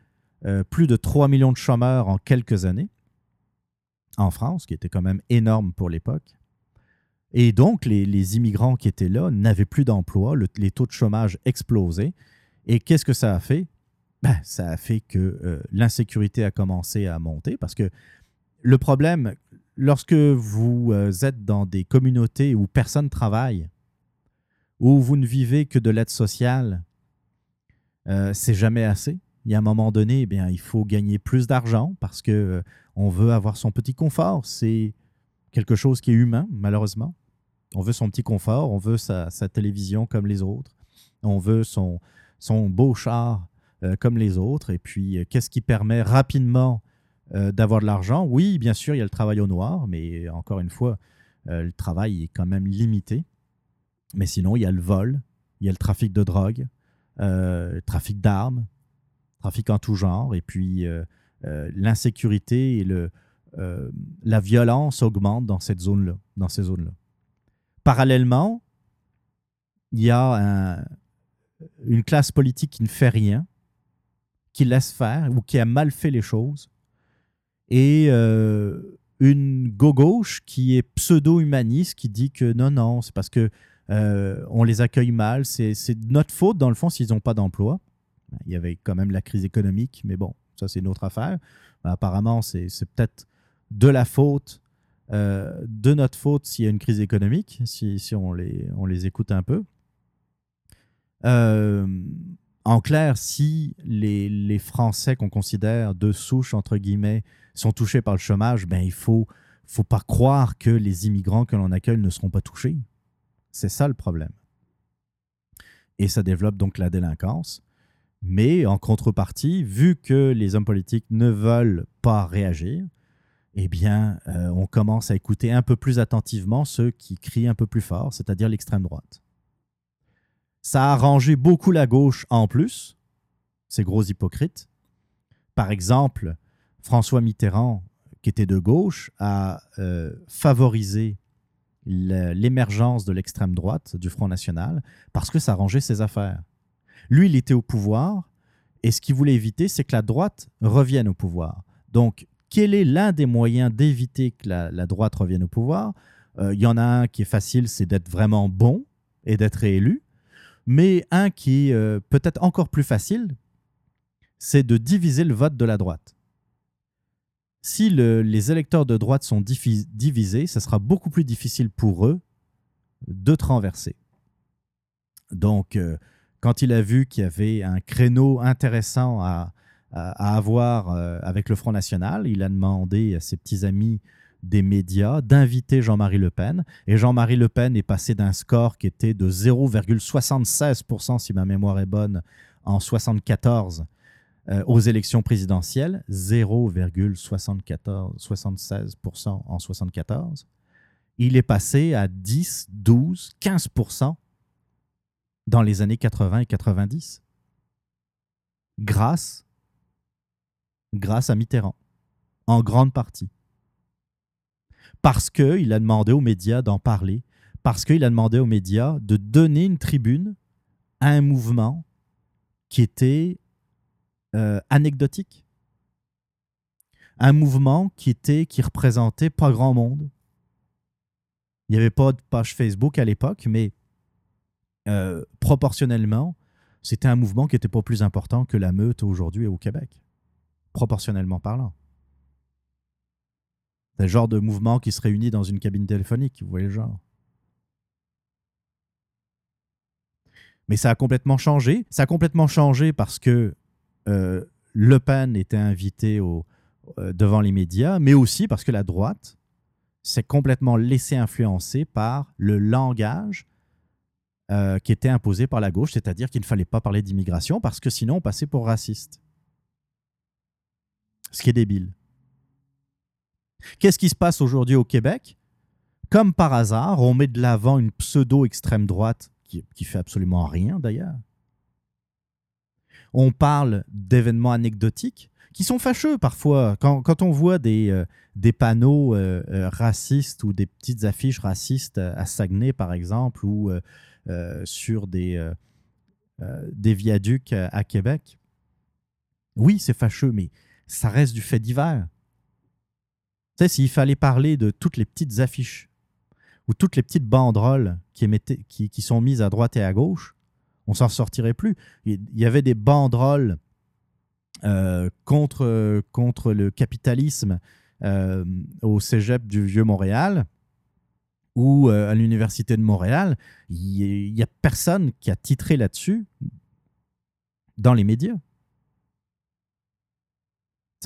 plus de 3 millions de chômeurs en quelques années en France, qui était quand même énorme pour l'époque. Et donc, les, immigrants qui étaient là n'avaient plus d'emploi, les taux de chômage explosaient. Et qu'est-ce que ça a fait? Ben, ça a fait que euh, l'insécurité a commencé à monter parce que le problème, lorsque vous euh, êtes dans des communautés où personne ne travaille, où vous ne vivez que de l'aide sociale, euh, c'est jamais assez il y a un moment donné, eh bien, il faut gagner plus d'argent parce que euh, on veut avoir son petit confort. C'est quelque chose qui est humain, malheureusement. On veut son petit confort, on veut sa, télévision comme les autres, on veut son, beau char comme les autres. Et puis, qu'est-ce qui permet rapidement d'avoir de l'argent Oui, bien sûr, il y a le travail au noir, mais encore une fois, le travail est quand même limité. Mais sinon, il y a le vol, il y a le trafic de drogue, le trafic d'armes, trafic en tout genre, et puis euh, euh, l'insécurité et le, euh, la violence augmentent dans cette zone-là, dans ces zones-là. Parallèlement, il y a une classe politique qui ne fait rien, qui laisse faire ou qui a mal fait les choses, et une gauche qui est pseudo-humaniste qui dit que non, non, c'est parce que on les accueille mal, c'est notre faute dans le fond s'ils n'ont pas d'emploi. Il y avait quand même la crise économique, mais bon, ça c'est une autre affaire. apparemment, c'est peut-être de la faute, euh, de notre faute s'il y a une crise économique, si, on, les, on les écoute un peu. Euh, en clair, si les, Français qu'on considère de souche, entre guillemets, sont touchés par le chômage, ben il faut, faut pas croire que les immigrants que l'on accueille ne seront pas touchés. C'est ça le problème. Et ça développe donc la délinquance. Mais en contrepartie, vu que les hommes politiques ne veulent pas réagir, eh bien, euh, on commence à écouter un peu plus attentivement ceux qui crient un peu plus fort, c'est-à-dire l'extrême droite. Ça a arrangé beaucoup la gauche en plus, ces gros hypocrites. Par exemple, François Mitterrand, qui était de gauche, a euh, favorisé l'émergence de l'extrême droite du Front National parce que ça arrangeait ses affaires. Lui, il était au pouvoir, et ce qu'il voulait éviter, c'est que la droite revienne au pouvoir. Donc, quel est l'un des moyens d'éviter que la, droite revienne au pouvoir? Euh, Il y en a un qui est facile, c'est d'être vraiment bon et d'être réélu. Mais un qui euh, peut-être encore plus facile, c'est de diviser le vote de la droite. Si les électeurs de droite sont divisés, ce sera beaucoup plus difficile pour eux de te renverser. Donc, euh, quand il a vu qu'il y avait un créneau intéressant à, avoir euh, avec le Front National, il a demandé à ses petits amis des médias d'inviter Jean-Marie Le Pen. Et Jean-Marie Le Pen est passé d'un score qui était de 0,76%, si ma mémoire est bonne, en 74 euh, aux élections présidentielles, 0,76% en 74. Il est passé à 10, 12, 15% dans les années 80 et 90. Grâce, grâce à Mitterrand, en grande partie parce qu'il a demandé aux médias d'en parler, parce qu'il a demandé aux médias de donner une tribune à un mouvement qui était euh, anecdotique. Un mouvement qui était qui représentait pas grand monde. Il n'y avait pas de page Facebook à l'époque, mais euh, proportionnellement, c'était un mouvement qui n'était pas plus important que la meute aujourd'hui au Québec, proportionnellement parlant. C'est le genre de mouvement qui se réunit dans une cabine téléphonique, vous voyez le genre. Mais ça a complètement changé. Ça a complètement changé parce que euh, Le Pen était invité euh, devant les médias, mais aussi parce que la droite s'est complètement laissée influencer par le langage euh, qui était imposé par la gauche, c'est-à-dire qu'il ne fallait pas parler d'immigration parce que sinon on passait pour raciste. Ce qui est débile. Qu'est-ce qui se passe aujourd'hui au Québec? Comme par hasard, on met de l'avant une pseudo-extrême droite qui, qui fait absolument rien d'ailleurs. On parle d'événements anecdotiques qui sont fâcheux parfois. Quand, on voit des, euh, des panneaux euh, euh, racistes ou des petites affiches racistes à Saguenay, par exemple, ou sur des, des viaducs à Québec, oui, c'est fâcheux, mais ça reste du fait divers. Tu sais, s'il fallait parler de toutes les petites affiches ou toutes les petites banderoles qui, sont mises à droite et à gauche, on s'en sortirait plus. Il y avait des banderoles euh, contre, contre le capitalisme euh, au cégep du Vieux-Montréal ou euh, à l'Université de Montréal. Il n'y a personne qui a titré là-dessus dans les médias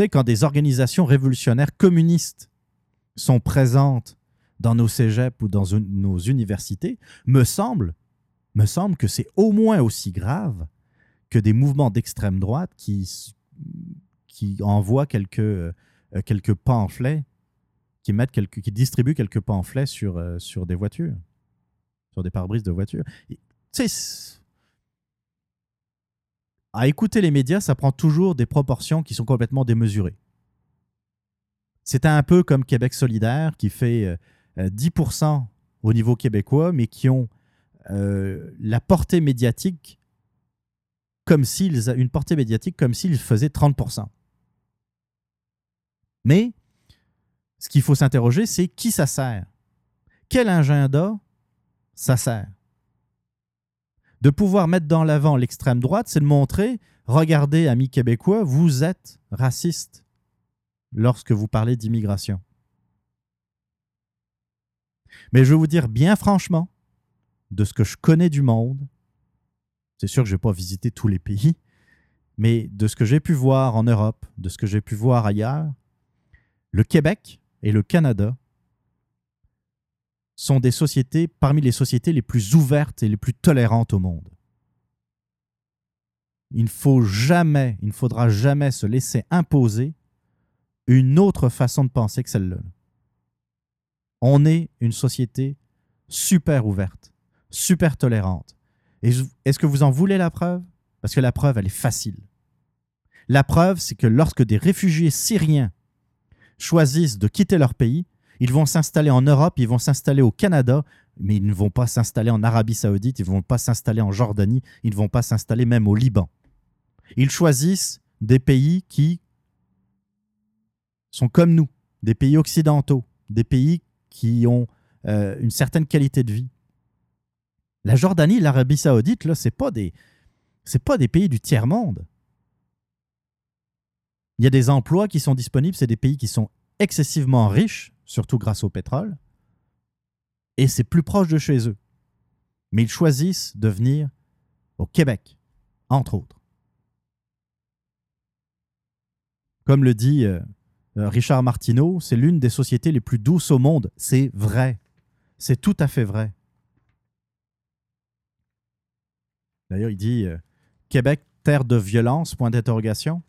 quand des organisations révolutionnaires communistes sont présentes dans nos cégeps ou dans nos universités, me semble, me semble que c'est au moins aussi grave que des mouvements d'extrême droite qui, qui envoient quelques, euh, quelques pamphlets, qui, mettent quelques, qui distribuent quelques pamphlets sur, euh, sur des voitures, sur des pare-brises de voitures. Tu sais, à écouter les médias, ça prend toujours des proportions qui sont complètement démesurées. C'est un peu comme Québec solidaire qui fait 10% euh, au niveau québécois, mais qui ont euh, la portée médiatique comme s'ils une portée médiatique comme s'ils faisaient 30%. Mais ce qu'il faut s'interroger, c'est qui ça sert? Quel agenda ça sert? De pouvoir mettre dans l'avant l'extrême droite, c'est de montrer, regardez, amis québécois, vous êtes raciste lorsque vous parlez d'immigration. Mais je vais vous dire bien franchement, de ce que je connais du monde, c'est sûr que je n'ai pas visité tous les pays, mais de ce que j'ai pu voir en Europe, de ce que j'ai pu voir ailleurs, le Québec et le Canada sont des sociétés parmi les sociétés les plus ouvertes et les plus tolérantes au monde. Il ne faut jamais, il ne faudra jamais se laisser imposer une autre façon de penser que celle-là. On est une société super ouverte, super tolérante. Et est-ce que vous en voulez la preuve? Parce que la preuve, elle est facile. La preuve, c'est que lorsque des réfugiés syriens choisissent de quitter leur pays, ils vont s'installer en Europe, ils vont s'installer au Canada, mais ils ne vont pas s'installer en Arabie saoudite, ils ne vont pas s'installer en Jordanie, ils ne vont pas s'installer même au Liban. Ils choisissent des pays qui sont comme nous, des pays occidentaux, des pays qui ont euh, une certaine qualité de vie. La Jordanie, l'Arabie saoudite, là, ce pas des pas des pays du tiers-monde. Il y a des emplois qui sont disponibles, c'est des pays qui sont excessivement riches, surtout grâce au pétrole, et c'est plus proche de chez eux. Mais ils choisissent de venir au Québec, entre autres. Comme le dit euh, euh, Richard Martineau, c'est l'une des sociétés les plus douces au monde. C'est vrai. C'est tout à fait vrai. D'ailleurs, il dit euh, Québec, terre de violence, point d'interrogation.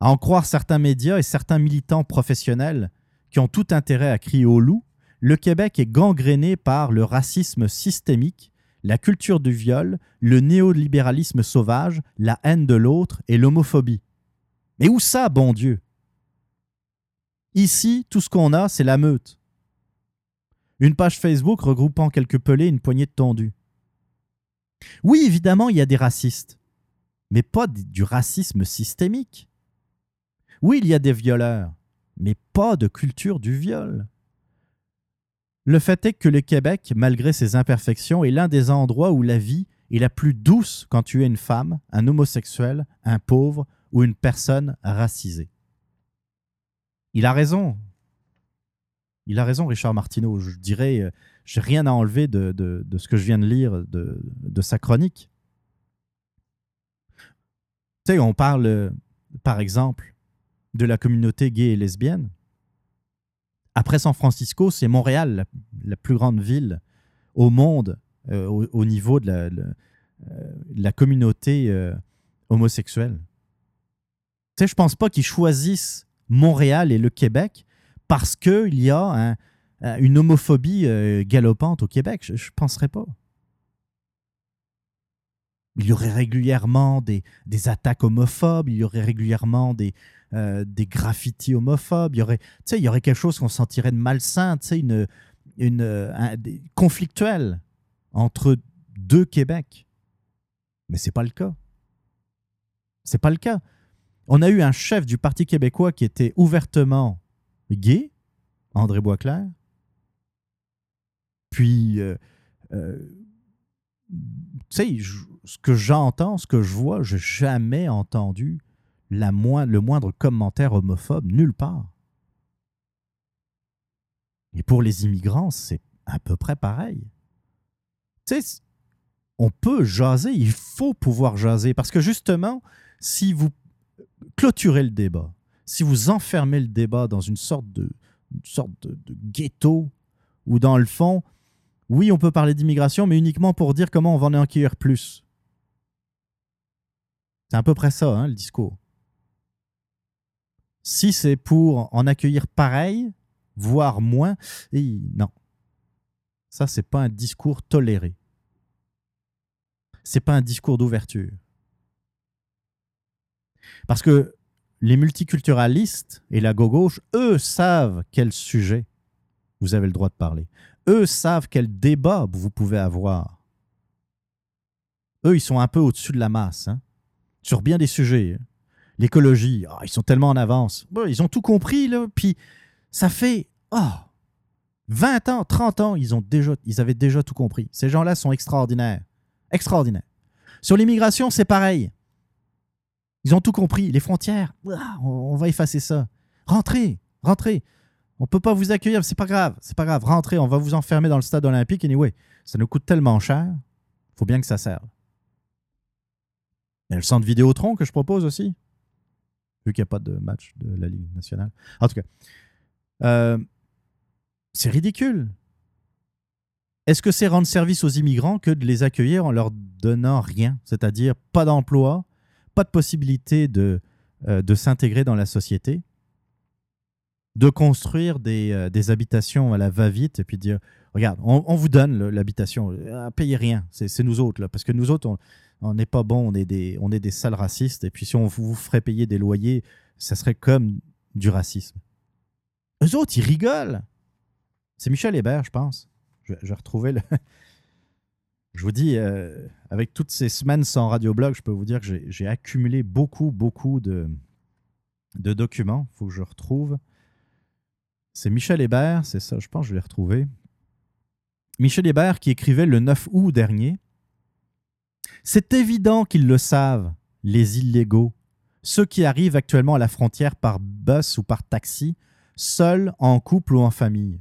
À en croire certains médias et certains militants professionnels qui ont tout intérêt à crier au loup, le Québec est gangréné par le racisme systémique, la culture du viol, le néolibéralisme sauvage, la haine de l'autre et l'homophobie. Mais où ça, bon Dieu? Ici, tout ce qu'on a, c'est la meute. Une page Facebook regroupant quelques pelés et une poignée de tondus. Oui, évidemment, il y a des racistes, mais pas du racisme systémique. Oui, il y a des violeurs, mais pas de culture du viol. Le fait est que le Québec, malgré ses imperfections, est l'un des endroits où la vie est la plus douce quand tu es une femme, un homosexuel, un pauvre ou une personne racisée. Il a raison. Il a raison, Richard Martineau. Je dirais, euh, j'ai rien à enlever de, ce que je viens de lire de, de sa chronique. Tu sais, on parle, euh, par exemple, de la communauté gay et lesbienne. Après San Francisco, c'est Montréal, la, plus grande ville au monde euh, au, niveau de la, euh, communauté euh, homosexuelle. Tu sais, je pense pas qu'ils choisissent Montréal et le Québec parce qu'il y a une homophobie galopante au Québec. Je ne penserais pas. Il y aurait régulièrement des, des, attaques homophobes, il y aurait régulièrement des, euh, des graffitis homophobes, il y aurait, il y aurait quelque chose qu'on sentirait de malsain, une, une, un, conflictuel entre deux Québec. Mais c'est pas le cas. C'est pas le cas. On a eu un chef du Parti québécois qui était ouvertement gay, André Boisclair. Puis, euh, euh, sais, ce que j'entends, ce que je vois, je n'ai jamais entendu la le moindre commentaire homophobe nulle part. Et pour les immigrants, c'est à peu près pareil. Tu sais, on peut jaser, il faut pouvoir jaser, parce que justement, si vous clôturez le débat, si vous enfermez le débat dans une sorte de, sorte de, ghetto, ou dans le fond, oui, on peut parler d'immigration, mais uniquement pour dire comment on va en accueillir plus. C'est à peu près ça, hein, le discours. Si c'est pour en accueillir pareil, voire moins, non. Ça, c'est pas un discours toléré. C'est pas un discours d'ouverture. Parce que les multiculturalistes et la gauche, eux, savent quel sujet vous avez le droit de parler. Eux savent quel débat vous pouvez avoir. Eux, ils sont un peu au-dessus de la masse, hein, sur bien des sujets. Hein l'écologie, ah, ils sont tellement en avance. ils ont tout compris, là. Puis ça fait 20 ans, 30 ans, ils, ont déjà, ils avaient déjà tout compris. Ces gens-là sont extraordinaires. Extraordinaires. Sur l'immigration, c'est pareil. Ils ont tout compris. Les frontières, on va effacer ça. Rentrez, rentrez. On peut pas vous accueillir, c'est pas grave, c'est pas grave. Rentrez, on va vous enfermer dans le stade olympique. Anyway, ça nous coûte tellement cher, faut bien que ça serve. Il y a le centre Vidéotron que je propose aussi vu qu'il n'y a pas de match de la Ligue nationale. En tout cas, euh, c'est ridicule. Est-ce que c'est rendre service aux immigrants que de les accueillir en leur donnant rien C'est-à-dire pas d'emploi, pas de possibilité de, euh, de s'intégrer dans la société, de construire des, euh, des habitations à la va-vite et puis dire regarde, on, vous donne l'habitation, payez rien, c'est nous autres, là, parce que nous autres, on, n'est pas bon, on est, des, on est des sales racistes, et puis si on vous ferait payer des loyers, ça serait comme du racisme. Eux autres, ils rigolent. C'est Michel Hébert, je pense. Je, vais retrouver le. je vous dis, euh, avec toutes ces semaines sans radioblog, je peux vous dire que j'ai accumulé beaucoup, beaucoup de, de documents. Il faut que je retrouve. C'est Michel Hébert, c'est ça, je pense que je l'ai retrouvé. Michel Hébert qui écrivait le 9 août dernier c'est évident qu'ils le savent, les illégaux, ceux qui arrivent actuellement à la frontière par bus ou par taxi, seuls, en couple ou en famille.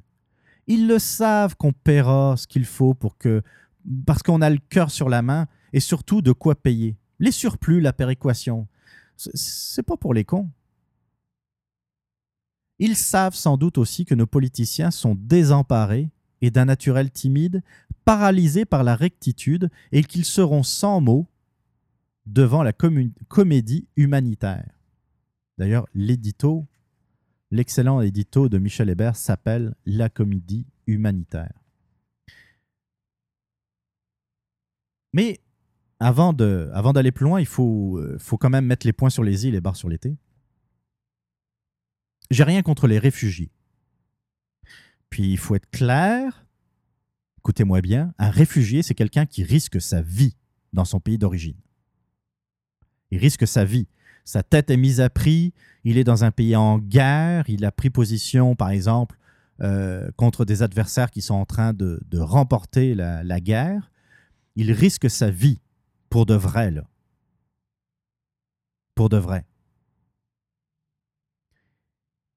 Ils le savent qu'on paiera ce qu'il faut pour que, parce qu'on a le cœur sur la main et surtout de quoi payer. Les surplus, la péréquation, c'est pas pour les cons. Ils savent sans doute aussi que nos politiciens sont désemparés et d'un naturel timide, paralysés par la rectitude, et qu'ils seront sans mots devant la comédie humanitaire. D'ailleurs, l'édito, l'excellent édito de Michel Hébert s'appelle La comédie humanitaire. Mais avant d'aller plus loin, il faut, euh, faut quand même mettre les points sur les i et les barres sur les t. J'ai rien contre les réfugiés. Puis il faut être clair, écoutez-moi bien, un réfugié, c'est quelqu'un qui risque sa vie dans son pays d'origine. Il risque sa vie. Sa tête est mise à prix, il est dans un pays en guerre, il a pris position, par exemple, euh, contre des adversaires qui sont en train de, remporter la, la, guerre. Il risque sa vie pour de vrai, là. Pour de vrai.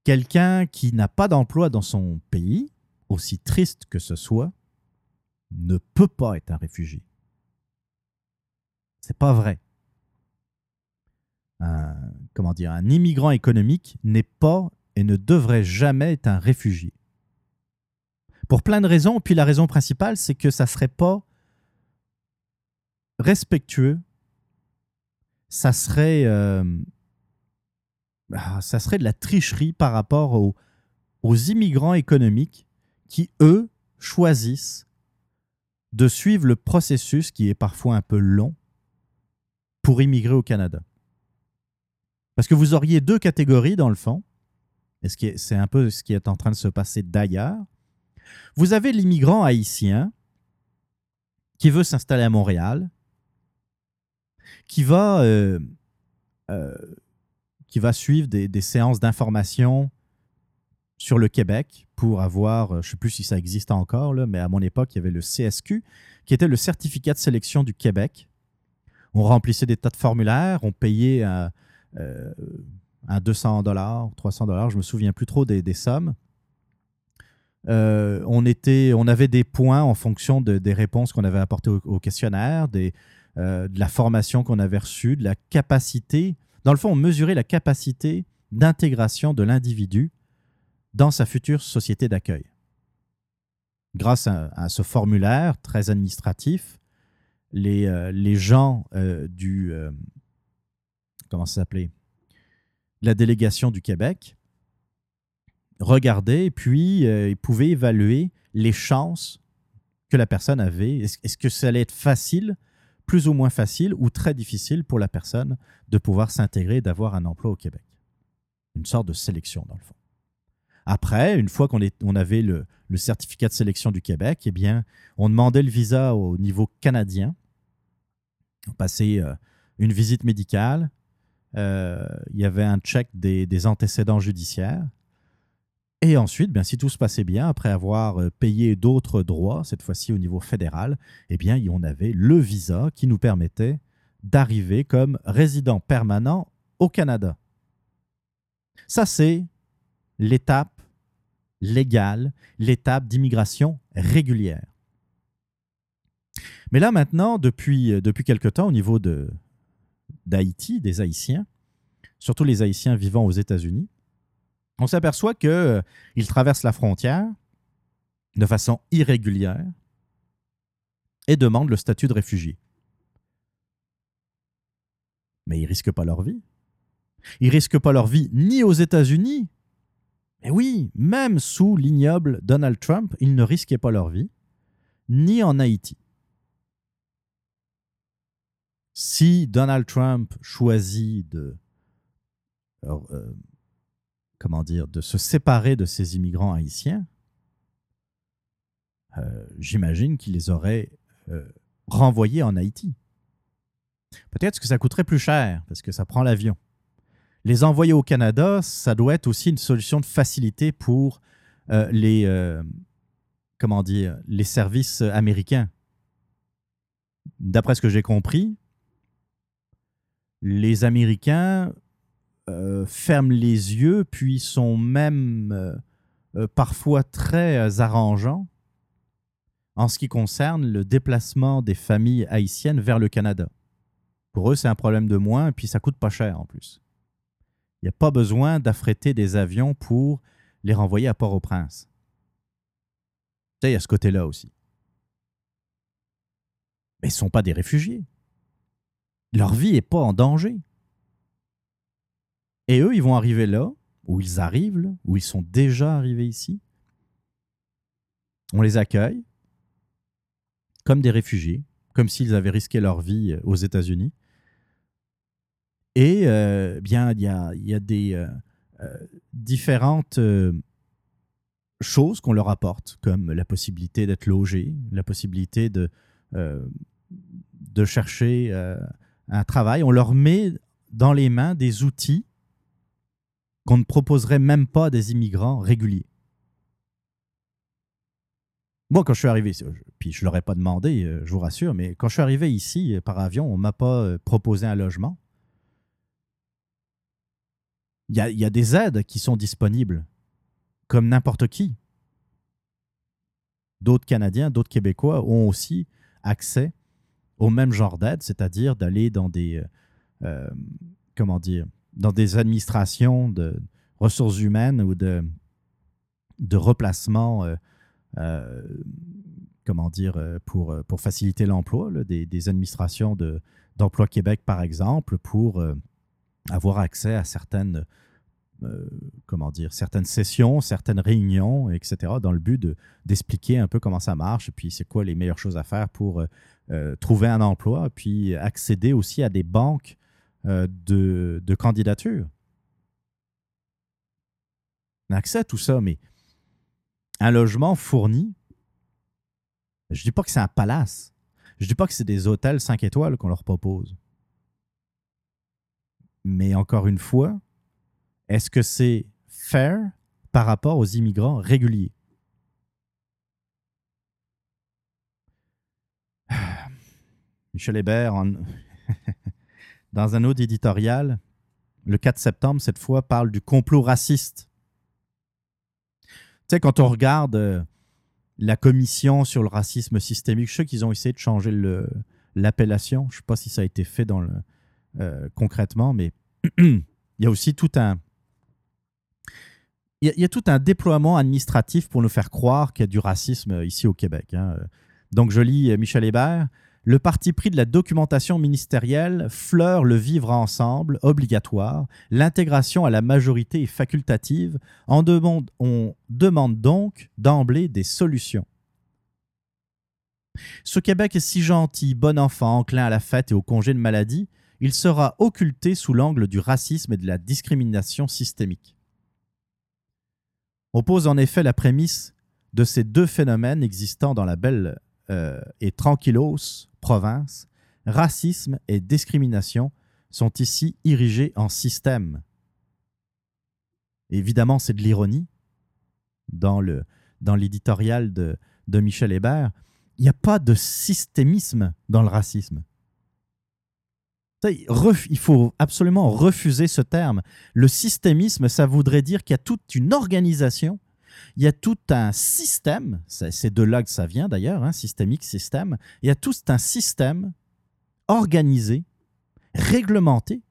Quelqu'un qui n'a pas d'emploi dans son pays, aussi triste que ce soit, ne peut pas être un réfugié. C'est pas vrai. Un, comment dire, un immigrant économique n'est pas et ne devrait jamais être un réfugié. Pour plein de raisons, puis la raison principale, c'est que ça serait pas respectueux, ça serait euh, ça serait de la tricherie par rapport aux, aux immigrants économiques qui, eux, choisissent de suivre le processus qui est parfois un peu long pour immigrer au Canada. Parce que vous auriez deux catégories dans le fond, et c'est un peu ce qui est en train de se passer d'ailleurs. Vous avez l'immigrant haïtien qui veut s'installer à Montréal, qui va euh, euh, qui va suivre des, séances d'information sur le Québec pour avoir, euh, je ne sais plus si ça existe encore, là, mais à mon époque, il y avait le CSQ, qui était le certificat de sélection du Québec. On remplissait des tas de formulaires, on payait un, euh, 200 dollars, 300 dollars, je me souviens plus trop des, sommes. Euh, on, était, on avait des points en fonction des réponses qu'on avait apportées au, questionnaire, euh, de la formation qu'on avait reçue, de la capacité dans le fond, on mesurait la capacité d'intégration de l'individu dans sa future société d'accueil. Grâce à, ce formulaire très administratif, les, euh, gens euh, du... Euh, comment ça s'appelait La délégation du Québec regardaient et puis pouvaient évaluer les chances que la personne avait. Est-ce que ça allait être facile plus ou moins facile ou très difficile pour la personne de pouvoir s'intégrer et d'avoir un emploi au Québec. Une sorte de sélection, dans le fond. Après, une fois qu'on on avait le, certificat de sélection du Québec, eh bien, on demandait le visa au niveau canadien. On passait euh, une visite médicale. Euh, il y avait un check des antécédents judiciaires. Et ensuite, bien, si tout se passait bien, après avoir euh, payé d'autres droits, cette fois-ci au niveau fédéral, eh bien, on avait le visa qui nous permettait d'arriver comme résident permanent au Canada. Ça, c'est l'étape légale, l'étape d'immigration régulière. Mais là, maintenant, depuis, euh, depuis quelque temps, au niveau d'Haïti, des Haïtiens, surtout les Haïtiens vivant aux États-Unis, on s'aperçoit qu'ils euh, traversent la frontière de façon irrégulière et demandent le statut de réfugié. Mais ils risquent pas leur vie. Ils risquent pas leur vie ni aux États-Unis. Mais oui, même sous l'ignoble Donald Trump, ils ne risquaient pas leur vie, ni en Haïti. Si Donald Trump choisit de euh, comment dire, de se séparer de ces immigrants haïtiens, euh, j'imagine qu'il les aurait euh, renvoyés en Haïti. Peut-être que ça coûterait plus cher parce que ça prend l'avion. Les envoyer au Canada, ça doit être aussi une solution de facilité pour euh, les, comment dire, les services américains. D'après ce que j'ai compris, les Américains euh, ferment les yeux, puis sont même euh, euh, parfois très arrangeants en ce qui concerne le déplacement des familles haïtiennes vers le Canada. Pour eux, c'est un problème de moins, et puis ça coûte pas cher en plus. Il n'y a pas besoin d'affréter des avions pour les renvoyer à Port-au-Prince. il y a ce côté-là aussi. Mais ils ne sont pas des réfugiés. Leur vie n'est pas en danger. Et eux, ils vont arriver là, où ils arrivent, où ils sont déjà arrivés ici. On les accueille comme des réfugiés, comme s'ils avaient risqué leur vie euh, aux États-Unis. Et euh, bien, il y a, des euh, différentes choses qu'on leur apporte, comme la possibilité d'être logé, la possibilité de chercher un travail. On leur met dans les mains des outils qu'on ne proposerait même pas des immigrants réguliers. Moi, quand je suis arrivé, puis je ne leur ai pas demandé, euh, je vous rassure, mais quand je suis arrivé ici euh, par avion, on ne m'a pas euh, proposé un logement. Il y a, des aides qui sont disponibles, comme n'importe qui. D'autres Canadiens, d'autres Québécois ont aussi accès au même genre d'aide, c'est-à-dire d'aller dans des, comment dire, dans des administrations de ressources humaines ou de, de replacement euh, comment dire, euh, pour, euh, pour faciliter l'emploi, des, des, administrations d'Emploi Québec, par exemple, pour avoir accès à certaines, comment dire, certaines sessions, certaines réunions, etc., dans le but d'expliquer un peu comment ça marche, et puis c'est quoi les meilleures choses à faire pour trouver un emploi, puis accéder aussi à des banques de, de candidature. On accès à tout ça, mais un logement fourni, je ne dis pas que c'est un palace. Je ne dis pas que c'est des hôtels 5 étoiles qu'on leur propose. Mais encore une fois, est-ce que c'est fair par rapport aux immigrants réguliers? Michel Hébert, dans un autre éditorial, le 4 septembre, cette fois, parle du complot raciste sais, quand on regarde euh, la commission sur le racisme systémique, je sais qu'ils ont essayé de changer l'appellation. Je ne sais pas si ça a été fait euh, concrètement, mais il y a aussi tout un. Il y, tout un déploiement administratif pour nous faire croire qu'il y a du racisme ici au Québec. Hein. Donc, je lis euh, Michel Hébert. Le parti pris de la documentation ministérielle fleure le vivre ensemble obligatoire, l'intégration à la majorité est facultative, on demande, on demande donc d'emblée des solutions. Ce Québec est si gentil, bon enfant, enclin à la fête et au congé de maladie, il sera occulté sous l'angle du racisme et de la discrimination systémique. On pose en effet la prémisse de ces deux phénomènes existant dans la belle euh, et tranquillos province, racisme et discrimination sont ici érigés en système. Évidemment, c'est de l'ironie dans, le, dans l'éditorial de, de Michel Hébert. Il n'y a pas de systémisme dans le racisme. Il faut absolument refuser ce terme. Le systémisme, ça voudrait dire qu'il y a toute une organisation il y a tout un système, c'est de là que ça vient d'ailleurs, hein, systémique, système, il y a tout un système organisé, réglementé,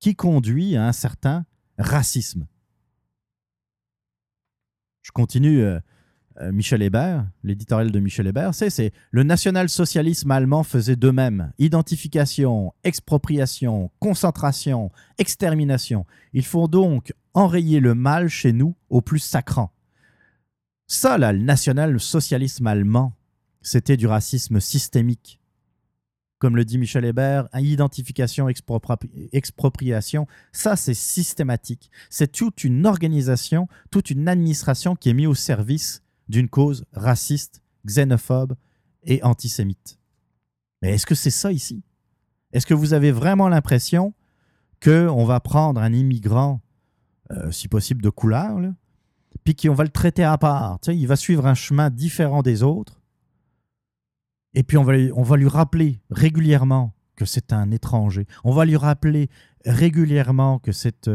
qui conduit à un certain racisme. Je continue. Euh, euh, Michel Hébert, l'éditorial de Michel Hébert, c'est le national-socialisme allemand faisait de même. Identification, expropriation, concentration, extermination. Il faut donc enrayer le mal chez nous au plus sacrant. Ça, le national-socialisme allemand, c'était du racisme systémique. Comme le dit Michel Hébert, identification, expropriation, ça c'est systématique. C'est toute une organisation, toute une administration qui est mise au service d'une cause raciste, xénophobe et antisémite. Mais est-ce que c'est ça ici? Est-ce que vous avez vraiment l'impression qu'on va prendre un immigrant, euh, si possible de couleur, puis qu'on va le traiter à part Il va suivre un chemin différent des autres, et puis on va, on va lui rappeler régulièrement que c'est un étranger. On va lui rappeler régulièrement que c'est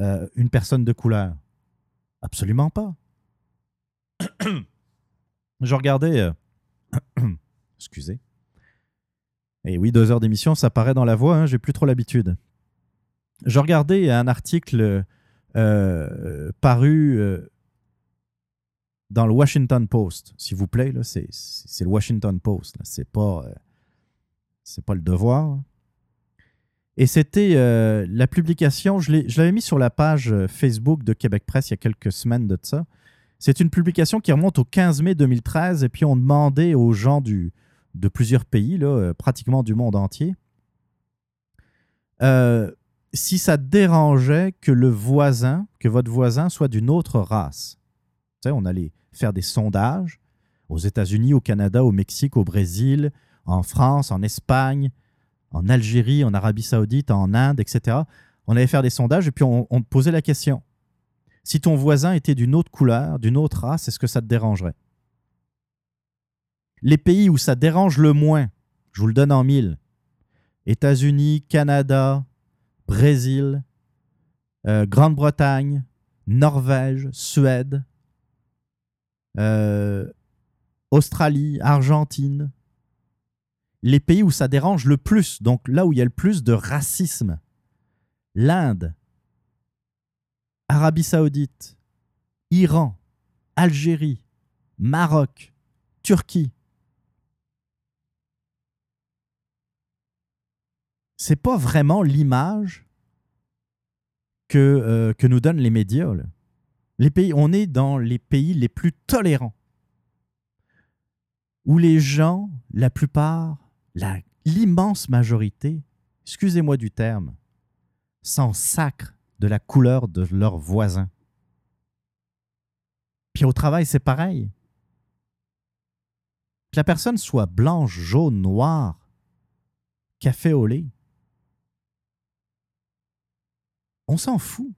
euh, une personne de couleur. Absolument pas. je regardais. Euh, excusez. Et oui, deux heures d'émission, ça paraît dans la voix, hein, j'ai plus trop l'habitude. je regardais un article euh, paru euh, dans le Washington Post, s'il vous plaît. C'est le Washington Post. C'est pas, euh, pas le devoir. Et c'était la publication, je l'avais mis sur la page Facebook de Québec Presse il y a quelques semaines de ça. C'est une publication qui remonte au 15 mai 2013 et puis on demandait aux gens du, de plusieurs pays, là, pratiquement du monde entier, euh, si ça dérangeait que le voisin, que votre voisin soit d'une autre race. On allait faire des sondages aux États-Unis, au Canada, au Mexique, au Brésil, en France, en Espagne, en Algérie, en Arabie Saoudite, en Inde, etc. On allait faire des sondages et puis on, on posait la question. Si ton voisin était d'une autre couleur, d'une autre race, est-ce que ça te dérangerait? Les pays où ça dérange le moins, je vous le donne en mille, États-Unis, Canada, Brésil, euh, Grande-Bretagne, Norvège, Suède, euh, Australie, Argentine, les pays où ça dérange le plus, donc là où il y a le plus de racisme, l'Inde, Arabie saoudite, Iran, Algérie, Maroc, Turquie, c'est pas vraiment l'image que, euh, que nous donnent les médias. Les pays, on est dans les pays les plus tolérants, où les gens, la plupart, l'immense majorité, excusez-moi du terme, s'en sacrent de la couleur de leurs voisins. Puis au travail, c'est pareil. Que la personne soit blanche, jaune, noire, café au lait, on s'en fout.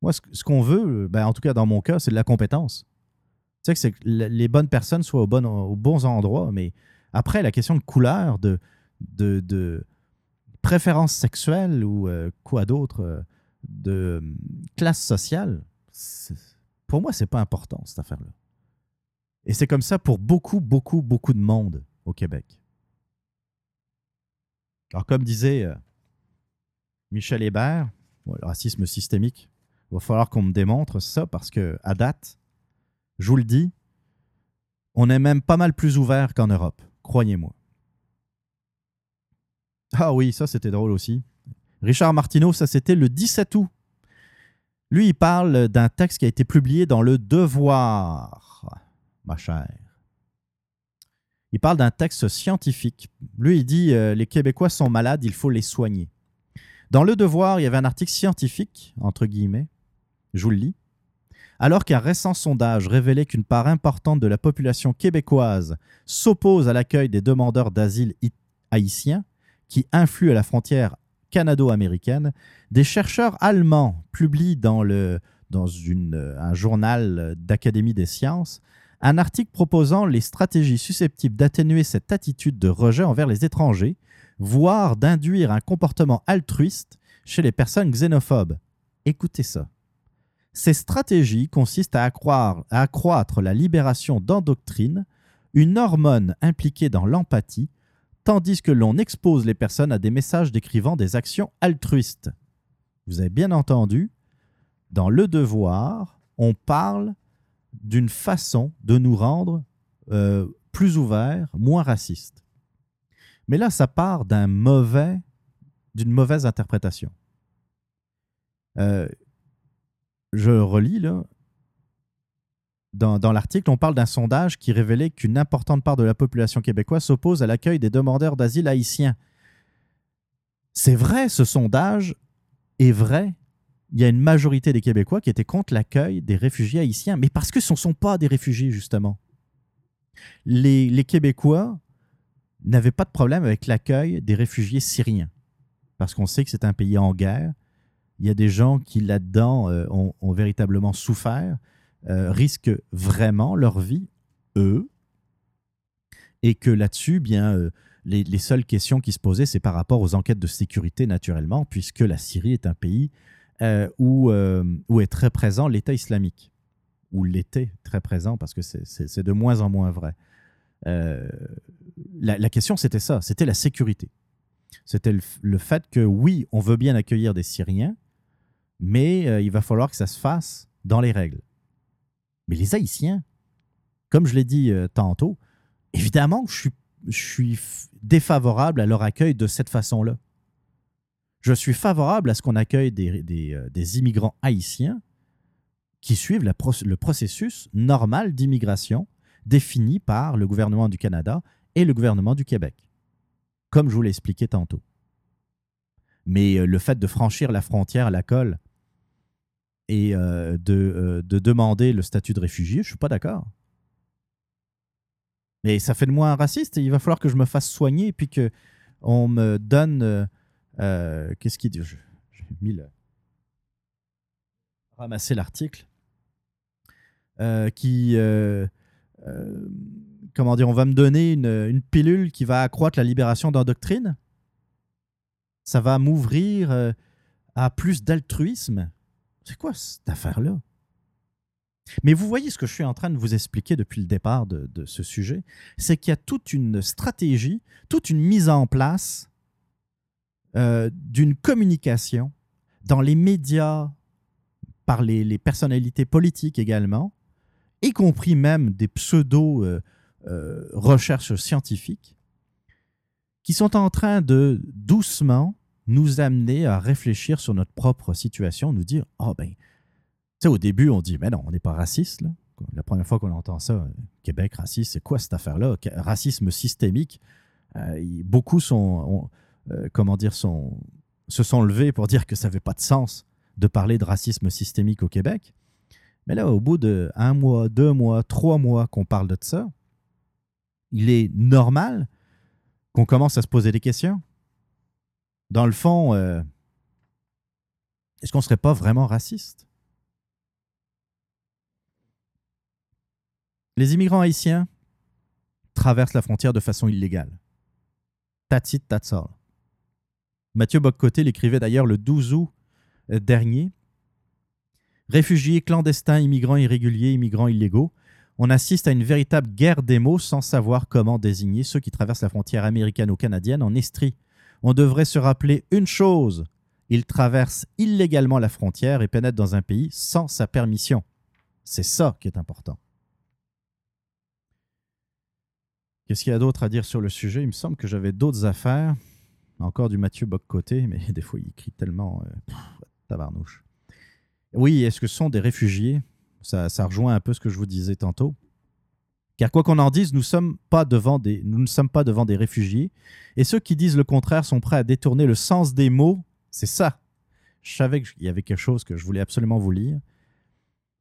Moi, ce, qu'on veut, ben, en tout cas dans mon cas, c'est de la compétence. Tu sais que, c'est que les bonnes personnes soient aux bons endroits, mais après, la question de couleur, de, préférence sexuelle ou euh, quoi d'autre, euh, de classe sociale, pour moi, c'est pas important, cette affaire-là. Et c'est comme ça pour beaucoup, beaucoup, beaucoup de monde au Québec. Alors, comme disait euh, Michel Hébert, le racisme systémique. Il va falloir qu'on me démontre ça parce que, à date, je vous le dis, on est même pas mal plus ouvert qu'en Europe, croyez-moi. Ah oui, ça c'était drôle aussi. Richard Martineau, ça c'était le 17 août. Lui, il parle d'un texte qui a été publié dans Le Devoir, ma chère. Il parle d'un texte scientifique. Lui, il dit euh, les Québécois sont malades, il faut les soigner. Dans Le Devoir, il y avait un article scientifique, entre guillemets, je vous le lis. Alors qu'un récent sondage révélait qu'une part importante de la population québécoise s'oppose à l'accueil des demandeurs d'asile haïtiens qui influent à la frontière canado-américaine, des chercheurs allemands publient dans, un journal d'Académie des sciences un article proposant les stratégies susceptibles d'atténuer cette attitude de rejet envers les étrangers voire d'induire un comportement altruiste chez les personnes xénophobes. Écoutez ça. Ces stratégies consistent à, accroître la libération d'endoctrine, une hormone impliquée dans l'empathie, tandis que l'on expose les personnes à des messages décrivant des actions altruistes. Vous avez bien entendu, dans Le Devoir, on parle d'une façon de nous rendre euh, plus ouverts, moins racistes. Mais là, ça part d'un mauvais, d'une mauvaise interprétation. Euh, je relis là. Dans, l'article, on parle d'un sondage qui révélait qu'une importante part de la population québécoise s'oppose à l'accueil des demandeurs d'asile haïtiens. C'est vrai, ce sondage est vrai. Il y a une majorité des Québécois qui étaient contre l'accueil des réfugiés haïtiens, mais parce que ce ne sont pas des réfugiés, justement. Les Québécois n'avait pas de problème avec l'accueil des réfugiés syriens, parce qu'on sait que c'est un pays en guerre. Il y a des gens qui, là-dedans, euh, ont, véritablement souffert, euh, risquent vraiment leur vie, eux, et que là-dessus, bien, euh, les, les, seules questions qui se posaient, c'est par rapport aux enquêtes de sécurité, naturellement, puisque la Syrie est un pays où, où est très présent l'État islamique, ou l'était très présent, parce que c'est de moins en moins vrai la, question, c'était ça, c'était la sécurité. C'était le, fait que oui, on veut bien accueillir des Syriens, mais euh, il va falloir que ça se fasse dans les règles. Mais les Haïtiens, comme je l'ai dit euh, tantôt, évidemment, je suis, défavorable à leur accueil de cette façon-là. Je suis favorable à ce qu'on accueille euh, des, immigrants haïtiens qui suivent le processus normal d'immigration défini par le gouvernement du Canada et le gouvernement du Québec, comme je vous l'ai expliqué tantôt. Mais euh, le fait de franchir la frontière à la colle et euh, de, de, demander le statut de réfugié, je ne suis pas d'accord. Mais ça fait de moi un raciste et il va falloir que je me fasse soigner et puis qu'on me donne euh, qu'est-ce qu'il dit? J'ai mis le... ramasser l'article. Euh, qui. Euh, comment dire On va me donner une, une, pilule qui va accroître la libération d'endoctrine. Ça va m'ouvrir à plus d'altruisme. C'est quoi cette affaire-là? Mais vous voyez ce que je suis en train de vous expliquer depuis le départ de, de ce sujet, c'est qu'il y a toute une stratégie, toute une mise en place euh, d'une communication dans les médias, par les, personnalités politiques également, y compris même des pseudo-recherches euh, euh, scientifiques, qui sont en train de doucement nous amener à réfléchir sur notre propre situation, nous dire Oh, ben, tu sais, au début, on dit Mais non, on n'est pas raciste. La première fois qu'on entend ça, Québec raciste, c'est quoi cette affaire-là? Racisme systémique. beaucoup sont. Euh, comment dire, sont, se sont levés pour dire que ça n'avait pas de sens de parler de racisme systémique au Québec. Mais là, au bout de un mois, deux mois, trois mois qu'on parle de ça, il est normal qu'on commence à se poser des questions. Dans le fond, euh, est-ce qu'on ne serait pas vraiment raciste? Les immigrants haïtiens traversent la frontière de façon illégale. That's it, that's all. Mathieu Boccoté l'écrivait d'ailleurs le 12 août euh, dernier. Réfugiés, clandestins, immigrants irréguliers, immigrants illégaux, on assiste à une véritable guerre des mots sans savoir comment désigner ceux qui traversent la frontière américano-canadienne en Estrie. On devrait se rappeler une chose, ils traversent illégalement la frontière et pénètrent dans un pays sans sa permission. C'est ça qui est important. Qu'est-ce qu'il y a d'autre à dire sur le sujet? Il me semble que j'avais d'autres affaires. Encore du Mathieu Bock-Côté, mais des fois, il crie tellement euh, tabarnouche. Oui, est-ce que ce sont des réfugiés? Ça, rejoint un peu ce que je vous disais tantôt. Car quoi qu'on en dise, nous, sommes pas devant des, nous ne sommes pas devant des réfugiés. Et ceux qui disent le contraire sont prêts à détourner le sens des mots. C'est ça. Je savais qu'il y avait quelque chose que je voulais absolument vous lire.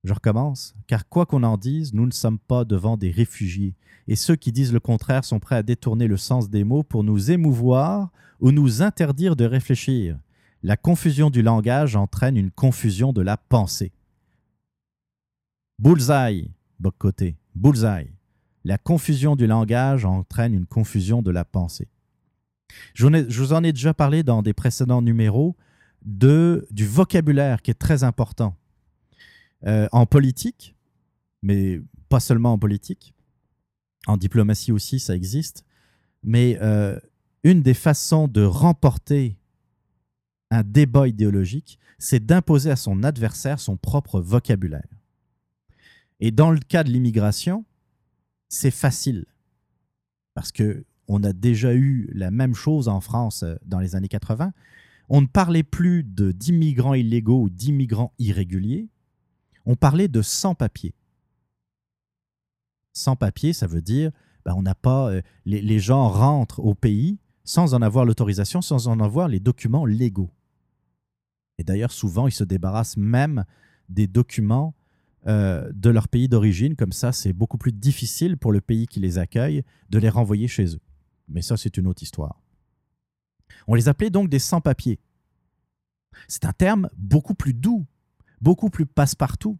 Je recommence. Car quoi qu'on en dise, nous ne sommes pas devant des réfugiés. Et ceux qui disent le contraire sont prêts à détourner le sens des mots pour nous émouvoir ou nous interdire de réfléchir. La confusion du langage entraîne une confusion de la pensée. Bullseye, Boccoté, bullseye. La confusion du langage entraîne une confusion de la pensée. Je vous en ai déjà parlé dans des précédents numéros de, du vocabulaire qui est très important. Euh, en politique, mais pas seulement en politique, en diplomatie aussi, ça existe, mais euh, une des façons de remporter un débat idéologique, c'est d'imposer à son adversaire son propre vocabulaire. Et dans le cas de l'immigration, c'est facile parce que on a déjà eu la même chose en France euh, dans les années 80. On ne parlait plus de d'immigrants illégaux ou d'immigrants irréguliers, on parlait de sans-papiers. Sans-papiers, ça veut dire ben, on n'a pas euh, les gens rentrent au pays sans en avoir l'autorisation, sans en avoir les documents légaux. Et d'ailleurs, souvent, ils se débarrassent même des documents euh, de leur pays d'origine. Comme ça, c'est beaucoup plus difficile pour le pays qui les accueille de les renvoyer chez eux. Mais ça, c'est une autre histoire. On les appelait donc des sans-papiers. C'est un terme beaucoup plus doux, beaucoup plus passe-partout.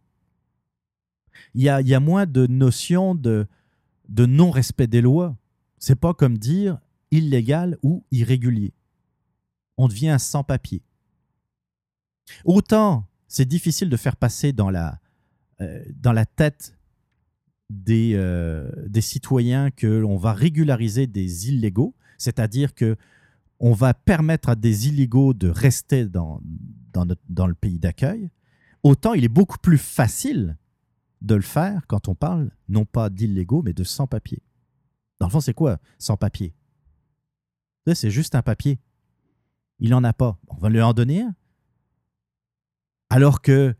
Il y, a, moins de notions de, de non-respect des lois. C'est pas comme dire illégal ou irrégulier. On devient sans-papier. Autant c'est difficile de faire passer dans la, euh, dans la tête des, euh, des citoyens que va régulariser des illégaux, c'est-à-dire que on va permettre à des illégaux de rester dans, dans, le pays d'accueil, autant il est beaucoup plus facile de le faire quand on parle non pas d'illégaux, mais de sans-papiers. Dans le fond, c'est quoi sans-papiers C'est juste un papier. Il n'en a pas. On va lui en donner. Alors que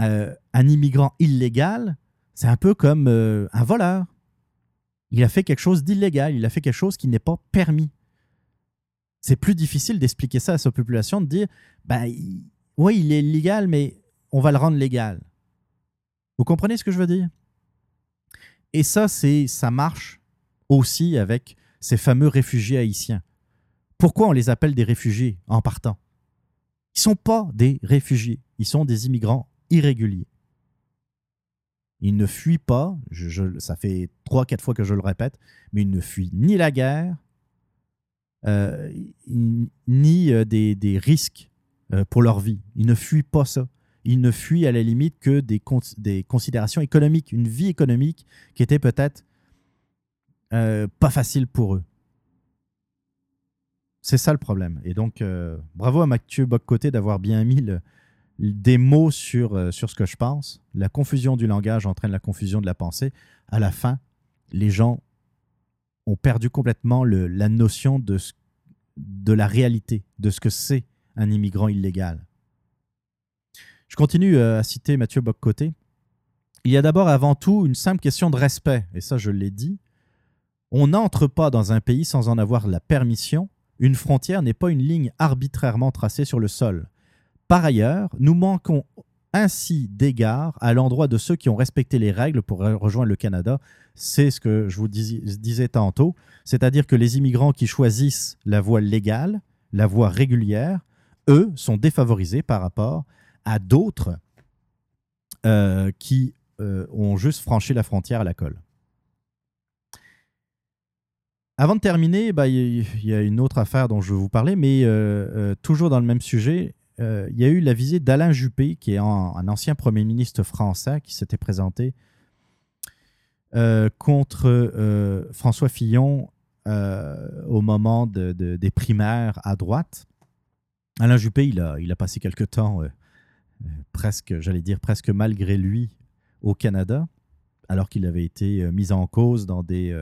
euh, un immigrant illégal, c'est un peu comme euh, un voleur. Il a fait quelque chose d'illégal, il a fait quelque chose qui n'est pas permis. C'est plus difficile d'expliquer ça à sa population, de dire, ben, oui, il est illégal, mais on va le rendre légal. Vous comprenez ce que je veux dire? Et ça, c'est, ça marche aussi avec ces fameux réfugiés haïtiens. Pourquoi on les appelle des réfugiés en partant? Ils ne sont pas des réfugiés, ils sont des immigrants irréguliers. Ils ne fuient pas, ça fait trois, quatre fois que je le répète, mais ils ne fuient ni la guerre, euh, ni euh, des, risques euh, pour leur vie. Ils ne fuient pas ça. Ils ne fuient à la limite que des, considérations économiques, une vie économique qui était peut-être pas facile pour eux. C'est ça le problème. Et donc, bravo à Mathieu Boccoté d'avoir bien mis des mots sur, sur ce que je pense. La confusion du langage entraîne la confusion de la pensée. À la fin, les gens ont perdu complètement la notion de, de la réalité, de ce que c'est un immigrant illégal. Je continue euh, à citer Mathieu Boccoté. Il y a d'abord avant tout une simple question de respect, et ça je l'ai dit. On n'entre pas dans un pays sans en avoir la permission. Une frontière n'est pas une ligne arbitrairement tracée sur le sol. Par ailleurs, nous manquons ainsi d'égard à l'endroit de ceux qui ont respecté les règles pour rejoindre le Canada. C'est ce que je vous disais tantôt, c'est-à-dire que les immigrants qui choisissent la voie légale, la voie régulière, eux sont défavorisés par rapport à d'autres euh, qui euh, ont juste franchi la frontière à la colle. Avant de terminer, bah, il y, a une autre affaire dont je veux vous parler, mais euh, toujours dans le même sujet, euh, il y a eu la visite d'Alain Juppé, qui est un, ancien Premier ministre français qui s'était présenté euh, contre euh, François Fillon au moment des primaires à droite. Alain Juppé, il a, il a passé quelque temps, presque, j'allais dire presque malgré lui, au Canada, alors qu'il avait été mis en cause dans des,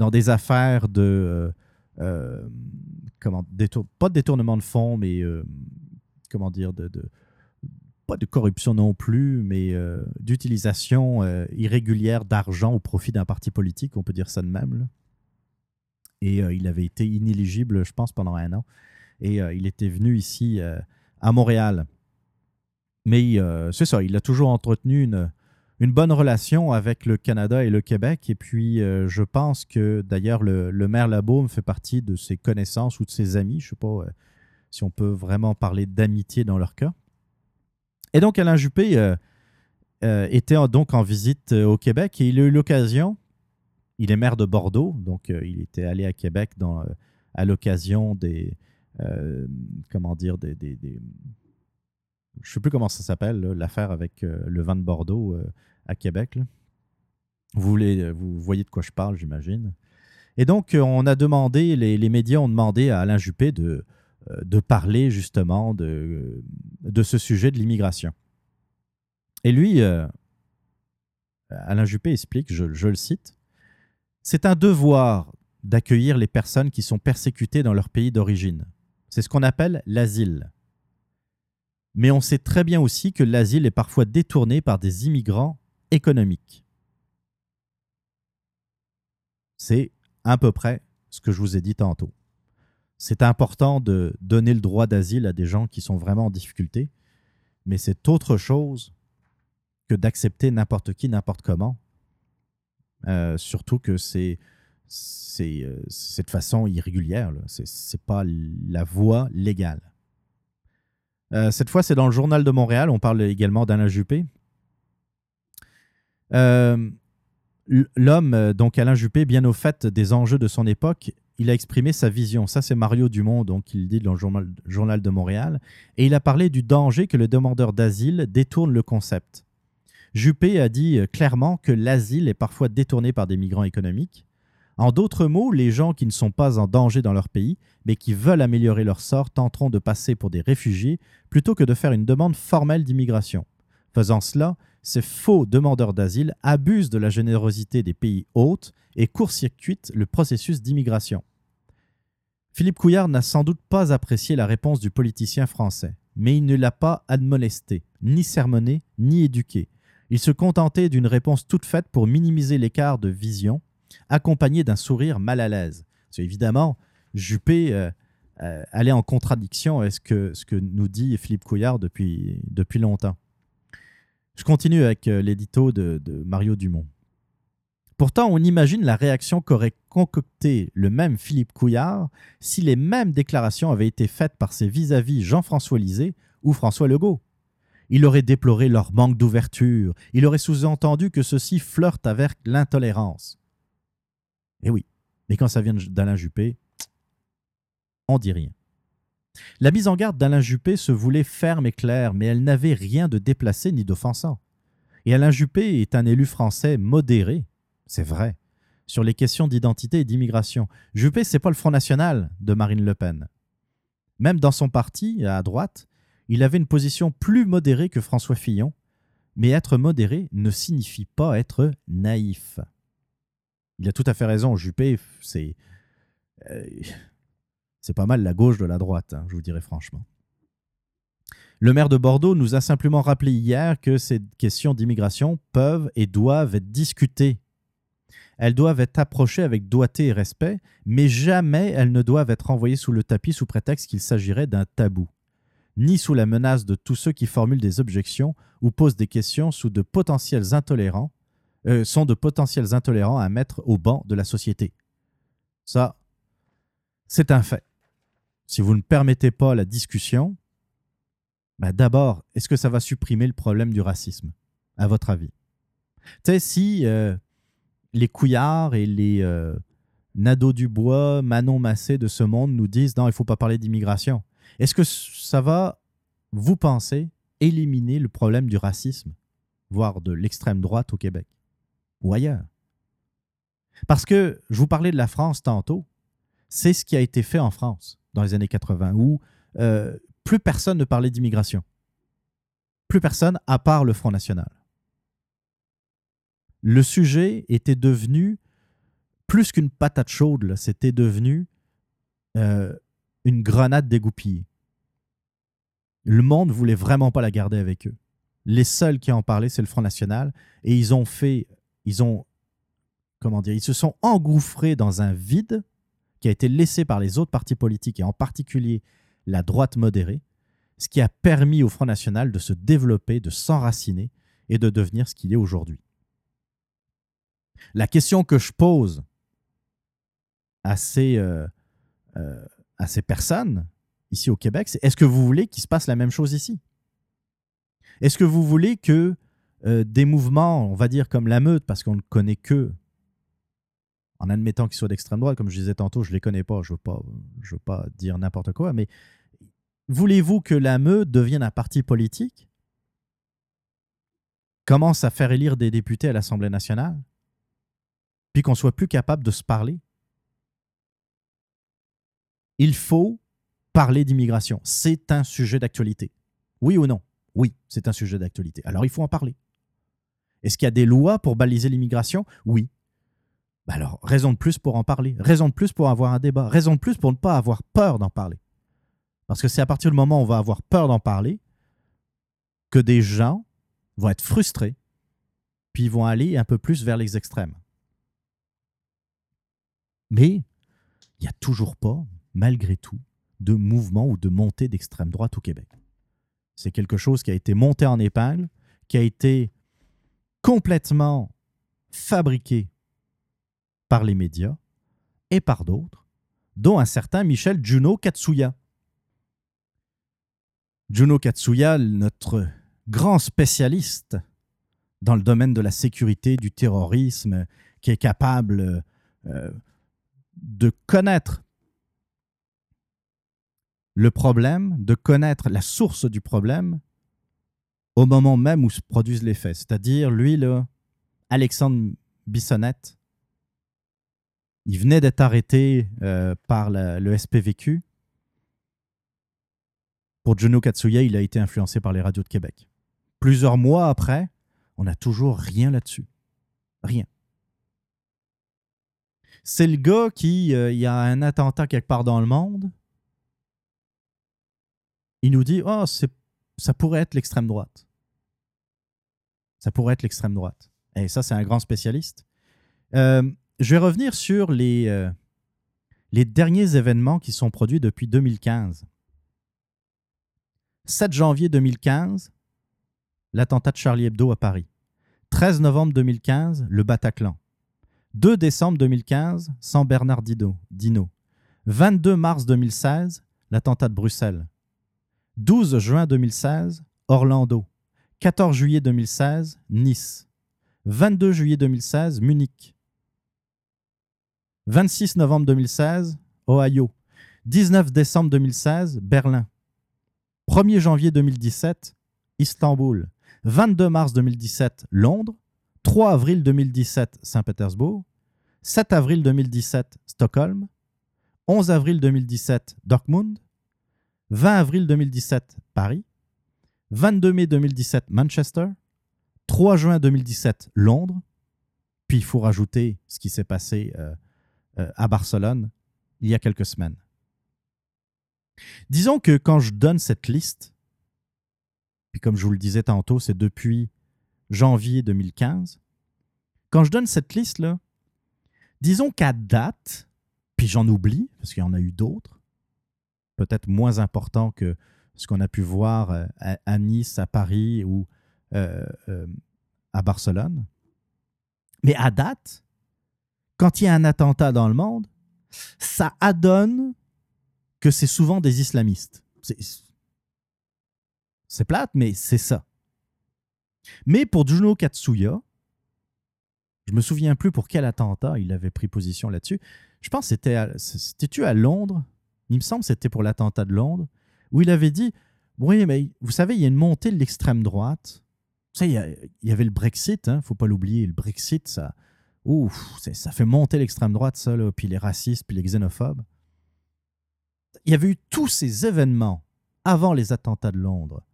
dans des affaires de euh, comment, pas de détournement de fonds, mais euh, comment dire, pas de corruption non plus, mais euh, d'utilisation irrégulière d'argent au profit d'un parti politique, on peut dire ça de même. Et il avait été inéligible, je pense, pendant un an. Et il était venu ici à Montréal. Mais c'est ça, il a toujours entretenu une, une bonne relation avec le Canada et le Québec. Et puis, euh, je pense que d'ailleurs, le, maire Labaume fait partie de ses connaissances ou de ses amis. Je ne sais pas euh, si on peut vraiment parler d'amitié dans leur cas. Et donc, Alain Juppé euh, était donc en visite au Québec et il a eu l'occasion, il est maire de Bordeaux, donc il était allé à Québec à l'occasion des, comment dire, des, je ne sais plus comment ça s'appelle, l'affaire avec le vin de Bordeaux à Québec. Vous, voulez, vous voyez de quoi je parle, j'imagine. Et donc, euh, on a demandé, les, médias ont demandé à Alain Juppé de, euh, parler justement de, ce sujet de l'immigration. Et lui, euh, Alain Juppé explique, je, je le cite, C'est un devoir d'accueillir les personnes qui sont persécutées dans leur pays d'origine. C'est ce qu'on appelle l'asile. Mais on sait très bien aussi que l'asile est parfois détourné par des immigrants économique. C'est à peu près ce que je vous ai dit tantôt. C'est important de donner le droit d'asile à des gens qui sont vraiment en difficulté, mais c'est autre chose que d'accepter n'importe qui, n'importe comment. Euh, surtout que c'est c'est euh, de façon irrégulière. Ce n'est pas la voie légale. Euh, cette fois, c'est dans le Journal de Montréal. On parle également d'Alain Juppé, l'homme, euh, donc Alain Juppé, bien au fait des enjeux de son époque, il a exprimé sa vision. Ça, c'est Mario Dumont, donc il dit dans le journal, journal, de Montréal. Et il a parlé du danger que le demandeur d'asile détourne le concept. Juppé a dit euh, clairement que l'asile est parfois détourné par des migrants économiques. En d'autres mots, les gens qui ne sont pas en danger dans leur pays, mais qui veulent améliorer leur sort, tenteront de passer pour des réfugiés plutôt que de faire une demande formelle d'immigration. Faisant cela, ces faux demandeurs d'asile abusent de la générosité des pays hôtes et court-circuitent le processus d'immigration. Philippe Couillard n'a sans doute pas apprécié la réponse du politicien français, mais il ne l'a pas admonesté, ni sermonné, ni éduqué. Il se contentait d'une réponse toute faite pour minimiser l'écart de vision, accompagné d'un sourire mal à l'aise. évidemment, Juppé euh, euh, allait en contradiction avec ce que, ce que nous dit Philippe Couillard depuis, depuis longtemps. Je continue avec euh, l'édito de, Mario Dumont. Pourtant, on imagine la réaction qu'aurait concocté le même Philippe Couillard si les mêmes déclarations avaient été faites par ses vis-à-vis Jean-François Lisée ou François Legault. Il aurait déploré leur manque d'ouverture, il aurait sous-entendu que ceux-ci flirtent avec l'intolérance. Eh oui, mais quand ça vient d'Alain Juppé, on dit rien. La mise en garde d'Alain Juppé se voulait ferme et claire, mais elle n'avait rien de déplacé ni d'offensant. Et Alain Juppé est un élu français modéré, c'est vrai, sur les questions d'identité et d'immigration. Juppé, c'est pas le Front National de Marine Le Pen. Même dans son parti, à droite, il avait une position plus modérée que François Fillon, mais être modéré ne signifie pas être naïf. Il a tout à fait raison, Juppé, c'est. Euh, c'est pas mal la gauche de la droite, hein, je vous dirais franchement. Le maire de Bordeaux nous a simplement rappelé hier que ces questions d'immigration peuvent et doivent être discutées. Elles doivent être approchées avec doigté et respect, mais jamais elles ne doivent être envoyées sous le tapis sous prétexte qu'il s'agirait d'un tabou, ni sous la menace de tous ceux qui formulent des objections ou posent des questions sous de potentiels intolérants, euh, sont de potentiels intolérants à mettre au banc de la société. Ça, c'est un fait si vous ne permettez pas la discussion, bah, d'abord, est-ce que ça va supprimer le problème du racisme, à votre avis? Tu sais, si euh, les couillards et les euh, Nadeau Dubois, Manon Massé de ce monde nous disent non, il ne faut pas parler d'immigration, est-ce que ça va, vous pensez, éliminer le problème du racisme, voire de l'extrême droite au Québec ou ailleurs? Parce que je vous parlais de la France tantôt, c'est ce qui a été fait en France dans les années 80, où euh, plus personne ne parlait d'immigration. Plus personne, à part le Front National. Le sujet était devenu plus qu'une patate chaude, c'était devenu euh, une grenade dégoupillée. Le monde voulait vraiment pas la garder avec eux. Les seuls qui en parlaient, c'est le Front National, et ils ont fait, ils ont, comment dire, ils se sont engouffrés dans un vide qui a été laissé par les autres partis politiques, et en particulier la droite modérée, ce qui a permis au Front National de se développer, de s'enraciner et de devenir ce qu'il est aujourd'hui. La question que je pose à ces, euh, euh, personnes ici au Québec, c'est est-ce que vous voulez qu'il se passe la même chose ici? Est-ce que vous voulez que euh, des mouvements, on va dire comme la meute, parce qu'on ne connaît que en admettant qu'ils soient d'extrême droite, comme je disais tantôt, je ne les connais pas, je ne veux, pas, veux pas dire n'importe quoi, mais voulez-vous que la meute devienne un parti politique? Commence à faire élire des députés à l'Assemblée nationale Puis qu'on soit plus capable de se parler Il faut parler d'immigration. C'est un sujet d'actualité. Oui ou non? Oui, c'est un sujet d'actualité. Alors il faut en parler. Est-ce qu'il y a des lois pour baliser l'immigration? Oui. Bah alors, raison de plus pour en parler, raison de plus pour avoir un débat, raison de plus pour ne pas avoir peur d'en parler. Parce que c'est à partir du moment où on va avoir peur d'en parler que des gens vont être frustrés, puis vont aller un peu plus vers les extrêmes. Mais il n'y a toujours pas, malgré tout, de mouvement ou de montée d'extrême droite au Québec. C'est quelque chose qui a été monté en épingle, qui a été complètement fabriqué par les médias et par d'autres, dont un certain Michel Juno Katsuya. Juno Katsuya, notre grand spécialiste dans le domaine de la sécurité, du terrorisme, qui est capable euh, de connaître le problème, de connaître la source du problème au moment même où se produisent les faits. C'est-à-dire, lui, le Alexandre Bissonnette, il venait d'être arrêté euh, par le SPVQ. Pour Juno Katsuya, il a été influencé par les radios de Québec. Plusieurs mois après, on n'a toujours rien là-dessus. Rien. C'est le gars qui, euh, il y a un attentat quelque part dans le monde. Il nous dit, oh, ça pourrait être l'extrême droite. Ça pourrait être l'extrême droite. Et ça, c'est un grand spécialiste. Euh, je vais revenir sur les, euh, les derniers événements qui sont produits depuis 2015. 7 janvier 2015, l'attentat de Charlie Hebdo à Paris. 13 novembre 2015, le Bataclan. 2 décembre 2015, San Bernardino. Dino. 22 mars 2016, l'attentat de Bruxelles. 12 juin 2016, Orlando. 14 juillet 2016, Nice. 22 juillet 2016, Munich. 26 novembre 2016, Ohio. 19 décembre 2016, Berlin. 1er janvier 2017, Istanbul. 22 mars 2017, Londres. 3 avril 2017, Saint-Pétersbourg. 7 avril 2017, Stockholm. 11 avril 2017, Dortmund. 20 avril 2017, Paris. 22 mai 2017, Manchester. 3 juin 2017, Londres. Puis il faut rajouter ce qui s'est passé euh, euh, à Barcelone il y a quelques semaines. Disons que quand je donne cette liste, puis comme je vous le disais tantôt, c'est depuis janvier 2015, quand je donne cette liste-là, disons qu'à date, puis j'en oublie, parce qu'il y en a eu d'autres, peut-être moins importants que ce qu'on a pu voir euh, à, Nice, à Paris ou euh, à Barcelone. Mais à date, quand il y a un attentat dans le monde, ça adonne que c'est souvent des islamistes. C'est plate, mais c'est ça. Mais pour Juno Katsuya, je me souviens plus pour quel attentat il avait pris position là-dessus. Je pense que c'était c'était-tu à Londres? Il me semble que c'était pour l'attentat de Londres où il avait dit oui, vous savez, il y a une montée de l'extrême droite. il y, avait le Brexit, ne hein, faut pas l'oublier. Le Brexit, ça, ouf, ça fait monter l'extrême droite, ça, puis les racistes, puis les xénophobes il y avait eu tous ces événements avant les attentats de Londres,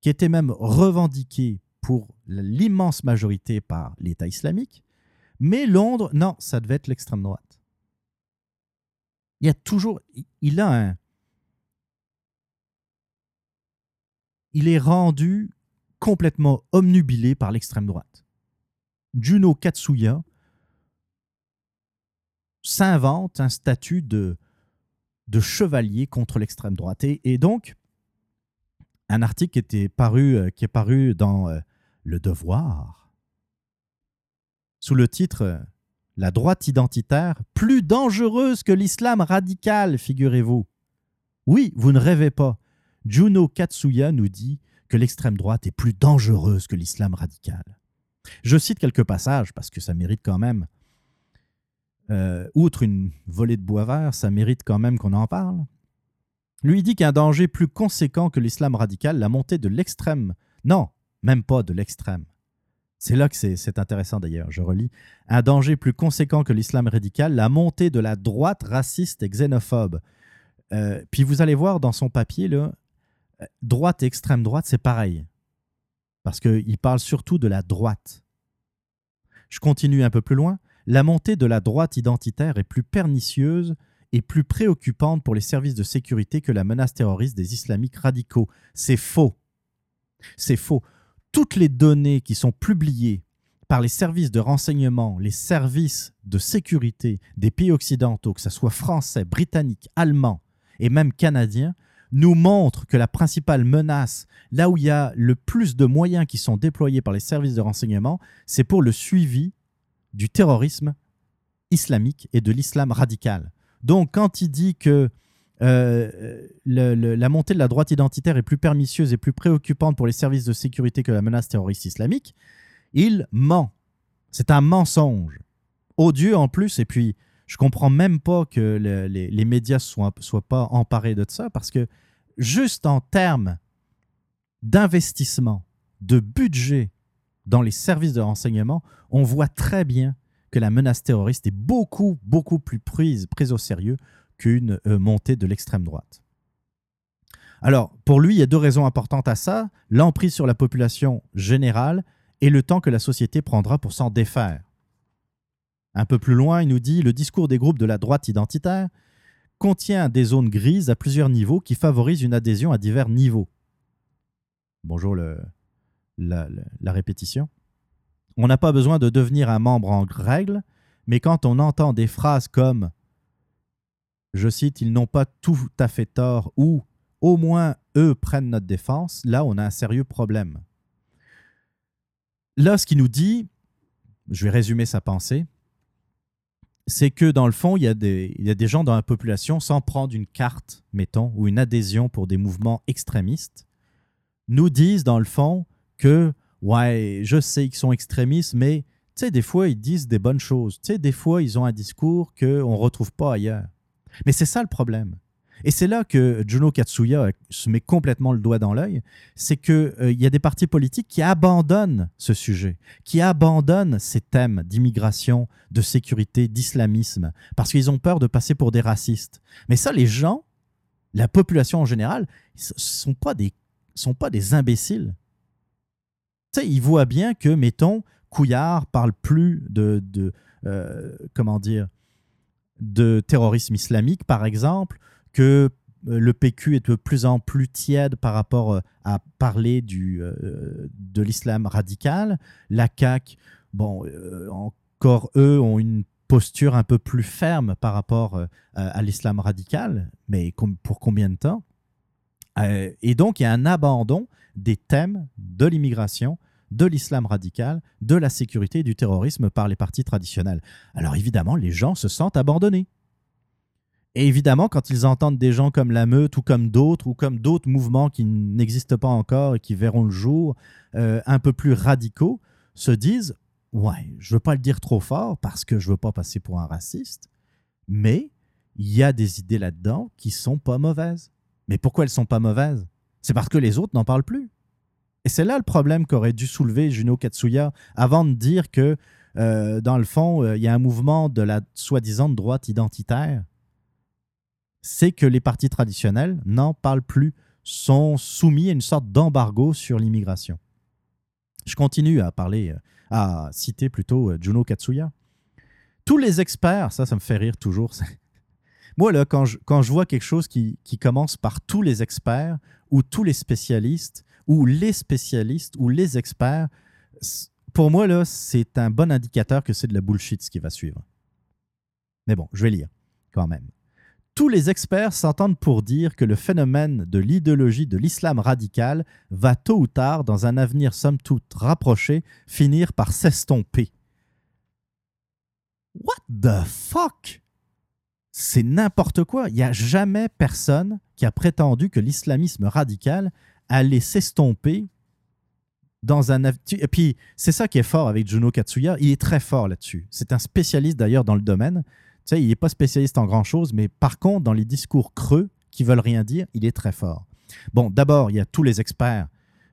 qui étaient même revendiqués pour l'immense majorité par l'État islamique, mais Londres, non, ça devait être l'extrême droite. Il y a toujours, il a un, il est rendu complètement omnubilé par l'extrême droite. Juno Katsuya s'invente un statut de de chevalier contre l'extrême droite. Et, donc, un article qui, était paru, euh, qui est paru dans euh, Le Devoir, sous le titre euh, La droite identitaire, plus dangereuse que l'islam radical, figurez-vous. Oui, vous ne rêvez pas. Juno Katsuya nous dit que l'extrême droite est plus dangereuse que l'islam radical. Je cite quelques passages parce que ça mérite quand même euh, outre une volée de bois vert, ça mérite quand même qu'on en parle. Lui dit qu'un danger plus conséquent que l'islam radical, la montée de l'extrême, non, même pas de l'extrême. C'est là que c'est intéressant d'ailleurs, je relis. Un danger plus conséquent que l'islam radical, la montée de la droite raciste et xénophobe. Euh, puis vous allez voir dans son papier, là, euh, droite et extrême droite, c'est pareil. Parce qu'il parle surtout de la droite. Je continue un peu plus loin la montée de la droite identitaire est plus pernicieuse et plus préoccupante pour les services de sécurité que la menace terroriste des islamiques radicaux. C'est faux. C'est faux. Toutes les données qui sont publiées par les services de renseignement, les services de sécurité des pays occidentaux, que ce soit français, britannique, allemand et même canadien, nous montrent que la principale menace, là où il y a le plus de moyens qui sont déployés par les services de renseignement, c'est pour le suivi du terrorisme islamique et de l'islam radical. Donc quand il dit que euh, la montée de la droite identitaire est plus pernicieuse et plus préoccupante pour les services de sécurité que la menace terroriste islamique, il ment. C'est un mensonge. Odieux en plus, et puis je comprends même pas que les, médias soient, soient pas emparés de ça, parce que juste en termes d'investissement, de budget dans les services de renseignement, on voit très bien que la menace terroriste est beaucoup, beaucoup plus prise, prise au sérieux qu'une euh, montée de l'extrême droite. Alors, pour lui, il y a deux raisons importantes à ça. L'emprise sur la population générale et le temps que la société prendra pour s'en défaire. Un peu plus loin, il nous dit le discours des groupes de la droite identitaire contient des zones grises à plusieurs niveaux qui favorisent une adhésion à divers niveaux. Bonjour le, la, répétition. On n'a pas besoin de devenir un membre en règle, mais quand on entend des phrases comme, je cite, ils n'ont pas tout à fait tort ou au moins eux prennent notre défense, là on a un sérieux problème. Là, ce qu'il nous dit, je vais résumer sa pensée, c'est que dans le fond, il y, a des, il y a des gens dans la population, sans prendre une carte, mettons, ou une adhésion pour des mouvements extrémistes, nous disent dans le fond que, ouais, je sais qu'ils sont extrémistes, mais tu sais, des fois, ils disent des bonnes choses. Tu sais, des fois, ils ont un discours qu'on ne retrouve pas ailleurs. Mais c'est ça le problème. Et c'est là que Juno Katsuya se met complètement le doigt dans l'œil, c'est qu'il euh, y a des partis politiques qui abandonnent ce sujet, qui abandonnent ces thèmes d'immigration, de sécurité, d'islamisme, parce qu'ils ont peur de passer pour des racistes. Mais ça, les gens, la population en général, ne sont sont pas des imbéciles. Ils voient bien que, mettons, Couillard parle plus de, euh, comment dire, de terrorisme islamique, par exemple, que euh, le PQ est de plus en plus tiède par rapport euh, à parler du, euh, de l'islam radical. La CAQ, bon, encore eux ont une posture un peu plus ferme par rapport à l'islam radical, mais pour combien de temps? Et donc, il y a un abandon des thèmes de l'immigration, de l'islam radical, de la sécurité et du terrorisme par les partis traditionnels. Alors évidemment, les gens se sentent abandonnés. Et évidemment, quand ils entendent des gens comme la meute ou comme d'autres, ou comme d'autres mouvements qui n'existent pas encore et qui verront le jour, euh, un peu plus radicaux, se disent Ouais, je ne veux pas le dire trop fort parce que je ne veux pas passer pour un raciste, mais il y a des idées là-dedans qui sont pas mauvaises. Mais pourquoi elles sont pas mauvaises? C'est parce que les autres n'en parlent plus. Et c'est là le problème qu'aurait dû soulever Juno Katsuya avant de dire que, euh, dans le fond, euh, il y a un mouvement de la soi-disant droite identitaire c'est que les partis traditionnels n'en parlent plus, sont soumis à une sorte d'embargo sur l'immigration. Je continue à parler, euh, à citer plutôt Juno Katsuya. Tous les experts, ça, ça me fait rire toujours. Moi, là, quand je, quand je vois quelque chose qui, qui commence par tous les experts, ou tous les spécialistes, ou les spécialistes, ou les experts, pour moi, là, c'est un bon indicateur que c'est de la bullshit ce qui va suivre. Mais bon, je vais lire quand même. Tous les experts s'entendent pour dire que le phénomène de l'idéologie de l'islam radical va tôt ou tard, dans un avenir somme toute rapproché, finir par s'estomper. What the fuck? C'est n'importe quoi. Il n'y a jamais personne qui a prétendu que l'islamisme radical allait s'estomper dans un Et puis, c'est ça qui est fort avec Juno Katsuya. Il est très fort là-dessus. C'est un spécialiste d'ailleurs dans le domaine sais, il n'est pas spécialiste en grand-chose, mais par contre, dans les discours creux qui veulent rien dire, il est très fort. Bon, d'abord, il y a tous les experts.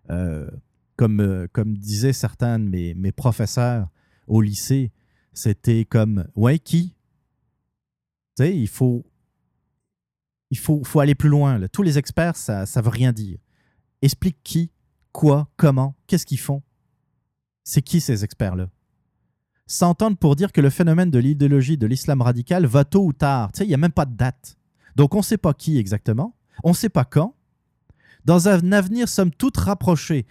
Euh, comme, euh, comme disaient certains de mes, mes professeurs au lycée, c'était comme Ouais, qui Tu sais, il faut, il faut, faut aller plus loin. Tous les experts, ça ne veut rien dire. Explique qui, quoi, comment, qu'est-ce qu'ils font. C'est qui ces experts-là? S'entendent pour dire que le phénomène de l'idéologie de l'islam radical va tôt ou tard. Tu sais, il n'y a même pas de date. Donc on ne sait pas qui exactement, on ne sait pas quand. Dans un avenir, somme toute, rapproché.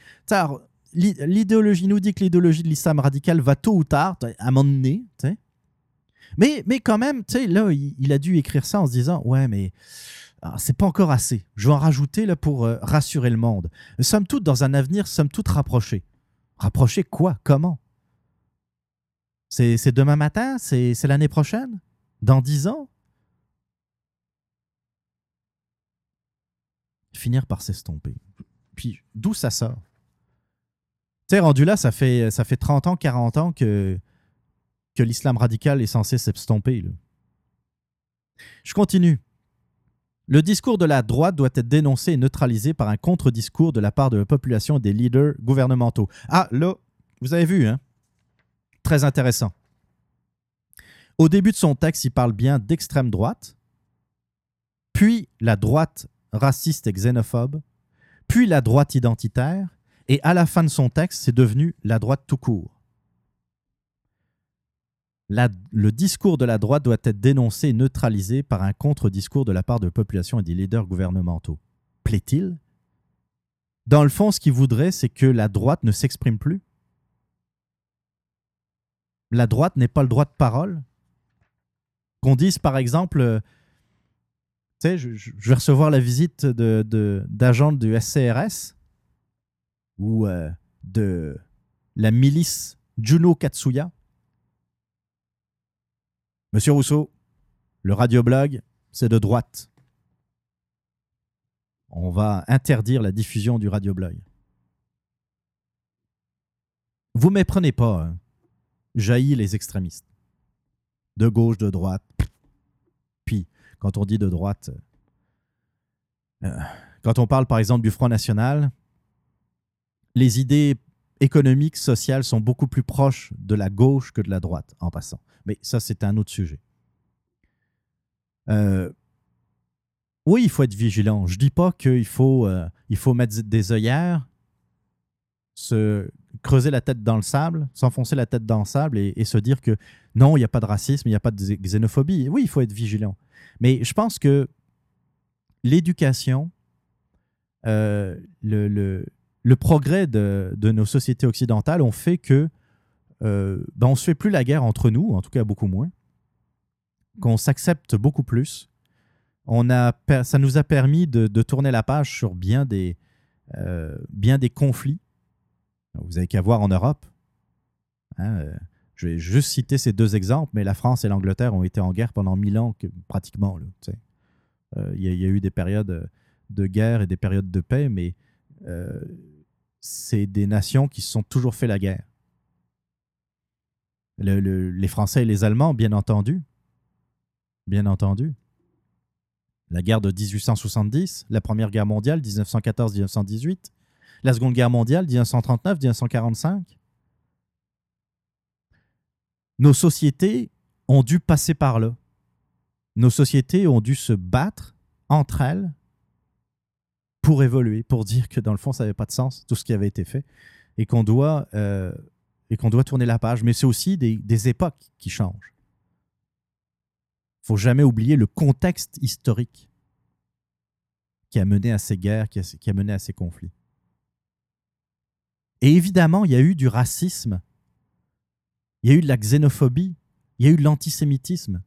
L'idéologie nous dit que l'idéologie de l'islam radical va tôt ou tard, à un moment donné. Mais, mais quand même, tu sais, là, il, a dû écrire ça en se disant Ouais, mais c'est pas encore assez. Je vais en rajouter là, pour euh, rassurer le monde. Somme toute, dans un avenir, somme toute, rapproché. Rapproché quoi? Comment? C'est demain matin? C'est l'année prochaine? Dans dix ans? Finir par s'estomper. Puis d'où ça sort? Tu sais, rendu là, ça fait, ça fait 30 ans, 40 ans que, que l'islam radical est censé s'estomper. Je continue. Le discours de la droite doit être dénoncé et neutralisé par un contre-discours de la part de la population et des leaders gouvernementaux. Ah, là, vous avez vu, hein? Très intéressant. Au début de son texte, il parle bien d'extrême droite, puis la droite raciste et xénophobe, puis la droite identitaire, et à la fin de son texte, c'est devenu la droite tout court. Le discours de la droite doit être dénoncé et neutralisé par un contre-discours de la part de la population et des leaders gouvernementaux. Plaît-il? Dans le fond, ce qu'il voudrait, c'est que la droite ne s'exprime plus. La droite n'est pas le droit de parole. Qu'on dise, par exemple, euh, tu sais, je, vais recevoir la visite d'agents du SCRS ou euh, de la milice Juno Katsuya. Monsieur Rousseau, le radioblog, c'est de droite. On va interdire la diffusion du radioblog. Vous ne méprenez pas, hein. jaillit les extrémistes. De gauche, de droite. Puis, quand on dit de droite, euh, quand on parle par exemple du Front National, les idées économiques, sociales sont beaucoup plus proches de la gauche que de la droite, en passant. Mais ça, c'est un autre sujet. Euh, oui, il faut être vigilant. Je ne dis pas qu'il faut, euh, faut mettre des œillères, se creuser la tête dans le sable, s'enfoncer la tête dans le sable et, se dire que non, il n'y a pas de racisme, il n'y a pas de xénophobie. Oui, il faut être vigilant. Mais je pense que l'éducation, euh, le, le progrès de, nos sociétés occidentales ont fait que euh, ben on se fait plus la guerre entre nous, en tout cas beaucoup moins, qu'on s'accepte beaucoup plus. On a, ça nous a permis de, tourner la page sur bien des, euh, bien des conflits. Vous avez qu'à voir en Europe. Hein, euh, je vais juste citer ces deux exemples, mais la France et l'Angleterre ont été en guerre pendant mille ans, pratiquement. Il y, y, a eu des périodes de guerre et des périodes de paix, mais c'est des nations qui se sont toujours fait la guerre. Les Français et les Allemands, bien entendu. Bien entendu. La guerre de 1870, la Première Guerre mondiale, 1914-1918, la Seconde Guerre mondiale, 1939-1945. Nos sociétés ont dû passer par là. Nos sociétés ont dû se battre entre elles pour évoluer, pour dire que dans le fond, ça n'avait pas de sens, tout ce qui avait été fait, et qu'on doit, euh, et qu'on doit tourner la page. Mais c'est aussi des, époques qui changent. Il faut jamais oublier le contexte historique qui a mené à ces guerres, qui a, mené à ces conflits. Et évidemment, il y a eu du racisme, il y a eu de la xénophobie, il y a eu de l'antisémitisme.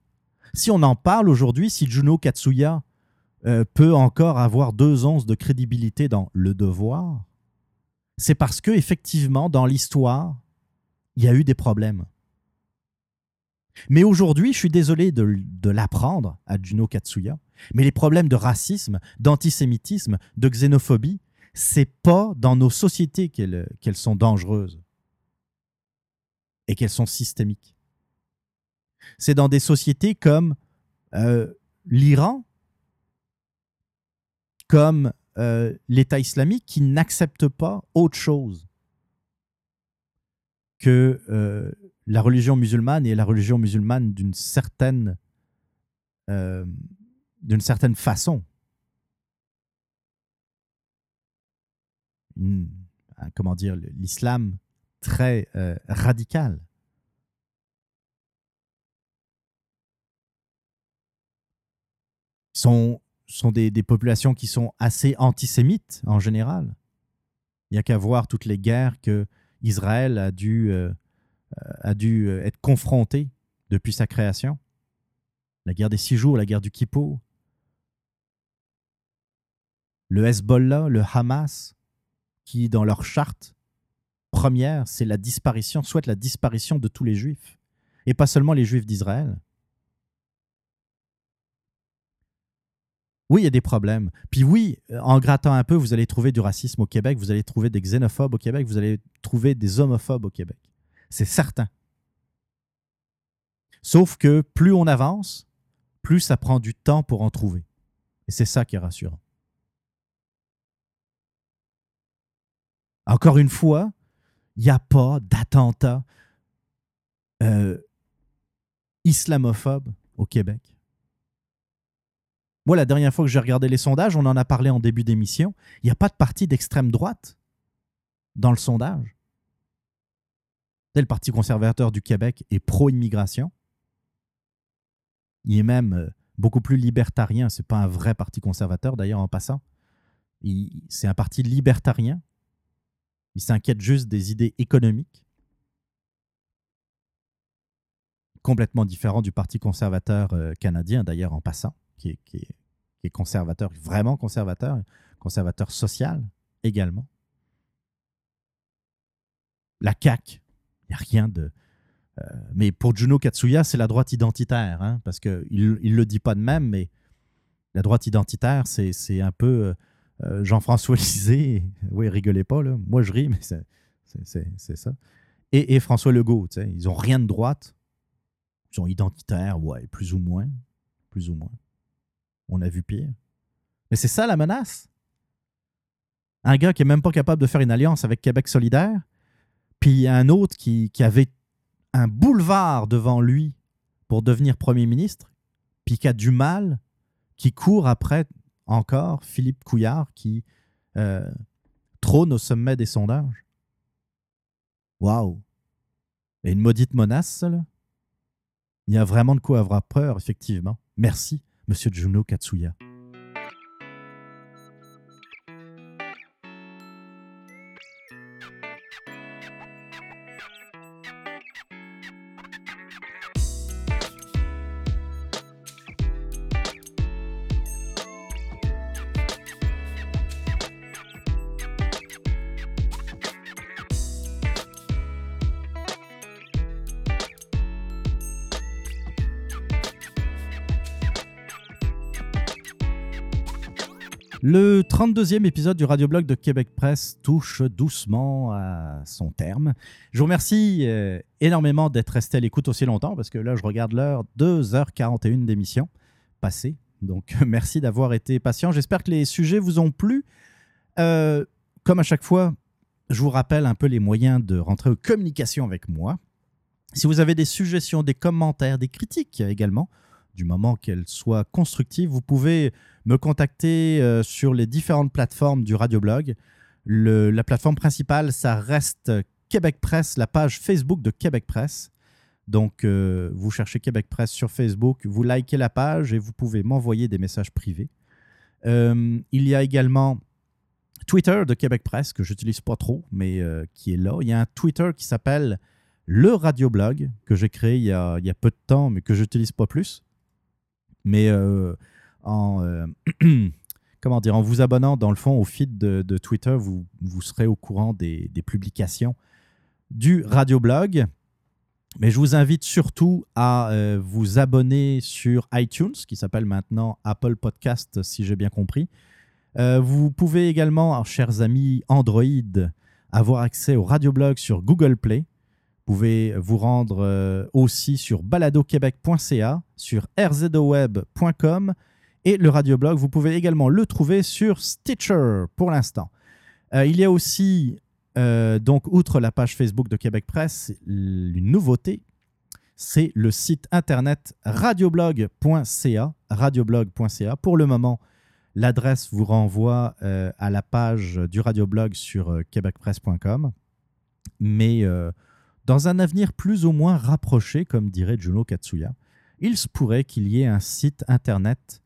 Si on en parle aujourd'hui, si Juno Katsuya euh, peut encore avoir deux onces de crédibilité dans le devoir, c'est parce que effectivement dans l'histoire, il y a eu des problèmes. Mais aujourd'hui, je suis désolé de, l'apprendre à Juno Katsuya, mais les problèmes de racisme, d'antisémitisme, de xénophobie, c'est pas dans nos sociétés qu'elles sont dangereuses et qu'elles sont systémiques. C'est dans des sociétés comme euh, l'Iran, comme euh, l'État islamique qui n'accepte pas autre chose que euh, la religion musulmane et la religion musulmane d'une certaine, euh, d'une certaine façon. comment dire, l'islam très radical. Ils sont sont des, populations qui sont assez antisémites en général. Il n'y a qu'à voir toutes les guerres que Israël a dû, euh, a euh, être confronté depuis sa création. La guerre des six jours, la guerre du Kippour. Le Hezbollah, le Hamas, qui dans leur charte première, c'est la disparition, souhaite la disparition de tous les juifs, et pas seulement les juifs d'Israël. Oui, il y a des problèmes. Puis oui, euh, en grattant un peu, vous allez trouver du racisme au Québec, vous allez trouver des xénophobes au Québec, vous allez trouver des homophobes au Québec. C'est certain. Sauf que plus on avance, plus ça prend du temps pour en trouver. Et c'est ça qui est rassurant. Encore une fois, il n'y a pas d'attentat euh, islamophobe au Québec. Moi, la dernière fois que j'ai regardé les sondages, on en a parlé en début d'émission, il n'y a pas de parti d'extrême droite dans le sondage. Le Parti conservateur du Québec est pro-immigration. Il est même euh, beaucoup plus libertarien. Ce n'est pas un vrai parti conservateur, d'ailleurs, en passant. C'est un parti libertarien. Il s'inquiète juste des idées économiques. Complètement différent du Parti conservateur euh, canadien, d'ailleurs, en passant, qui est, conservateur, vraiment conservateur, conservateur social également. La CAQ, il n'y a rien de. Euh, mais pour Juno Katsuya, c'est la droite identitaire, hein, parce qu'il ne le dit pas de même, mais la droite identitaire, c'est un peu euh, Jean-François Lisée. oui, rigolez pas, là. moi je ris, mais c'est ça. Et, François Legault, ils n'ont rien de droite. Ils sont identitaires, ouais, plus ou moins. Plus ou moins. On a vu pire. Mais c'est ça la menace. Un gars qui est même pas capable de faire une alliance avec Québec solidaire, puis un autre qui, avait un boulevard devant lui pour devenir Premier ministre, puis qui a du mal, qui court après encore Philippe Couillard qui euh, trône au sommet des sondages. Waouh! Et une maudite menace, ça? Il y a vraiment de quoi avoir peur, effectivement. Merci, Monsieur Juno Katsuya. 32e épisode du Radioblog de Québec Presse touche doucement à son terme. Je vous remercie euh, énormément d'être resté à l'écoute aussi longtemps parce que là, je regarde l'heure 2h41 d'émission passée. Donc, merci d'avoir été patient. J'espère que les sujets vous ont plu. Euh, comme à chaque fois, je vous rappelle un peu les moyens de rentrer en communication avec moi. Si vous avez des suggestions, des commentaires, des critiques également, du moment qu'elles soient constructives, vous pouvez me contacter euh, sur les différentes plateformes du Radioblog. La plateforme principale, ça reste Québec Presse, la page Facebook de Québec Presse. Donc, euh, vous cherchez Québec Presse sur Facebook, vous likez la page et vous pouvez m'envoyer des messages privés. Euh, il y a également Twitter de Québec Presse, que j'utilise pas trop, mais qui est là. Il y a un Twitter qui s'appelle Le Radioblog, que j'ai créé il y, a, il y, a, peu de temps, mais que j'utilise pas plus. Mais en, euh, comment dire, en vous abonnant dans le fond au feed de, Twitter, vous, vous, serez au courant des, publications du radioblog. Mais je vous invite surtout à euh, vous abonner sur iTunes, qui s'appelle maintenant Apple Podcast, si j'ai bien compris. Euh, vous pouvez également, chers amis Android, avoir accès au radioblog sur Google Play. Vous pouvez vous rendre aussi sur baladoquebec.ca, sur rzoweb.com et le radioblog, vous pouvez également le trouver sur Stitcher pour l'instant. Euh, il y a aussi, euh, donc, outre la page Facebook de Québec Presse, une nouveauté, c'est le site internet radioblog.ca. Radioblog.ca. Pour le moment, l'adresse vous renvoie euh, à la page du radioblog sur québecpresse.com. Mais dans un avenir plus ou moins rapproché, comme dirait Juno Katsuya, il se pourrait qu'il y ait un site internet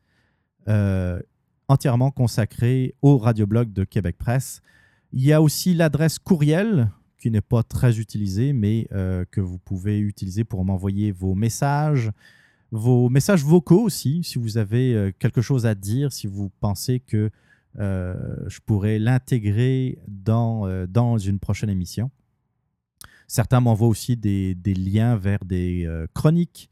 euh, entièrement consacré au radioblog de Québec Presse. Il y a aussi l'adresse courriel qui n'est pas très utilisée, mais euh, que vous pouvez utiliser pour m'envoyer vos messages, vos messages vocaux aussi, si vous avez euh, quelque chose à dire, si vous pensez que je pourrais l'intégrer dans, dans une prochaine émission. Certains m'envoient aussi des, liens vers des chroniques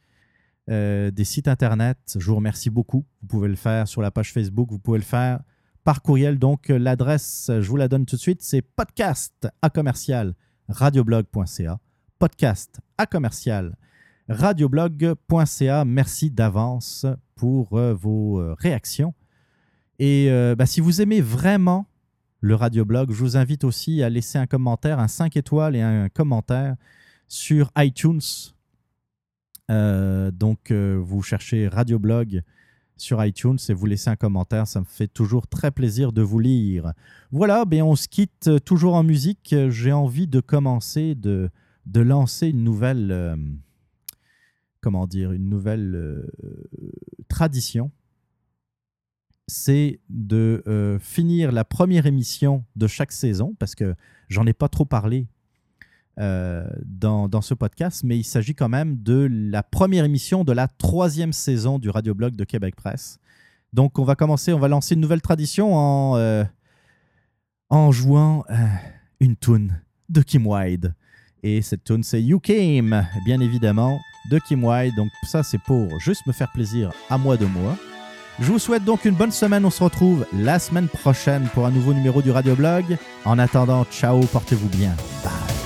euh, des sites internet. Je vous remercie beaucoup. Vous pouvez le faire sur la page Facebook, vous pouvez le faire par courriel. Donc, euh, l'adresse, je vous la donne tout de suite, c'est podcast à commercial radioblog.ca. Podcast à commercial radioblog.ca. Merci d'avance pour euh, vos réactions. Et bah, si vous aimez vraiment le radioblog, je vous invite aussi à laisser un commentaire, un 5 étoiles et un commentaire sur iTunes Euh, donc, euh, vous cherchez Radioblog sur iTunes et vous laissez un commentaire. Ça me fait toujours très plaisir de vous lire. Voilà, ben on se quitte toujours en musique. J'ai envie de commencer, de, de lancer une nouvelle, euh, comment dire, une nouvelle tradition. C'est de euh, finir la première émission de chaque saison, parce que j'en ai pas trop parlé euh, dans, ce podcast, mais il s'agit quand même de la première émission de la troisième saison du radioblog de Québec Presse. Donc, on va commencer, on va lancer une nouvelle tradition en, euh, en jouant une tune de Kim Wilde. Et cette tune, c'est You Came, bien évidemment, de Kim Wilde. Donc, ça, c'est pour juste me faire plaisir à moi de moi. Je vous souhaite donc une bonne semaine. On se retrouve la semaine prochaine pour un nouveau numéro du Radioblog. En attendant, ciao, portez-vous bien. Bye.